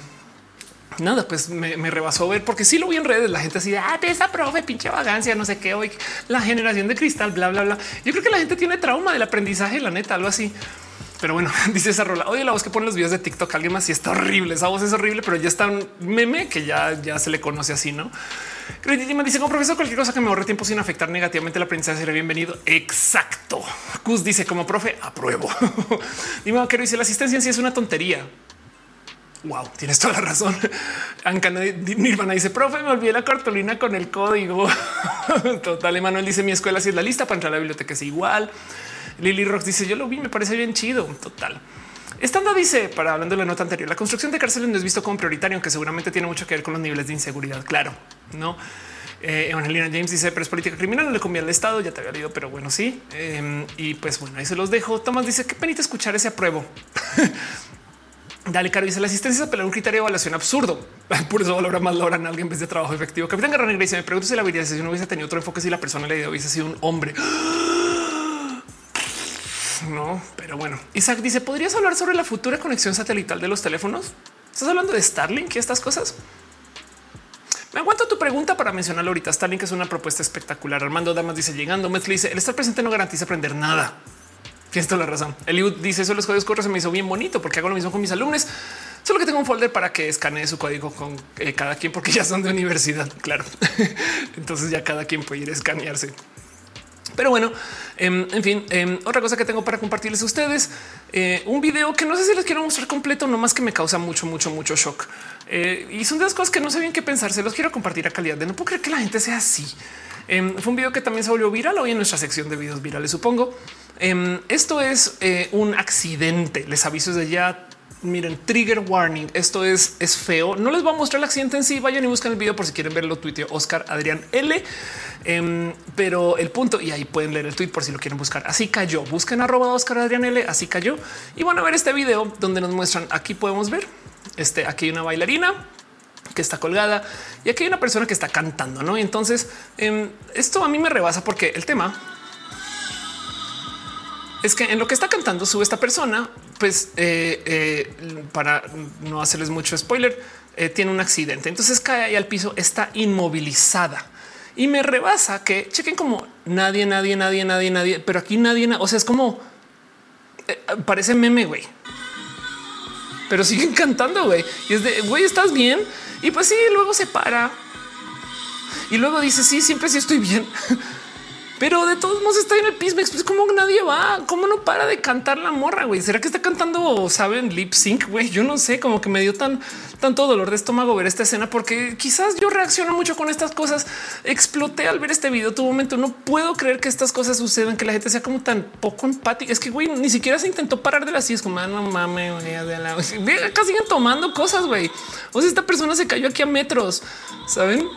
nada, pues me, rebasó ver porque sí lo vi en redes. La gente así de ah, esa profe, pinche vagancia, no sé qué hoy, la generación de cristal, bla, bla, bla. Yo creo que la gente tiene trauma del aprendizaje, la neta, algo así. Pero bueno, dice esa rola. Oye, la voz que pone los videos de TikTok, alguien más y está horrible. Esa voz es horrible, pero ya está un meme que ya, ya se le conoce así, no? me dice como profesor, cualquier cosa que me ahorre tiempo sin afectar negativamente la aprendizaje será bienvenido. Exacto. Cus dice como profe, apruebo. Dime, que dice la asistencia en sí es una tontería. Wow, tienes toda la razón. Ancana Nirvana dice, profe, me olvidé la cartulina con el código. Total, Emanuel dice, mi escuela si es la lista para entrar a la biblioteca es igual. Lily Rox dice yo lo vi, me parece bien chido. Total. Estando dice para hablando de la nota anterior, la construcción de cárceles no es visto como prioritario, aunque seguramente tiene mucho que ver con los niveles de inseguridad. Claro, no. Eh, Evangelina James dice, pero es política criminal, no le conviene al Estado. Ya te había leído, pero bueno, sí. Em, y pues bueno, ahí se los dejo. Tomás dice qué penita escuchar ese apruebo. Dale, Caro dice la asistencia es apelar un criterio de evaluación absurdo. Por eso valora más la hora en alguien en vez de trabajo efectivo. Capitán Negra dice: Me pregunto si la no hubiese tenido otro enfoque, si la persona le hubiese sido un hombre. No, pero bueno. Isaac dice: ¿Podrías hablar sobre la futura conexión satelital de los teléfonos? ¿Estás hablando de Starlink y estas cosas? Me aguanto tu pregunta para mencionarlo ahorita. Starlink es una propuesta espectacular. Armando Damas dice llegando. Metli dice el estar presente no garantiza aprender nada. Tienes toda la razón. Eliud dice eso los códigos cortos se me hizo bien bonito porque hago lo mismo con mis alumnos. Solo que tengo un folder para que escanee su código con eh, cada quien porque ya son de universidad. Claro. Entonces ya cada quien puede ir a escanearse. Pero bueno, em, en fin, em, otra cosa que tengo para compartirles a ustedes, eh, un video que no sé si les quiero mostrar completo, no más que me causa mucho, mucho, mucho shock. Eh, y son de las cosas que no sé bien qué pensar. Se los quiero compartir a calidad de no puedo creer que la gente sea así. Em, fue un video que también se volvió viral hoy en nuestra sección de videos virales, supongo. esto es eh, un accidente. Les aviso desde ya miren, trigger warning. Esto es, es feo. No les voy a mostrar el accidente en sí. Vayan y buscan el video por si quieren verlo. Tuiteo Oscar Adrián L. Em, pero el punto, y ahí pueden leer el tweet por si lo quieren buscar. Así cayó. Busquen arroba Oscar Adrián L. Así cayó y van a ver este video donde nos muestran. Aquí podemos ver este. Aquí hay una bailarina que está colgada y aquí hay una persona que está cantando. No, y entonces em, esto a mí me rebasa porque el tema es que en lo que está cantando sube esta persona, pues eh, eh, para no hacerles mucho spoiler, eh, tiene un accidente. Entonces cae ahí al piso, está inmovilizada y me rebasa que chequen como nadie, nadie, nadie, nadie, nadie, pero aquí nadie, o sea, es como parece meme, güey. Pero siguen cantando, güey. Y es de, güey, ¿estás bien? Y pues sí, luego se para. Y luego dice, sí, siempre sí estoy bien. pero de todos modos está en el piso. Pues como nadie va, cómo no para de cantar la morra. Güey, será que está cantando, saben, lip sync? Güey, yo no sé, como que me dio tan tanto dolor de estómago ver esta escena, porque quizás yo reacciono mucho con estas cosas. Exploté al ver este video. Tu momento no puedo creer que estas cosas sucedan, que la gente sea como tan poco empática. Es que güey, ni siquiera se intentó parar de las es como ah, no mames, acá siguen tomando cosas. Güey, o sea, esta persona se cayó aquí a metros, saben?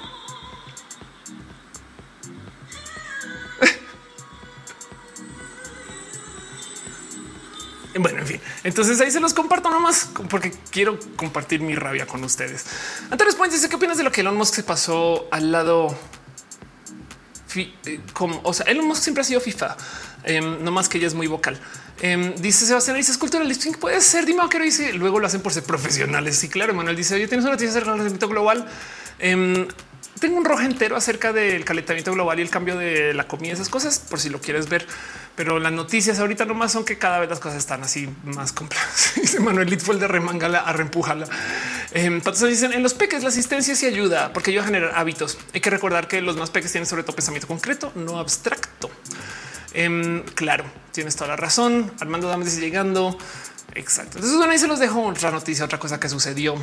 Bueno, en fin, entonces ahí se los comparto nomás porque quiero compartir mi rabia con ustedes. Antes Point dice qué opinas de lo que Elon Musk se pasó al lado. Eh, como, o sea, Elon Musk siempre ha sido FIFA, em, no más que ella es muy vocal. Eh, dice Sebastián, dice escultura lifting puede ser. Dime qué dice. Luego lo hacen por ser profesionales. Sí, claro. Manuel dice: Oye, tienes una noticia acerca del global. Em, tengo un rojo entero acerca del calentamiento global y el cambio de la comida, esas cosas, por si lo quieres ver. Pero las noticias ahorita nomás son que cada vez las cosas están así más complejas. Dice Manuel fue el de remangala a reempujarla. Eh, entonces dicen en los peques la asistencia sí ayuda porque yo a generar hábitos. Hay que recordar que los más peques tienen sobre todo pensamiento concreto, no abstracto. Em, claro, tienes toda la razón. Armando Dames llegando. Exacto. Entonces, bueno, ahí se los dejo otra noticia, otra cosa que sucedió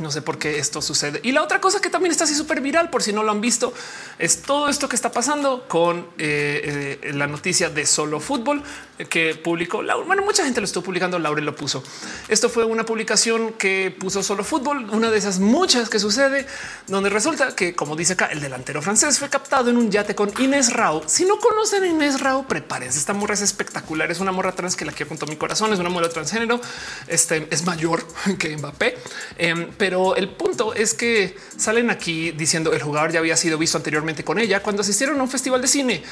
no sé por qué esto sucede. Y la otra cosa que también está así súper viral, por si no lo han visto, es todo esto que está pasando con eh, eh, la noticia de solo fútbol que publicó Laura. Bueno, mucha gente lo estuvo publicando. Laura lo puso. Esto fue una publicación que puso solo fútbol, una de esas muchas que sucede, donde resulta que, como dice acá, el delantero francés fue captado en un yate con Inés Rao. Si no conocen a Inés Rao, prepárense. Esta morra es espectacular. Es una morra trans que la quiero con todo mi corazón. Es una morra transgénero. Este es mayor que Mbappé. Em, pero el punto es que salen aquí diciendo el jugador ya había sido visto anteriormente con ella cuando asistieron a un festival de cine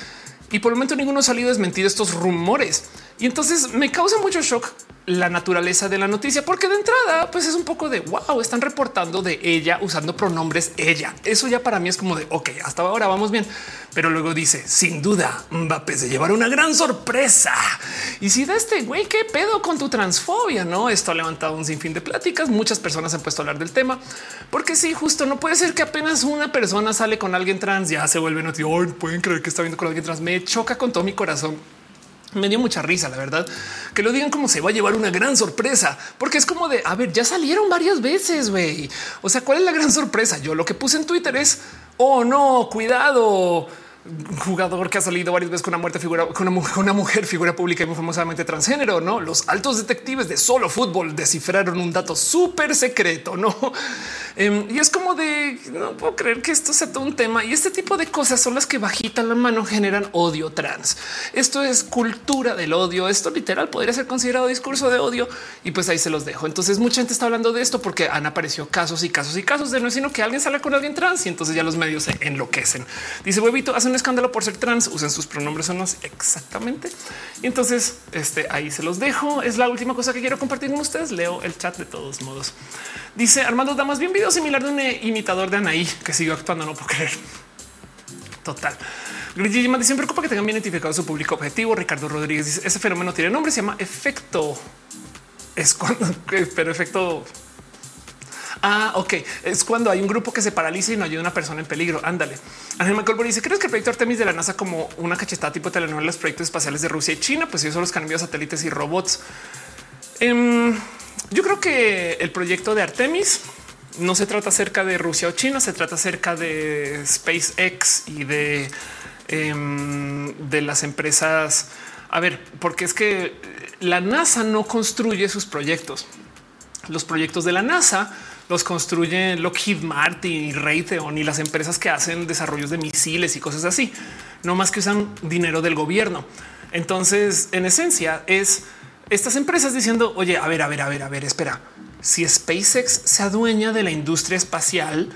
y por el momento ninguno ha salido desmentido estos rumores. Y entonces me causa mucho shock la naturaleza de la noticia, porque de entrada, pues es un poco de wow, están reportando de ella usando pronombres ella. Eso ya para mí es como de ok, hasta ahora vamos bien. Pero luego dice sin duda Mbappé se llevará una gran sorpresa. Y si de este güey, qué pedo con tu transfobia? No, esto ha levantado un sinfín de pláticas. Muchas personas han puesto a hablar del tema, porque sí, justo no puede ser que apenas una persona sale con alguien trans, ya se vuelve noticia. Pueden creer que está viendo con alguien trans. Me choca con todo mi corazón me dio mucha risa, la verdad, que lo digan como se va a llevar una gran sorpresa, porque es como de, a ver, ya salieron varias veces, güey. O sea, ¿cuál es la gran sorpresa? Yo lo que puse en Twitter es, oh no, cuidado, jugador que ha salido varias veces con una muerte figura, con una, una, mujer figura pública y muy famosamente transgénero. No, los altos detectives de solo fútbol descifraron un dato súper secreto. No, Em, y es como de no puedo creer que esto sea todo un tema y este tipo de cosas son las que bajita la mano generan odio trans. Esto es cultura del odio. Esto literal podría ser considerado discurso de odio y pues ahí se los dejo. Entonces mucha gente está hablando de esto porque han aparecido casos y casos y casos de no sino que alguien sale con alguien trans y entonces ya los medios se enloquecen. Dice huevito hace un escándalo por ser trans, usen sus pronombres o no exactamente. Y entonces este ahí se los dejo. Es la última cosa que quiero compartir con ustedes. Leo el chat de todos modos. Dice Armando Damas, bien video similar de un imitador de Anaí que siguió actuando. No puedo creer. Total. Grigima dice: preocupa que tengan bien identificado su público objetivo. Ricardo Rodríguez dice: Ese fenómeno tiene nombre, se llama efecto. Es cuando, pero efecto. Ah, ok. Es cuando hay un grupo que se paraliza y no ayuda a una persona en peligro. Ándale. Ángel McColbury dice: ¿Crees que el proyecto Artemis de la NASA como una cachetada tipo telenovela los proyectos espaciales de Rusia y China? Pues ellos son los cambios satélites y robots. Em, yo creo que el proyecto de Artemis no se trata acerca de Rusia o China, se trata acerca de SpaceX y de, em, de las empresas. A ver, porque es que la NASA no construye sus proyectos. Los proyectos de la NASA los construyen Lockheed Martin y Raytheon y las empresas que hacen desarrollos de misiles y cosas así, no más que usan dinero del gobierno. Entonces, en esencia, es estas empresas diciendo, oye, a ver, a ver, a ver, a ver, espera, si SpaceX se adueña de la industria espacial,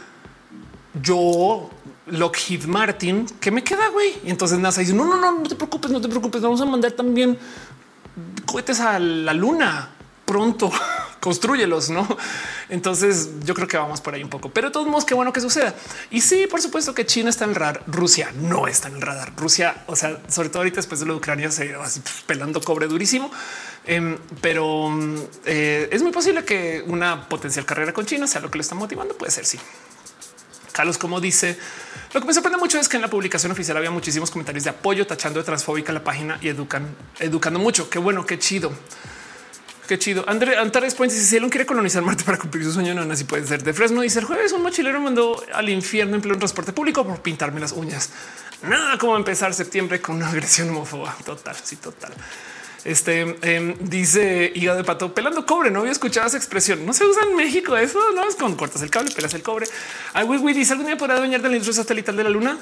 yo Lockheed Martin, ¿qué me queda, güey? Y entonces NASA dice, no, no, no, no te preocupes, no te preocupes, vamos a mandar también cohetes a la luna pronto, construyelos, ¿no? Entonces yo creo que vamos por ahí un poco, pero de todos modos, qué bueno que suceda. Y sí, por supuesto que China está en el radar, Rusia no está en el radar. Rusia, o sea, sobre todo ahorita después de la Ucrania se va pelando cobre durísimo, em, pero eh, es muy posible que una potencial carrera con China sea lo que le está motivando. Puede ser, sí. Carlos, como dice, lo que me sorprende mucho es que en la publicación oficial había muchísimos comentarios de apoyo, tachando de transfóbica la página y educan, educando mucho. Qué bueno, qué chido. Qué chido. André Antares Point dice si él quiere colonizar Marte para cumplir su sueño, no así puede ser. De Fresno dice el jueves un mochilero mandó al infierno en pleno transporte público por pintarme las uñas. Nada como empezar septiembre con una agresión homófoba. Total, sí, total. Este em, dice hígado de pato pelando cobre. No había escuchado esa expresión. No se usa en México. Eso no es con cortas el cable, pelas el cobre. Ay, güey, dice algún día podrá adueñar de la industria satelital de la luna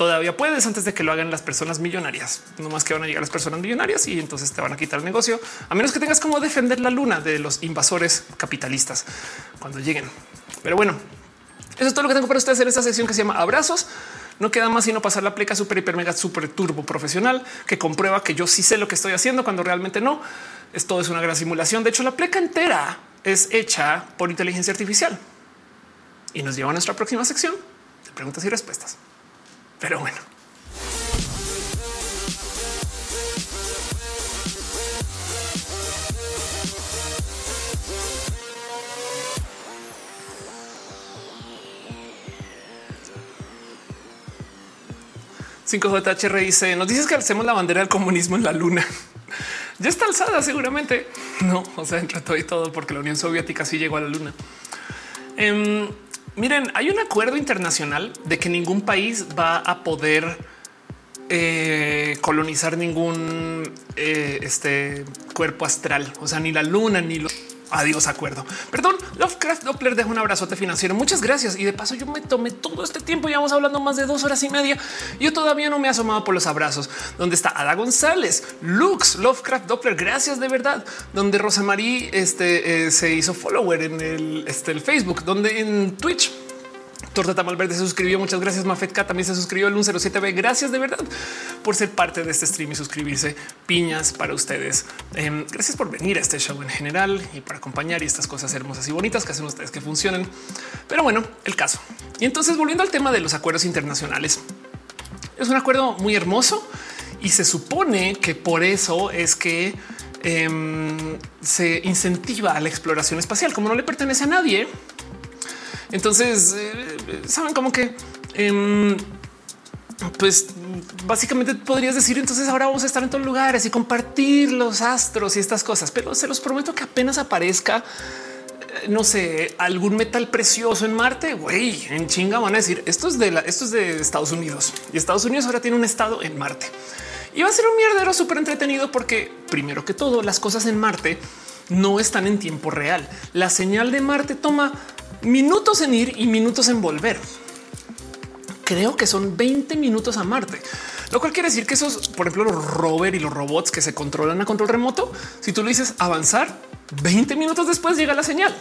todavía puedes antes de que lo hagan las personas millonarias. No más que van a llegar las personas millonarias y entonces te van a quitar el negocio, a menos que tengas como defender la luna de los invasores capitalistas cuando lleguen. Pero bueno, eso es todo lo que tengo para ustedes en esta sesión que se llama Abrazos. No queda más sino pasar la pleca super hiper mega super turbo profesional que comprueba que yo sí sé lo que estoy haciendo cuando realmente no. Esto es una gran simulación. De hecho, la pleca entera es hecha por inteligencia artificial y nos lleva a nuestra próxima sección de preguntas y respuestas. Pero bueno. JHR dice: Nos dices que alcemos la bandera del comunismo en la luna. ya está alzada, seguramente. No, o sea, entre todo y todo, porque la Unión Soviética sí llegó a la luna. Em, Miren, hay un acuerdo internacional de que ningún país va a poder eh, colonizar ningún eh, este cuerpo astral, o sea, ni la luna ni los Adiós, acuerdo. Perdón, Lovecraft Doppler deja un abrazote financiero. Muchas gracias. Y de paso, yo me tomé todo este tiempo. Ya vamos hablando más de dos horas y media. Yo todavía no me he asomado por los abrazos. Donde está Ada González, Lux, Lovecraft Doppler. Gracias de verdad. Donde Rosa Marie este, eh, se hizo follower en el, este, el Facebook, donde en Twitch Torta Tamal Verde se suscribió. Muchas gracias. Mafetka también se suscribió el 107B. Gracias de verdad por ser parte de este stream y suscribirse. Piñas para ustedes. Em, gracias por venir a este show en general y por acompañar y estas cosas hermosas y bonitas que hacen ustedes que funcionen. Pero bueno, el caso. Y entonces volviendo al tema de los acuerdos internacionales, es un acuerdo muy hermoso y se supone que por eso es que em, se incentiva a la exploración espacial. Como no le pertenece a nadie, entonces, eh, saben como que em, pues básicamente podrías decir entonces ahora vamos a estar en todos lugares y compartir los astros y estas cosas, pero se los prometo que apenas aparezca eh, no sé, algún metal precioso en Marte, güey, en chinga van a decir esto es de la, esto es de Estados Unidos y Estados Unidos ahora tiene un estado en Marte y va a ser un mierdero súper entretenido porque primero que todo las cosas en Marte no están en tiempo real. La señal de Marte toma minutos en ir y minutos en volver. Creo que son 20 minutos a Marte, lo cual quiere decir que esos, por ejemplo, los rover y los robots que se controlan a control remoto, si tú lo dices avanzar, 20 minutos después llega la señal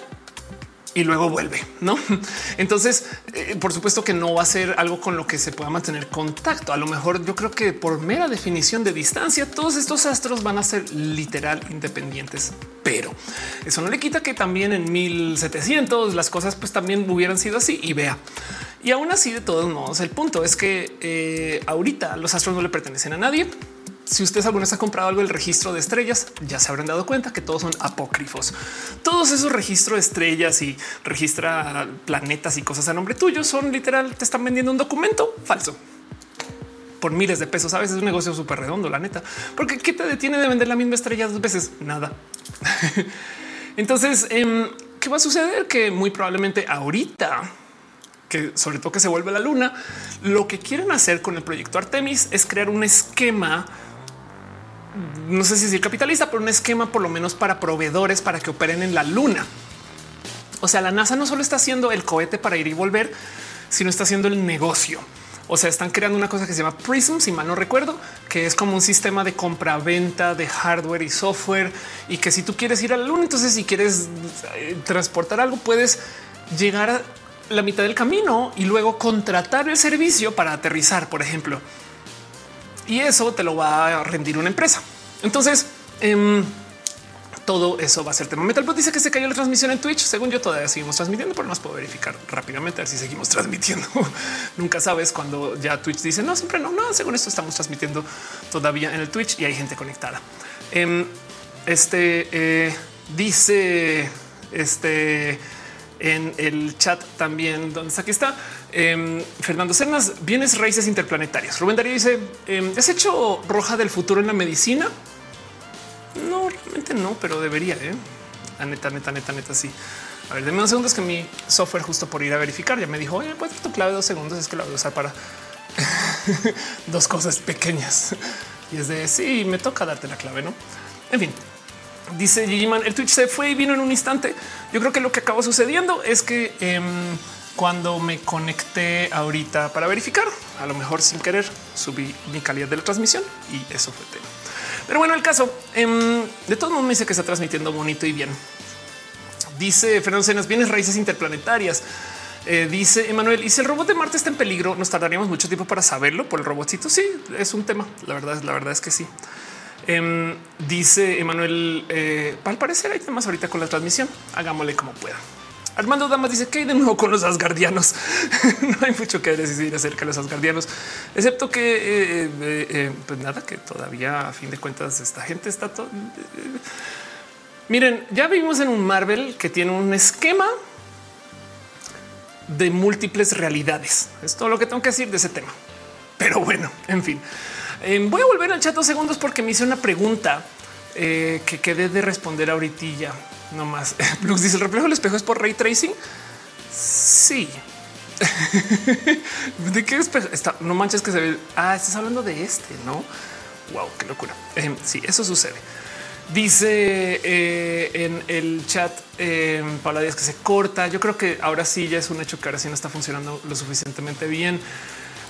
y luego vuelve, ¿no? Entonces, eh, por supuesto que no va a ser algo con lo que se pueda mantener contacto. A lo mejor yo creo que por mera definición de distancia, todos estos astros van a ser literal independientes, pero eso no le quita que también en 1700 las cosas pues también hubieran sido así y vea. Y aún así, de todos modos, el punto es que eh, ahorita los astros no le pertenecen a nadie si ustedes alguna vez ha comprado algo del registro de estrellas, ya se habrán dado cuenta que todos son apócrifos. Todos esos registros de estrellas y registra planetas y cosas a nombre tuyo son literal, te están vendiendo un documento falso por miles de pesos. A veces es un negocio súper redondo, la neta, porque qué te detiene de vender la misma estrella dos veces? Nada. Entonces, em, ¿qué va a suceder? Que muy probablemente ahorita que sobre todo que se vuelve la luna, lo que quieren hacer con el proyecto Artemis es crear un esquema no sé si decir capitalista, pero un esquema por lo menos para proveedores para que operen en la luna. O sea, la NASA no solo está haciendo el cohete para ir y volver, sino está haciendo el negocio. O sea, están creando una cosa que se llama Prism, si mal no recuerdo, que es como un sistema de compra-venta de hardware y software. Y que si tú quieres ir a la luna, entonces si quieres eh, transportar algo, puedes llegar a la mitad del camino y luego contratar el servicio para aterrizar, por ejemplo y eso te lo va a rendir una empresa. Entonces, em, todo eso va a ser tema metal. Pues dice que se cayó la transmisión en Twitch. Según yo, todavía seguimos transmitiendo, pero no puedo verificar rápidamente a ver si seguimos transmitiendo. Nunca sabes cuando ya Twitch dice no, siempre no, no. Según esto, estamos transmitiendo todavía en el Twitch y hay gente conectada. Em, este eh, dice este en el chat también, donde está aquí está Em, Fernando Cernas, bienes raíces interplanetarios. Rubén Darío dice: em, ¿Has hecho roja del futuro en la medicina? No, realmente no, pero debería. ¿eh? La neta, neta, neta, neta, sí. A ver, denme unos segundos que mi software, justo por ir a verificar, ya me dijo: Oye, puedes tu clave dos segundos. Es que la voy a usar para dos cosas pequeñas. Y es de sí, me toca darte la clave, no? En fin, dice Gigiman, el Twitch se fue y vino en un instante. Yo creo que lo que acabó sucediendo es que em, cuando me conecté ahorita para verificar, a lo mejor sin querer subí mi calidad de la transmisión y eso fue tema. Pero bueno, el caso em, de todo mundo me dice que está transmitiendo bonito y bien. Dice Fernando Cenas, bienes raíces interplanetarias. Eh, dice Emanuel, y si el robot de Marte está en peligro, nos tardaríamos mucho tiempo para saberlo por el robotcito. Sí, es un tema. La verdad, la verdad es que sí. Em, dice Emanuel, eh, al parecer hay temas ahorita con la transmisión. Hagámosle como pueda. Armando Damas dice que hay de nuevo con los asgardianos. no hay mucho que decir acerca de los asgardianos, excepto que eh, eh, pues nada, que todavía a fin de cuentas esta gente está todo. Miren, ya vivimos en un Marvel que tiene un esquema de múltiples realidades. Es todo lo que tengo que decir de ese tema. Pero bueno, en fin, voy a volver al chat dos segundos porque me hice una pregunta que quedé de responder ahorita. No más. Lux dice el reflejo del espejo es por ray tracing. Sí. ¿De qué espejo? Está, no manches que se ve. Ah, estás hablando de este, no? Wow, qué locura. Eh, sí, eso sucede. Dice eh, en el chat eh, Paula Díaz que se corta. Yo creo que ahora sí ya es un hecho que ahora sí no está funcionando lo suficientemente bien.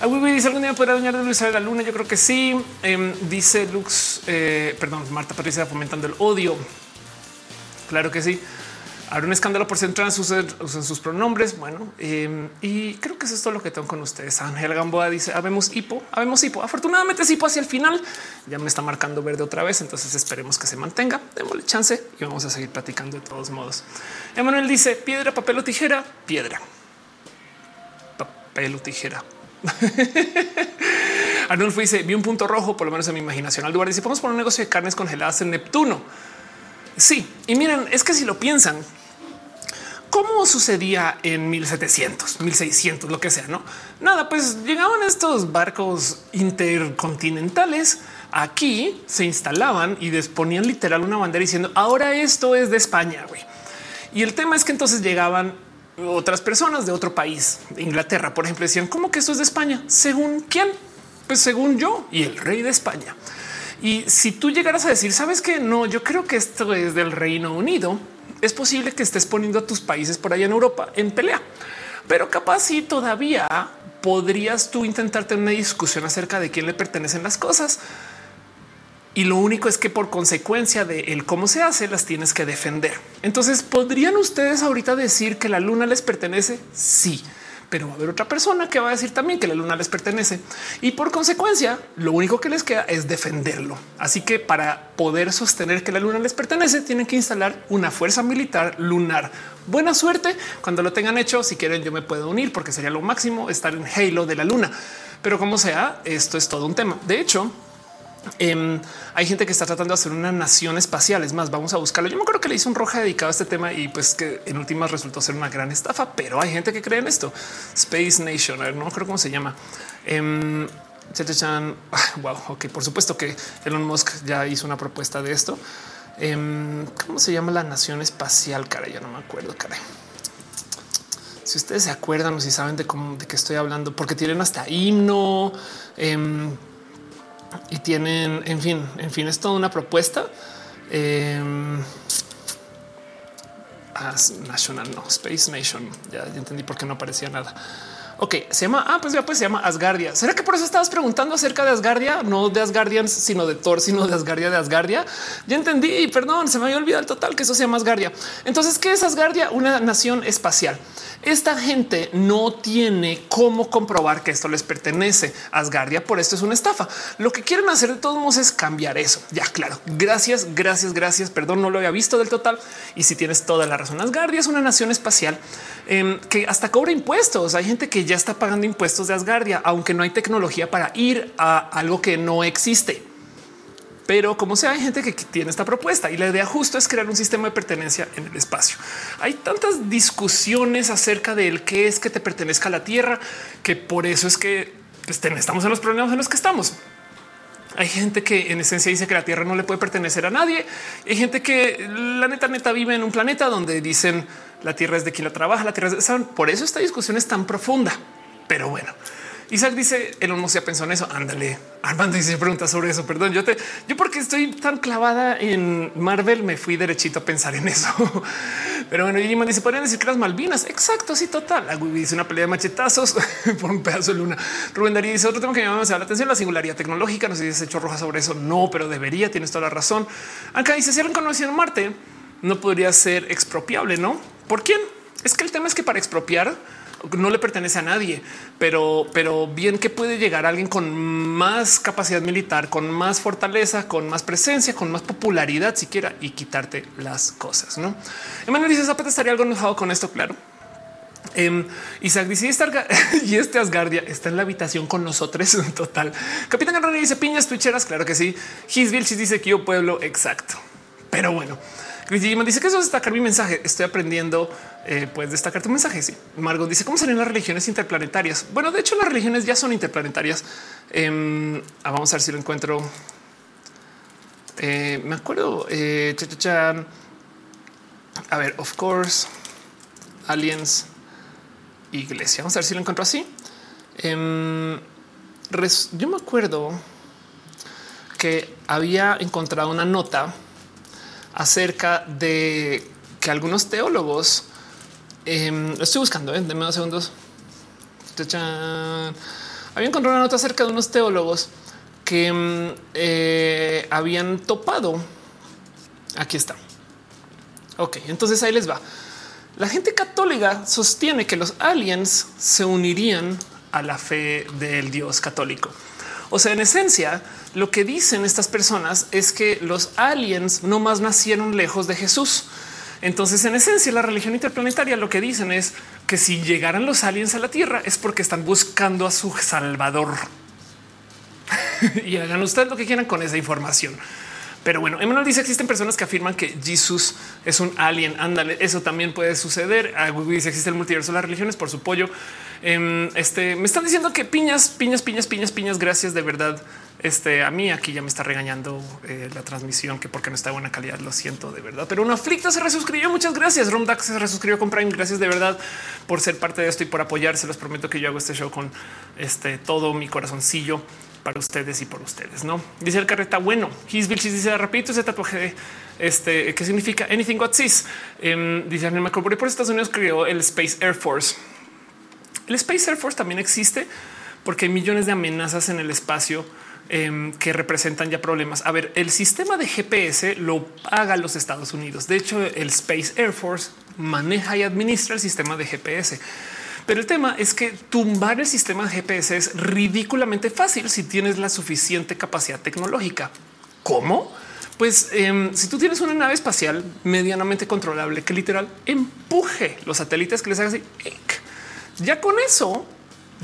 Ah, dice algún día podrá dañar de Luis a la luna. Yo creo que sí. Em, dice Lux, eh, perdón, Marta Patricia fomentando el odio. Claro que sí. Habrá un escándalo por ser trans, usen, sus pronombres. Bueno, em, y creo que eso es todo lo que tengo con ustedes. Ángel Gamboa dice: Habemos hipo, habemos hipo. Afortunadamente, es hipo hacia el final. Ya me está marcando verde otra vez. Entonces esperemos que se mantenga. Démosle chance y vamos a seguir platicando de todos modos. Emanuel dice: piedra, papel o tijera, piedra, papel o tijera. Arnulfo dice: Vi un punto rojo, por lo menos en mi imaginación. Al lugar dice: Podemos poner un negocio de carnes congeladas en Neptuno. Sí, y miren, es que si lo piensan, ¿cómo sucedía en 1700, 1600, lo que sea? No, nada, pues llegaban estos barcos intercontinentales aquí, se instalaban y disponían literal una bandera diciendo ahora esto es de España. Y el tema es que entonces llegaban otras personas de otro país, de Inglaterra, por ejemplo, decían cómo que esto es de España. Según quién? Pues según yo y el rey de España. Y si tú llegaras a decir, sabes que no, yo creo que esto es del Reino Unido, es posible que estés poniendo a tus países por allá en Europa en pelea, pero capaz si todavía podrías tú intentar tener una discusión acerca de quién le pertenecen las cosas. Y lo único es que por consecuencia de el cómo se hace, las tienes que defender. Entonces, ¿podrían ustedes ahorita decir que la luna les pertenece? Sí pero va a haber otra persona que va a decir también que la luna les pertenece y por consecuencia lo único que les queda es defenderlo. Así que para poder sostener que la luna les pertenece, tienen que instalar una fuerza militar lunar. Buena suerte cuando lo tengan hecho. Si quieren, yo me puedo unir porque sería lo máximo estar en Halo de la luna. Pero como sea, esto es todo un tema. De hecho, Em, hay gente que está tratando de hacer una nación espacial. Es más, vamos a buscarlo. Yo me acuerdo que le hice un roja dedicado a este tema y pues que en últimas resultó ser una gran estafa, pero hay gente que cree en esto. Space Nation, no creo cómo se llama. Eh, wow, ok, por supuesto que Elon Musk ya hizo una propuesta de esto. Em, ¿Cómo se llama la nación espacial? Cara, ya no me acuerdo, cara. Si ustedes se acuerdan o si saben de cómo de qué estoy hablando, porque tienen hasta himno. Y tienen, en fin, en fin, es toda una propuesta. Eh, National, no, Space Nation. Ya, entendí por qué no aparecía nada. Ok, se llama, ah, pues ya pues se llama Asgardia. ¿Será que por eso estabas preguntando acerca de Asgardia? No de Asgardians, sino de Thor, sino de Asgardia de Asgardia. Ya entendí, perdón, se me había olvidado el total que eso se llama Asgardia. Entonces, ¿qué es Asgardia? Una nación espacial. Esta gente no tiene cómo comprobar que esto les pertenece. Asgardia por esto es una estafa. Lo que quieren hacer de todos modos es cambiar eso. Ya, claro. Gracias, gracias, gracias. Perdón, no lo había visto del total. Y si tienes toda la razón, Asgardia es una nación espacial em, que hasta cobra impuestos. Hay gente que ya está pagando impuestos de Asgardia, aunque no hay tecnología para ir a algo que no existe. Pero como sea, hay gente que tiene esta propuesta y la idea justo es crear un sistema de pertenencia en el espacio. Hay tantas discusiones acerca del qué es que te pertenezca a la Tierra, que por eso es que pues, estamos en los problemas en los que estamos. Hay gente que en esencia dice que la Tierra no le puede pertenecer a nadie. Hay gente que la neta neta vive en un planeta donde dicen la Tierra es de quien la trabaja, la Tierra es de... Por eso esta discusión es tan profunda. Pero bueno, Isaac dice, el no se pensó en eso. Ándale. Armando dice pregunta sobre eso. Perdón, yo te, yo porque estoy tan clavada en Marvel, me fui derechito a pensar en eso. Pero bueno, y dice, podrían decir que las Malvinas. Exacto. Sí, total. Dice una pelea de machetazos por un pedazo de luna. Rubén Darío dice otro tema que me llama la atención, la singularidad tecnológica. No sé si has hecho roja sobre eso. No, pero debería. Tienes toda la razón. Acá dice si alguien conocido Marte no podría ser expropiable, no? ¿Por quién? Es que el tema es que para expropiar no le pertenece a nadie, pero, pero bien que puede llegar alguien con más capacidad militar, con más fortaleza, con más presencia, con más popularidad siquiera y quitarte las cosas. No Emanuel dice Zapata estaría algo enojado con esto. Claro. Um, Isaac dice y este Asgardia está en la habitación con nosotros. En total. Capitán Guerrero dice piñas twitcheras. Claro que sí. Hisvilchis dice que yo pueblo. Exacto. Pero bueno, dice que eso es destacar mi mensaje. Estoy aprendiendo. Eh, puedes destacar tu mensaje. Sí, Margot dice cómo salen las religiones interplanetarias. Bueno, de hecho, las religiones ya son interplanetarias. Ah, vamos a ver si lo encuentro. Eh, me acuerdo. Eh, a ver, of course, aliens, iglesia. Vamos a ver si lo encuentro así. Em, yo me acuerdo que había encontrado una nota acerca de que algunos teólogos eh, estoy buscando, en ¿eh? dos segundos. Había encontrado una nota acerca de unos teólogos que em, eh, habían topado. Aquí está. Ok, entonces ahí les va. La gente católica sostiene que los aliens se unirían a la fe del Dios católico. O sea, en esencia, lo que dicen estas personas es que los aliens no más nacieron lejos de Jesús. Entonces, en esencia, la religión interplanetaria lo que dicen es que si llegaran los aliens a la Tierra es porque están buscando a su salvador. y hagan ustedes lo que quieran con esa información. Pero bueno, Emmanuel dice existen personas que afirman que Jesús es un alien. Ándale, eso también puede suceder. Ah, dice existe el multiverso de las religiones por su pollo. Em, este me están diciendo que piñas, piñas, piñas, piñas, piñas. Gracias de verdad. Este a mí aquí ya me está regañando eh, la transmisión que porque no está de buena calidad. Lo siento de verdad, pero una flicta se resuscribió. Muchas gracias. Romdax se resuscribió con Prime. Gracias de verdad por ser parte de esto y por apoyarse. los prometo que yo hago este show con este todo mi corazoncillo. para ustedes y por ustedes. No dice el carreta. Bueno, His dice rapidito ese tatuaje este que significa anything what sees. Um, dice me por Estados Unidos creó el Space Air Force. El Space Air Force también existe porque hay millones de amenazas en el espacio em, que representan ya problemas. A ver, el sistema de GPS lo paga los Estados Unidos. De hecho, el Space Air Force maneja y administra el sistema de GPS. Pero el tema es que tumbar el sistema de GPS es ridículamente fácil si tienes la suficiente capacidad tecnológica. ¿Cómo? Pues em, si tú tienes una nave espacial medianamente controlable que literal empuje los satélites que les haga así, ya con eso,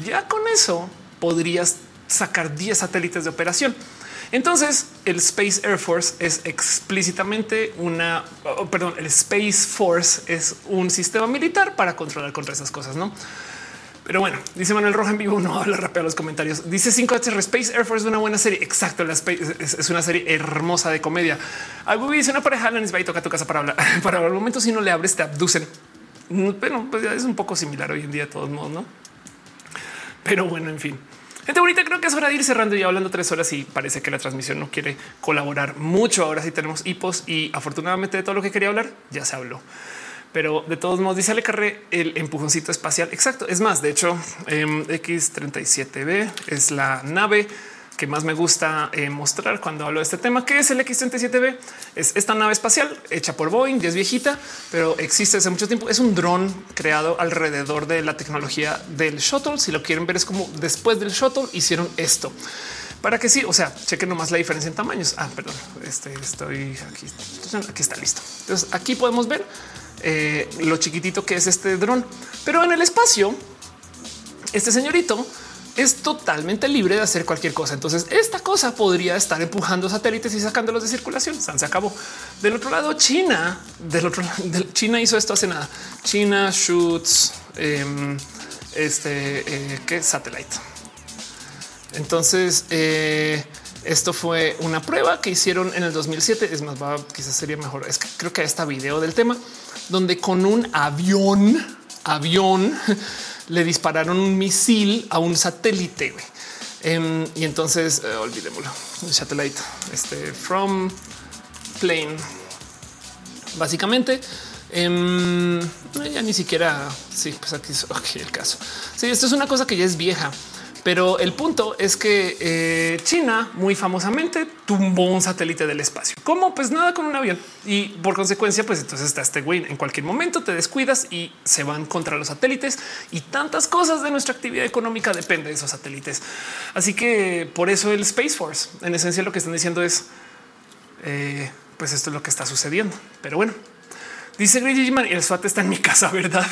ya con eso podrías sacar 10 satélites de operación. Entonces, el Space Air Force es explícitamente una, oh, perdón, el Space Force es un sistema militar para controlar contra esas cosas, ¿no? Pero bueno, dice Manuel Roja en vivo, no habla rápido los comentarios. Dice 5H Space Air Force es una buena serie. Exacto, la Space es, una serie hermosa de comedia. Algo dice una pareja les va y toca tu casa para hablar. Para el momento, si no le abres, te abducen. Pero pues, es un poco similar hoy en día de todos modos, ¿no? Pero bueno, en fin. Gente bonita, creo que es hora de ir cerrando y hablando tres horas y parece que la transmisión no quiere colaborar mucho. Ahora sí tenemos hipos y afortunadamente de todo lo que quería hablar ya se habló. Pero de todos modos, dice Ale Carré el empujoncito espacial. Exacto. Es más, de hecho, em, X37B es la nave que más me gusta eh, mostrar cuando hablo de este tema, que es el X-37B. Es esta nave espacial hecha por Boeing, ya es viejita, pero existe hace mucho tiempo. Es un dron creado alrededor de la tecnología del shuttle. Si lo quieren ver, es como después del shuttle hicieron esto para que sí, o sea, chequen nomás la diferencia en tamaños. Ah, perdón, este estoy aquí. Aquí está listo. Entonces aquí podemos ver eh, lo chiquitito que es este dron, pero en el espacio, este señorito es totalmente libre de hacer cualquier cosa. Entonces, esta cosa podría estar empujando satélites y sacándolos de circulación. Se acabó. Del otro lado, China, del otro lado, China hizo esto hace nada. China shoots em, este eh, que satélite. Entonces, eh, esto fue una prueba que hicieron en el 2007. Es más, va, quizás sería mejor. Es que creo que esta video del tema donde con un avión, avión le dispararon un misil a un satélite. Em, y entonces eh, olvidémoslo. Satellite, este from plane. Básicamente, em, ya ni siquiera. Sí, pues aquí es el caso. Sí, esto es una cosa que ya es vieja. Pero el punto es que eh, China muy famosamente tumbó un satélite del espacio. ¿Cómo? Pues nada con un avión. Y por consecuencia, pues entonces está este güey. En cualquier momento te descuidas y se van contra los satélites y tantas cosas de nuestra actividad económica depende de esos satélites. Así que por eso el Space Force, en esencia lo que están diciendo es, eh, pues esto es lo que está sucediendo. Pero bueno, Dice y el SWAT está en mi casa, ¿verdad?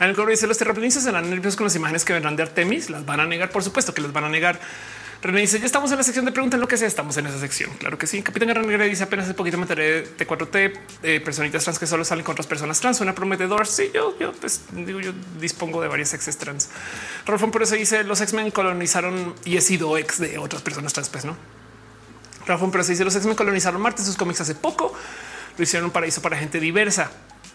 En el coro dice los terraplanistas serán nerviosos con las imágenes que vendrán de Artemis. Las van a negar, por supuesto que las van a negar. René dice ya estamos en la sección de preguntas lo que sea. Estamos en esa sección. Claro que sí. Capitán Guerrero dice apenas hace poquito me enteré de 4T eh, personitas trans que solo salen con otras personas trans. Suena prometedor. Sí, yo, yo pues, digo, yo dispongo de varias exes trans. Rolfón por eso dice los X-Men colonizaron y he sido ex de otras personas trans. Pues no. Rolfón por eso dice los X-Men colonizaron Marte. Sus cómics hace poco lo hicieron un paraíso para gente diversa.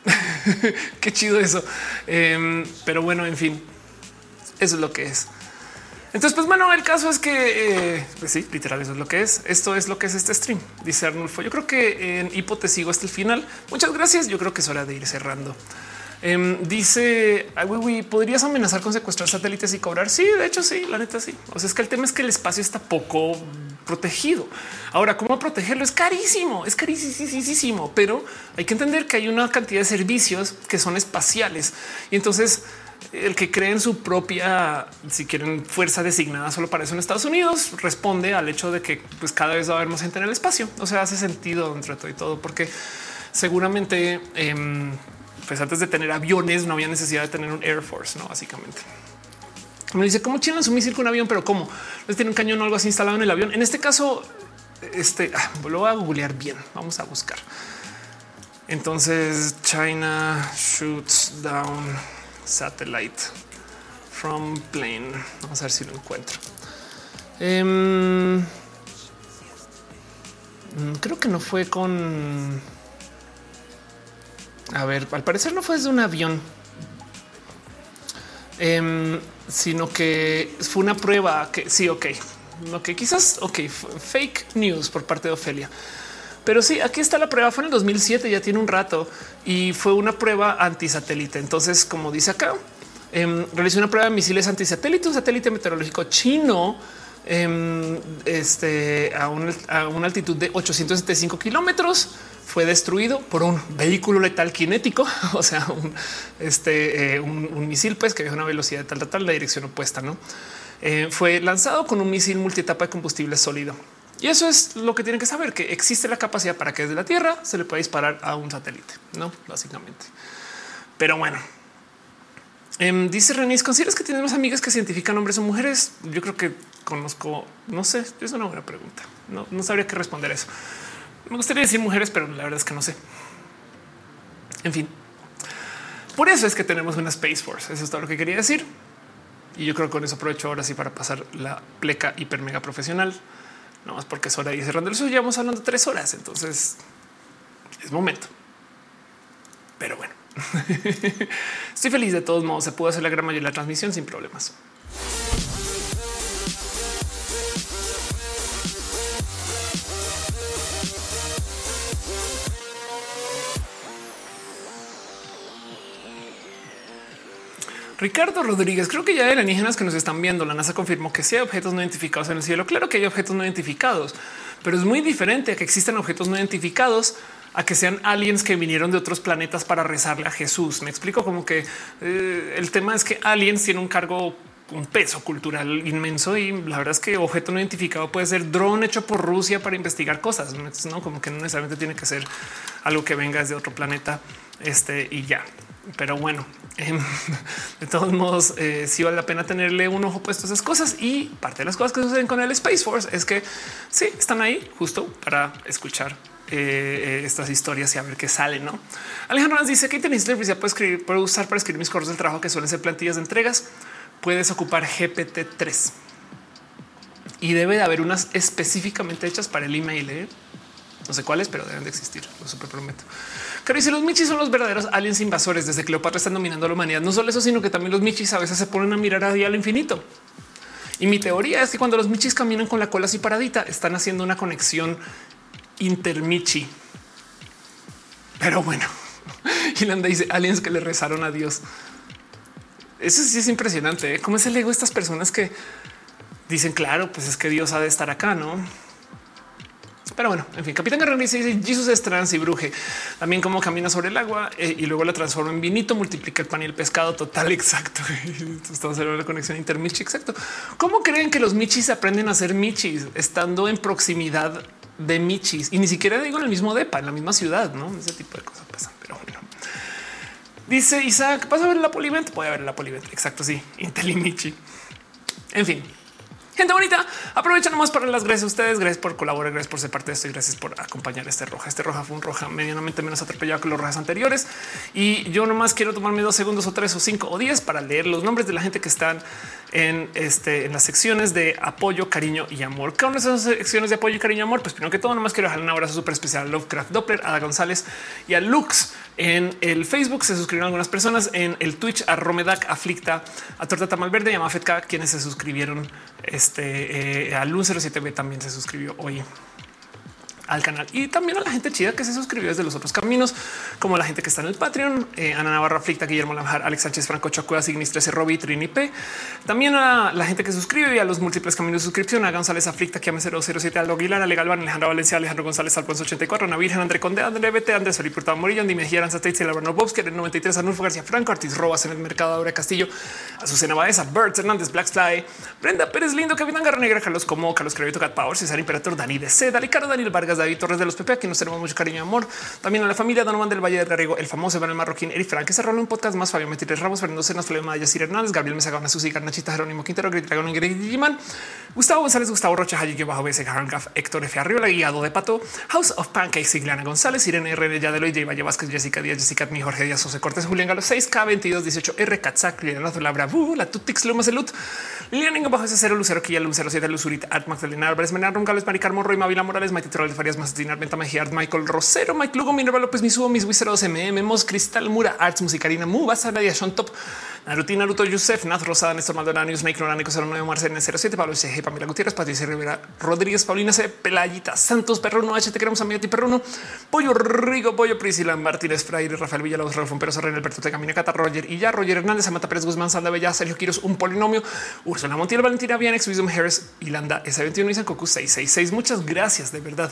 Qué chido eso. Em, pero bueno, en fin, eso es lo que es. Entonces, pues bueno, el caso es que, eh, pues sí, literal, eso es lo que es. Esto es lo que es este stream, dice Arnulfo. Yo creo que en hipo sigo hasta el final. Muchas gracias. Yo creo que es hora de ir cerrando. Em, dice, ¿podrías amenazar con secuestrar satélites y cobrar? Sí, de hecho sí, la neta sí. O sea, es que el tema es que el espacio está poco protegido. Ahora, ¿cómo protegerlo? Es carísimo, es carísimo, pero hay que entender que hay una cantidad de servicios que son espaciales. Y entonces el que cree en su propia, si quieren, fuerza designada solo para eso en Estados Unidos, responde al hecho de que pues, cada vez va a haber más gente en el espacio. O sea, hace sentido entre todo y todo, porque seguramente... Em, pues antes de tener aviones no había necesidad de tener un Air Force, no básicamente. Me dice cómo chilan su misil con un avión, pero cómo les tiene un cañón o algo así instalado en el avión. En este caso, este ah, lo voy a googlear bien. Vamos a buscar. Entonces, China shoots down satellite from plane. Vamos a ver si lo encuentro. Em, mm, creo que no fue con a ver, al parecer no fue desde un avión, em, sino que fue una prueba que sí, ok. lo que quizás, ok, fake news por parte de Ofelia. Pero sí, aquí está la prueba. Fue en el 2007, ya tiene un rato y fue una prueba antisatélite. Entonces, como dice acá, eh, realizó una prueba de misiles antisatélite, un satélite meteorológico chino em, este, a, una altitud de 875 kilómetros. Fue destruido por un vehículo letal cinético, o sea, un, este, eh, un, misil pues, que viaja una velocidad tal, tal, tal, la dirección opuesta. No eh, fue lanzado con un misil multietapa de combustible sólido. Y eso es lo que tienen que saber, que existe la capacidad para que desde la Tierra se le pueda disparar a un satélite, no básicamente. Pero bueno, em, dice Renis, ¿consideras que tienes más amigas que cientifican hombres o mujeres? Yo creo que conozco, no sé, es una buena pregunta. No sabría qué responder eso. Me gustaría decir mujeres, pero la verdad es que no sé. En fin, por eso es que tenemos una Space Force. Eso es todo lo que quería decir. Y yo creo que con eso aprovecho ahora sí para pasar la pleca hiper mega profesional no más porque es hora de ir cerrando el suyo. Llevamos hablando tres horas, entonces es momento. Pero bueno, estoy feliz de todos modos. Se pudo hacer la gran mayoría de la transmisión sin problemas. Ricardo Rodríguez, creo que ya hay alienígenas que nos están viendo. La NASA confirmó que sí hay objetos no identificados en el cielo. Claro que hay objetos no identificados, pero es muy diferente a que existen objetos no identificados a que sean aliens que vinieron de otros planetas para rezarle a Jesús. Me explico como que eh, el tema es que aliens tienen un cargo un peso cultural inmenso y la verdad es que objeto no identificado puede ser dron hecho por Rusia para investigar cosas, no como que no necesariamente tiene que ser algo que venga desde otro planeta. Este y ya pero bueno, em, de todos modos, eh, sí vale la pena tenerle un ojo puesto a esas cosas. Y parte de las cosas que suceden con el Space Force es que sí están ahí justo para escuchar eh, estas historias y a ver qué sale. No Alejandro nos dice que tenéis la puedo escribir, puedo usar para escribir mis correos del trabajo que suelen ser plantillas de entregas. Puedes ocupar GPT 3 y debe de haber unas específicamente hechas para el email. ¿eh? No sé cuáles, pero deben de existir. Lo super prometo. Pero dice los michis son los verdaderos aliens invasores desde Cleopatra están dominando a la humanidad. No solo eso, sino que también los michis a veces se ponen a mirar a día al infinito. Y mi teoría es que cuando los michis caminan con la cola así paradita, están haciendo una conexión intermichi. Pero bueno, y Landa dice aliens que le rezaron a Dios. Eso sí es impresionante. ¿eh? ¿Cómo es el ego de estas personas que dicen, claro, pues es que Dios ha de estar acá, no? Pero bueno, en fin, Capitán Guerrero dice Jesús es trans y bruje. También como camina sobre el agua eh, y luego la transforma en vinito, multiplica el pan y el pescado total. Exacto. Estamos hablando de la conexión intermichi. Exacto. ¿Cómo creen que los michis aprenden a ser michis estando en proximidad de michis? Y ni siquiera digo en el mismo depa, en la misma ciudad, no? Ese tipo de cosas pasan. Pero bueno. Dice Isaac, ¿vas a ver la Polivent? Voy a ver la Polivent. Exacto, sí. Michi. En fin, Gente bonita, aprovecha nomás para las gracias a ustedes. Gracias por colaborar, gracias por ser parte de esto y gracias por acompañar este roja. Este roja fue un roja medianamente menos atropellado que los rojas anteriores. Y yo nomás quiero tomarme dos segundos o tres o cinco o diez para leer los nombres de la gente que están en este en las secciones de apoyo, cariño y amor. ¿Qué son esas secciones de apoyo, cariño y amor? Pues primero que todo, nomás quiero dejar un abrazo súper especial a Lovecraft Doppler, a González y a Lux. En el Facebook se suscribieron algunas personas, en el Twitch a Romedac, Aflicta, a Torta Malverde y a Mafetka, quienes se suscribieron este, eh, a Lun 07B también se suscribió hoy al canal y también a la gente chida que se suscribió desde los otros caminos, como la gente que está en el Patreon, eh, Ana Navarra Flicta, Guillermo Lamjar, Alex Sánchez, Franco Chacua, Signis 13, Robbie, Trini P. También a la gente que suscribe y a los múltiples caminos de suscripción, a González Aflicta, Kiame 007, Aldo Aguilar, Alegal Van, Alejandro Valencia, Alejandro González, Alfonso 84, Ana André Conde, André BT, Andrés Felipe Hurtado Morillo, Andy Mejía, Aranza Tate, Labrano Bobski, el 93, Anulfo García Franco, Artis Robas en el mercado, Aure Castillo, Azucena Baeza, Birds Hernández, Blackfly, Brenda Pérez Lindo, Capitán Garra Negra, Carlos Como, Carlos Crevito, Cat Power, César Imperator, Dani de C, Ricardo Daniel Vargas, David Torres de los PP, que nos tenemos mucho cariño y amor. También a la familia Donovan del Valle de Garrigo, el famoso Iván el Marroquín, Eric Frank, que se un podcast más, Fabio Metitres Ramos, Fernando Cenas, Flema, Yacir Hernández, Gabriel Mesa, Susi, Garnachita, Jerónimo Quintero, Grit Dragón, Gustavo González, Gustavo Rocha, Hayek, Bajo BS, Harangaf, Héctor F. Arriola, Guiado de Pato, House of Pancakes, Siglana González, Irene R. Yadelo, J. Valle Vázquez, Jessica Díaz, Jessica Mi, Jorge Díaz, José Cortés, Julián Galo, 6K, 22, 18, R. Katzac, Liliana La Bravu, la Tutix, Luma Salud, Liliana Bajo S0, Lucero Quilla, Lum 07, Luzurita, Art Magdalena Álvarez, Menar, Maricarmo, Roy, Mavila Morales, Maite Troll, Farias, Mastinar, Venta Mejía, Michael Rosero, Mike Lugo, Minerva López, Misubo, Mis Wiseros, MM, Mos, Cristal, Mura, Arts, Musicarina, Mu, Basara, Top, Naruto, Naruto, Yusef, Naz Rosada, Néstor Maldonado, Snake, Noránico, 09, Marcel, 07, Pablo CG, Pamela Gutiérrez, Patricia Rivera, Rodríguez, Paulina C, Pelayita, Santos, Perruno, H, te queremos, amigo, ti Perruno, Pollo Rico, Pollo, Priscila, Martínez, Fraire, Rafael Villalobos, Raúl Pero René, Alberto Te Camina, Cata, Roger y ya, Roger Hernández, Amata Pérez Guzmán, Salda Bella, Sergio Quiros, un polinomio, Ursula Montiel, Valentina Vianex, Wisdom Harris, Ilanda, S21 y San Cocu 666. Muchas gracias, de verdad.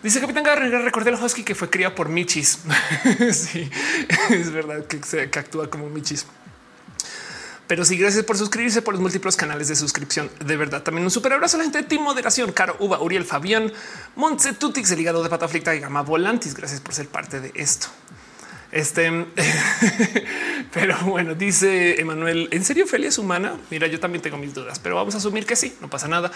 Dice Capitán Garrera, recordé el husky que fue criado por Michis. sí, es verdad que, que actúa como Michis. Pero sí, gracias por suscribirse por los múltiples canales de suscripción. De verdad, también un super abrazo a la gente de Team Moderación, Caro, Uva, Uriel, Fabián, Montse Tutix, el hígado de pata aflicta y Gama Volantis. Gracias por ser parte de esto. Este, pero bueno, dice Emanuel, ¿en serio Felia es humana? Mira, yo también tengo mis dudas, pero vamos a asumir que sí, no pasa nada.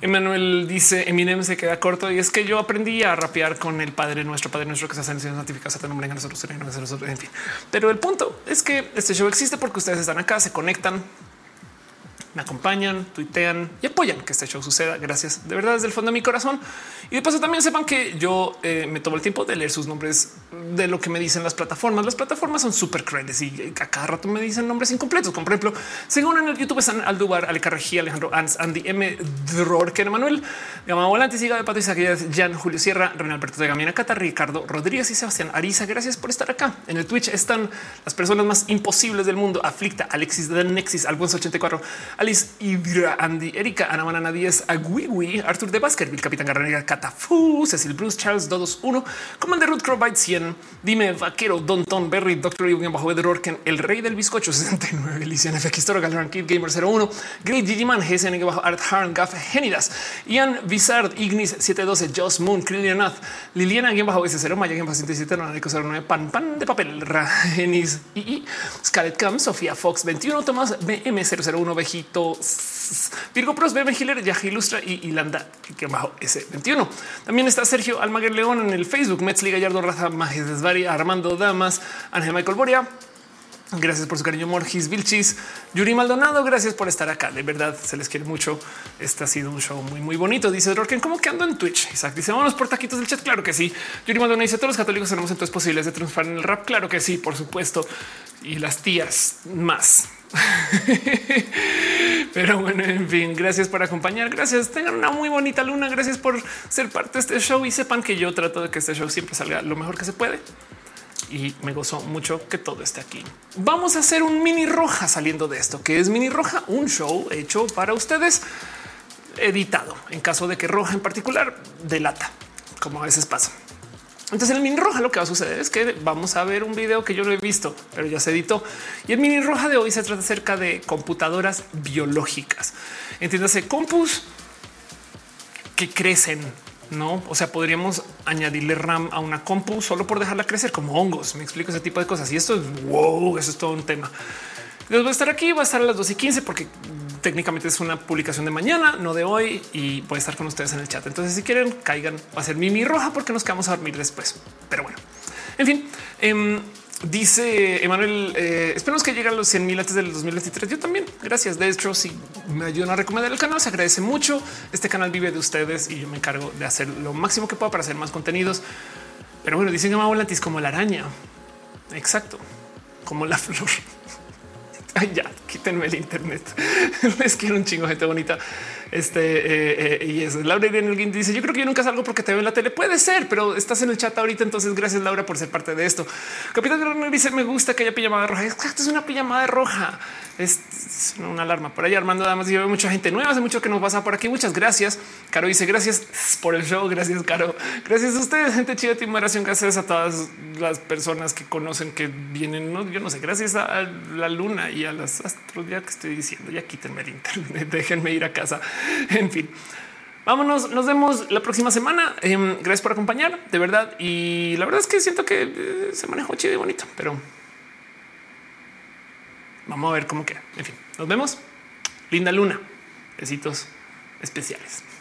Emanuel dice Eminem se queda corto y es que yo aprendí a rapear con el padre nuestro, padre nuestro que se hacen notificadas a nombre a nosotros, en fin. Pero el punto es que este show existe porque ustedes están acá, se conectan, me acompañan, tuitean y apoyan que este show suceda. Gracias de verdad desde el fondo de mi corazón. Y de paso también sepan que yo eh, me tomo el tiempo de leer sus nombres de lo que me dicen las plataformas. Las plataformas son súper crueles y a cada rato me dicen nombres incompletos. Como por ejemplo, según en el YouTube están Aldubar, Ale Carrejía, Alejandro Ans, Andy M. Dror, Ken Manuel, Gama Volante, Siga de Patricia, Jan, Julio Sierra, René Alberto de Gamina, Cata, Ricardo Rodríguez y Sebastián Ariza. Gracias por estar acá. En el Twitch están las personas más imposibles del mundo. Aflicta, Alexis de Nexis, Alfonso 84, Alice Ibra, Andy, Erika, Ana Manana 10, Agüiwi, Arthur de Baskerville, Capitán Garranega, Cecil Bruce, Charles 221, Commander Ruth Crowbite 100, Dime Vaquero, Don Tom Berry, Doctor Ivan Bajo de Rorken, El Rey del Bizcocho 69, Lician FX Toro, Galeran Kid Gamer 01, Great Digiman, GSN bajo Art Harn, Gaff, Genidas, Ian Vizard, Ignis 712, Joss Moon, Krilianath, Liliana, Game bajo S0, Maya, Game 107, Nanico 09, Pan, Pan de Papel, Ragenis, y Scarlett Cam, Sofía Fox 21, Tomás BM 001, Vejito Virgo Pros, Bebe Hiller, Yaja Ilustra y Ilanda, que bajo ese 21. También está Sergio Almaguer León en el Facebook, Metzli Gallardo, Raza Majes Desvari, Armando Damas, Ángel Michael Boria. Gracias por su cariño, Morgis Vilchis, Yuri Maldonado. Gracias por estar acá. De verdad, se les quiere mucho. Este ha sido un show muy, muy bonito. Dice Rorken, ¿cómo que ando en Twitch? Isaac dice, vámonos por taquitos del chat. Claro que sí. Yuri Maldonado dice, todos los católicos tenemos entonces posibles de triunfar en el rap. Claro que sí, por supuesto. Y las tías más. Pero bueno, en fin, gracias por acompañar. Gracias. Tengan una muy bonita luna. Gracias por ser parte de este show y sepan que yo trato de que este show siempre salga lo mejor que se puede. Y me gozo mucho que todo esté aquí. Vamos a hacer un mini roja saliendo de esto, que es mini roja, un show hecho para ustedes, editado en caso de que roja en particular delata, como a veces pasa. Entonces en el mini roja lo que va a suceder es que vamos a ver un video que yo no he visto, pero ya se editó. Y el mini roja de hoy se trata acerca de computadoras biológicas. Entiéndase, compus que crecen, no? O sea, podríamos añadirle RAM a una compu solo por dejarla crecer como hongos. Me explico ese tipo de cosas. Y esto es wow, eso es todo un tema. Les voy a estar aquí, va a estar a las 2 y 15 porque técnicamente es una publicación de mañana, no de hoy, y voy a estar con ustedes en el chat. Entonces, si quieren, caigan, va a ser Mimi roja porque nos quedamos a dormir después. Pero bueno, en fin, em, dice Emanuel, eh, esperemos que lleguen los 100 mil antes del 2023. Yo también, gracias. De hecho, si me ayudan a recomendar el canal, se agradece mucho. Este canal vive de ustedes y yo me encargo de hacer lo máximo que pueda para hacer más contenidos. Pero bueno, dicen que Volantis como la araña. Exacto, como la flor. Ya, quítenme el internet. Les quiero un chingo, gente bonita. Este eh, eh, y es Laura Irene dice: Yo creo que yo nunca salgo porque te veo en la tele. Puede ser, pero estás en el chat ahorita. Entonces, gracias, Laura, por ser parte de esto. Capitán Granero dice: Me gusta que haya pijamada roja. Esto es una pijamada roja. Es una alarma por ahí. Armando, además, yo veo mucha gente nueva. Hace mucho que nos pasa por aquí. Muchas gracias. Caro dice: Gracias por el show. Gracias, Caro. Gracias a ustedes, gente chida de moderación. Gracias a todas las personas que conocen que vienen. No, yo no sé, gracias a la luna y a las astros. Ya que estoy diciendo, ya quítenme el internet. Déjenme ir a casa. en fin, vámonos. Nos vemos la próxima semana. Em, gracias por acompañar de verdad. Y la verdad es que siento que eh, se manejó chido y bonito, pero vamos a ver cómo queda. En fin, nos vemos. Linda luna. Besitos especiales.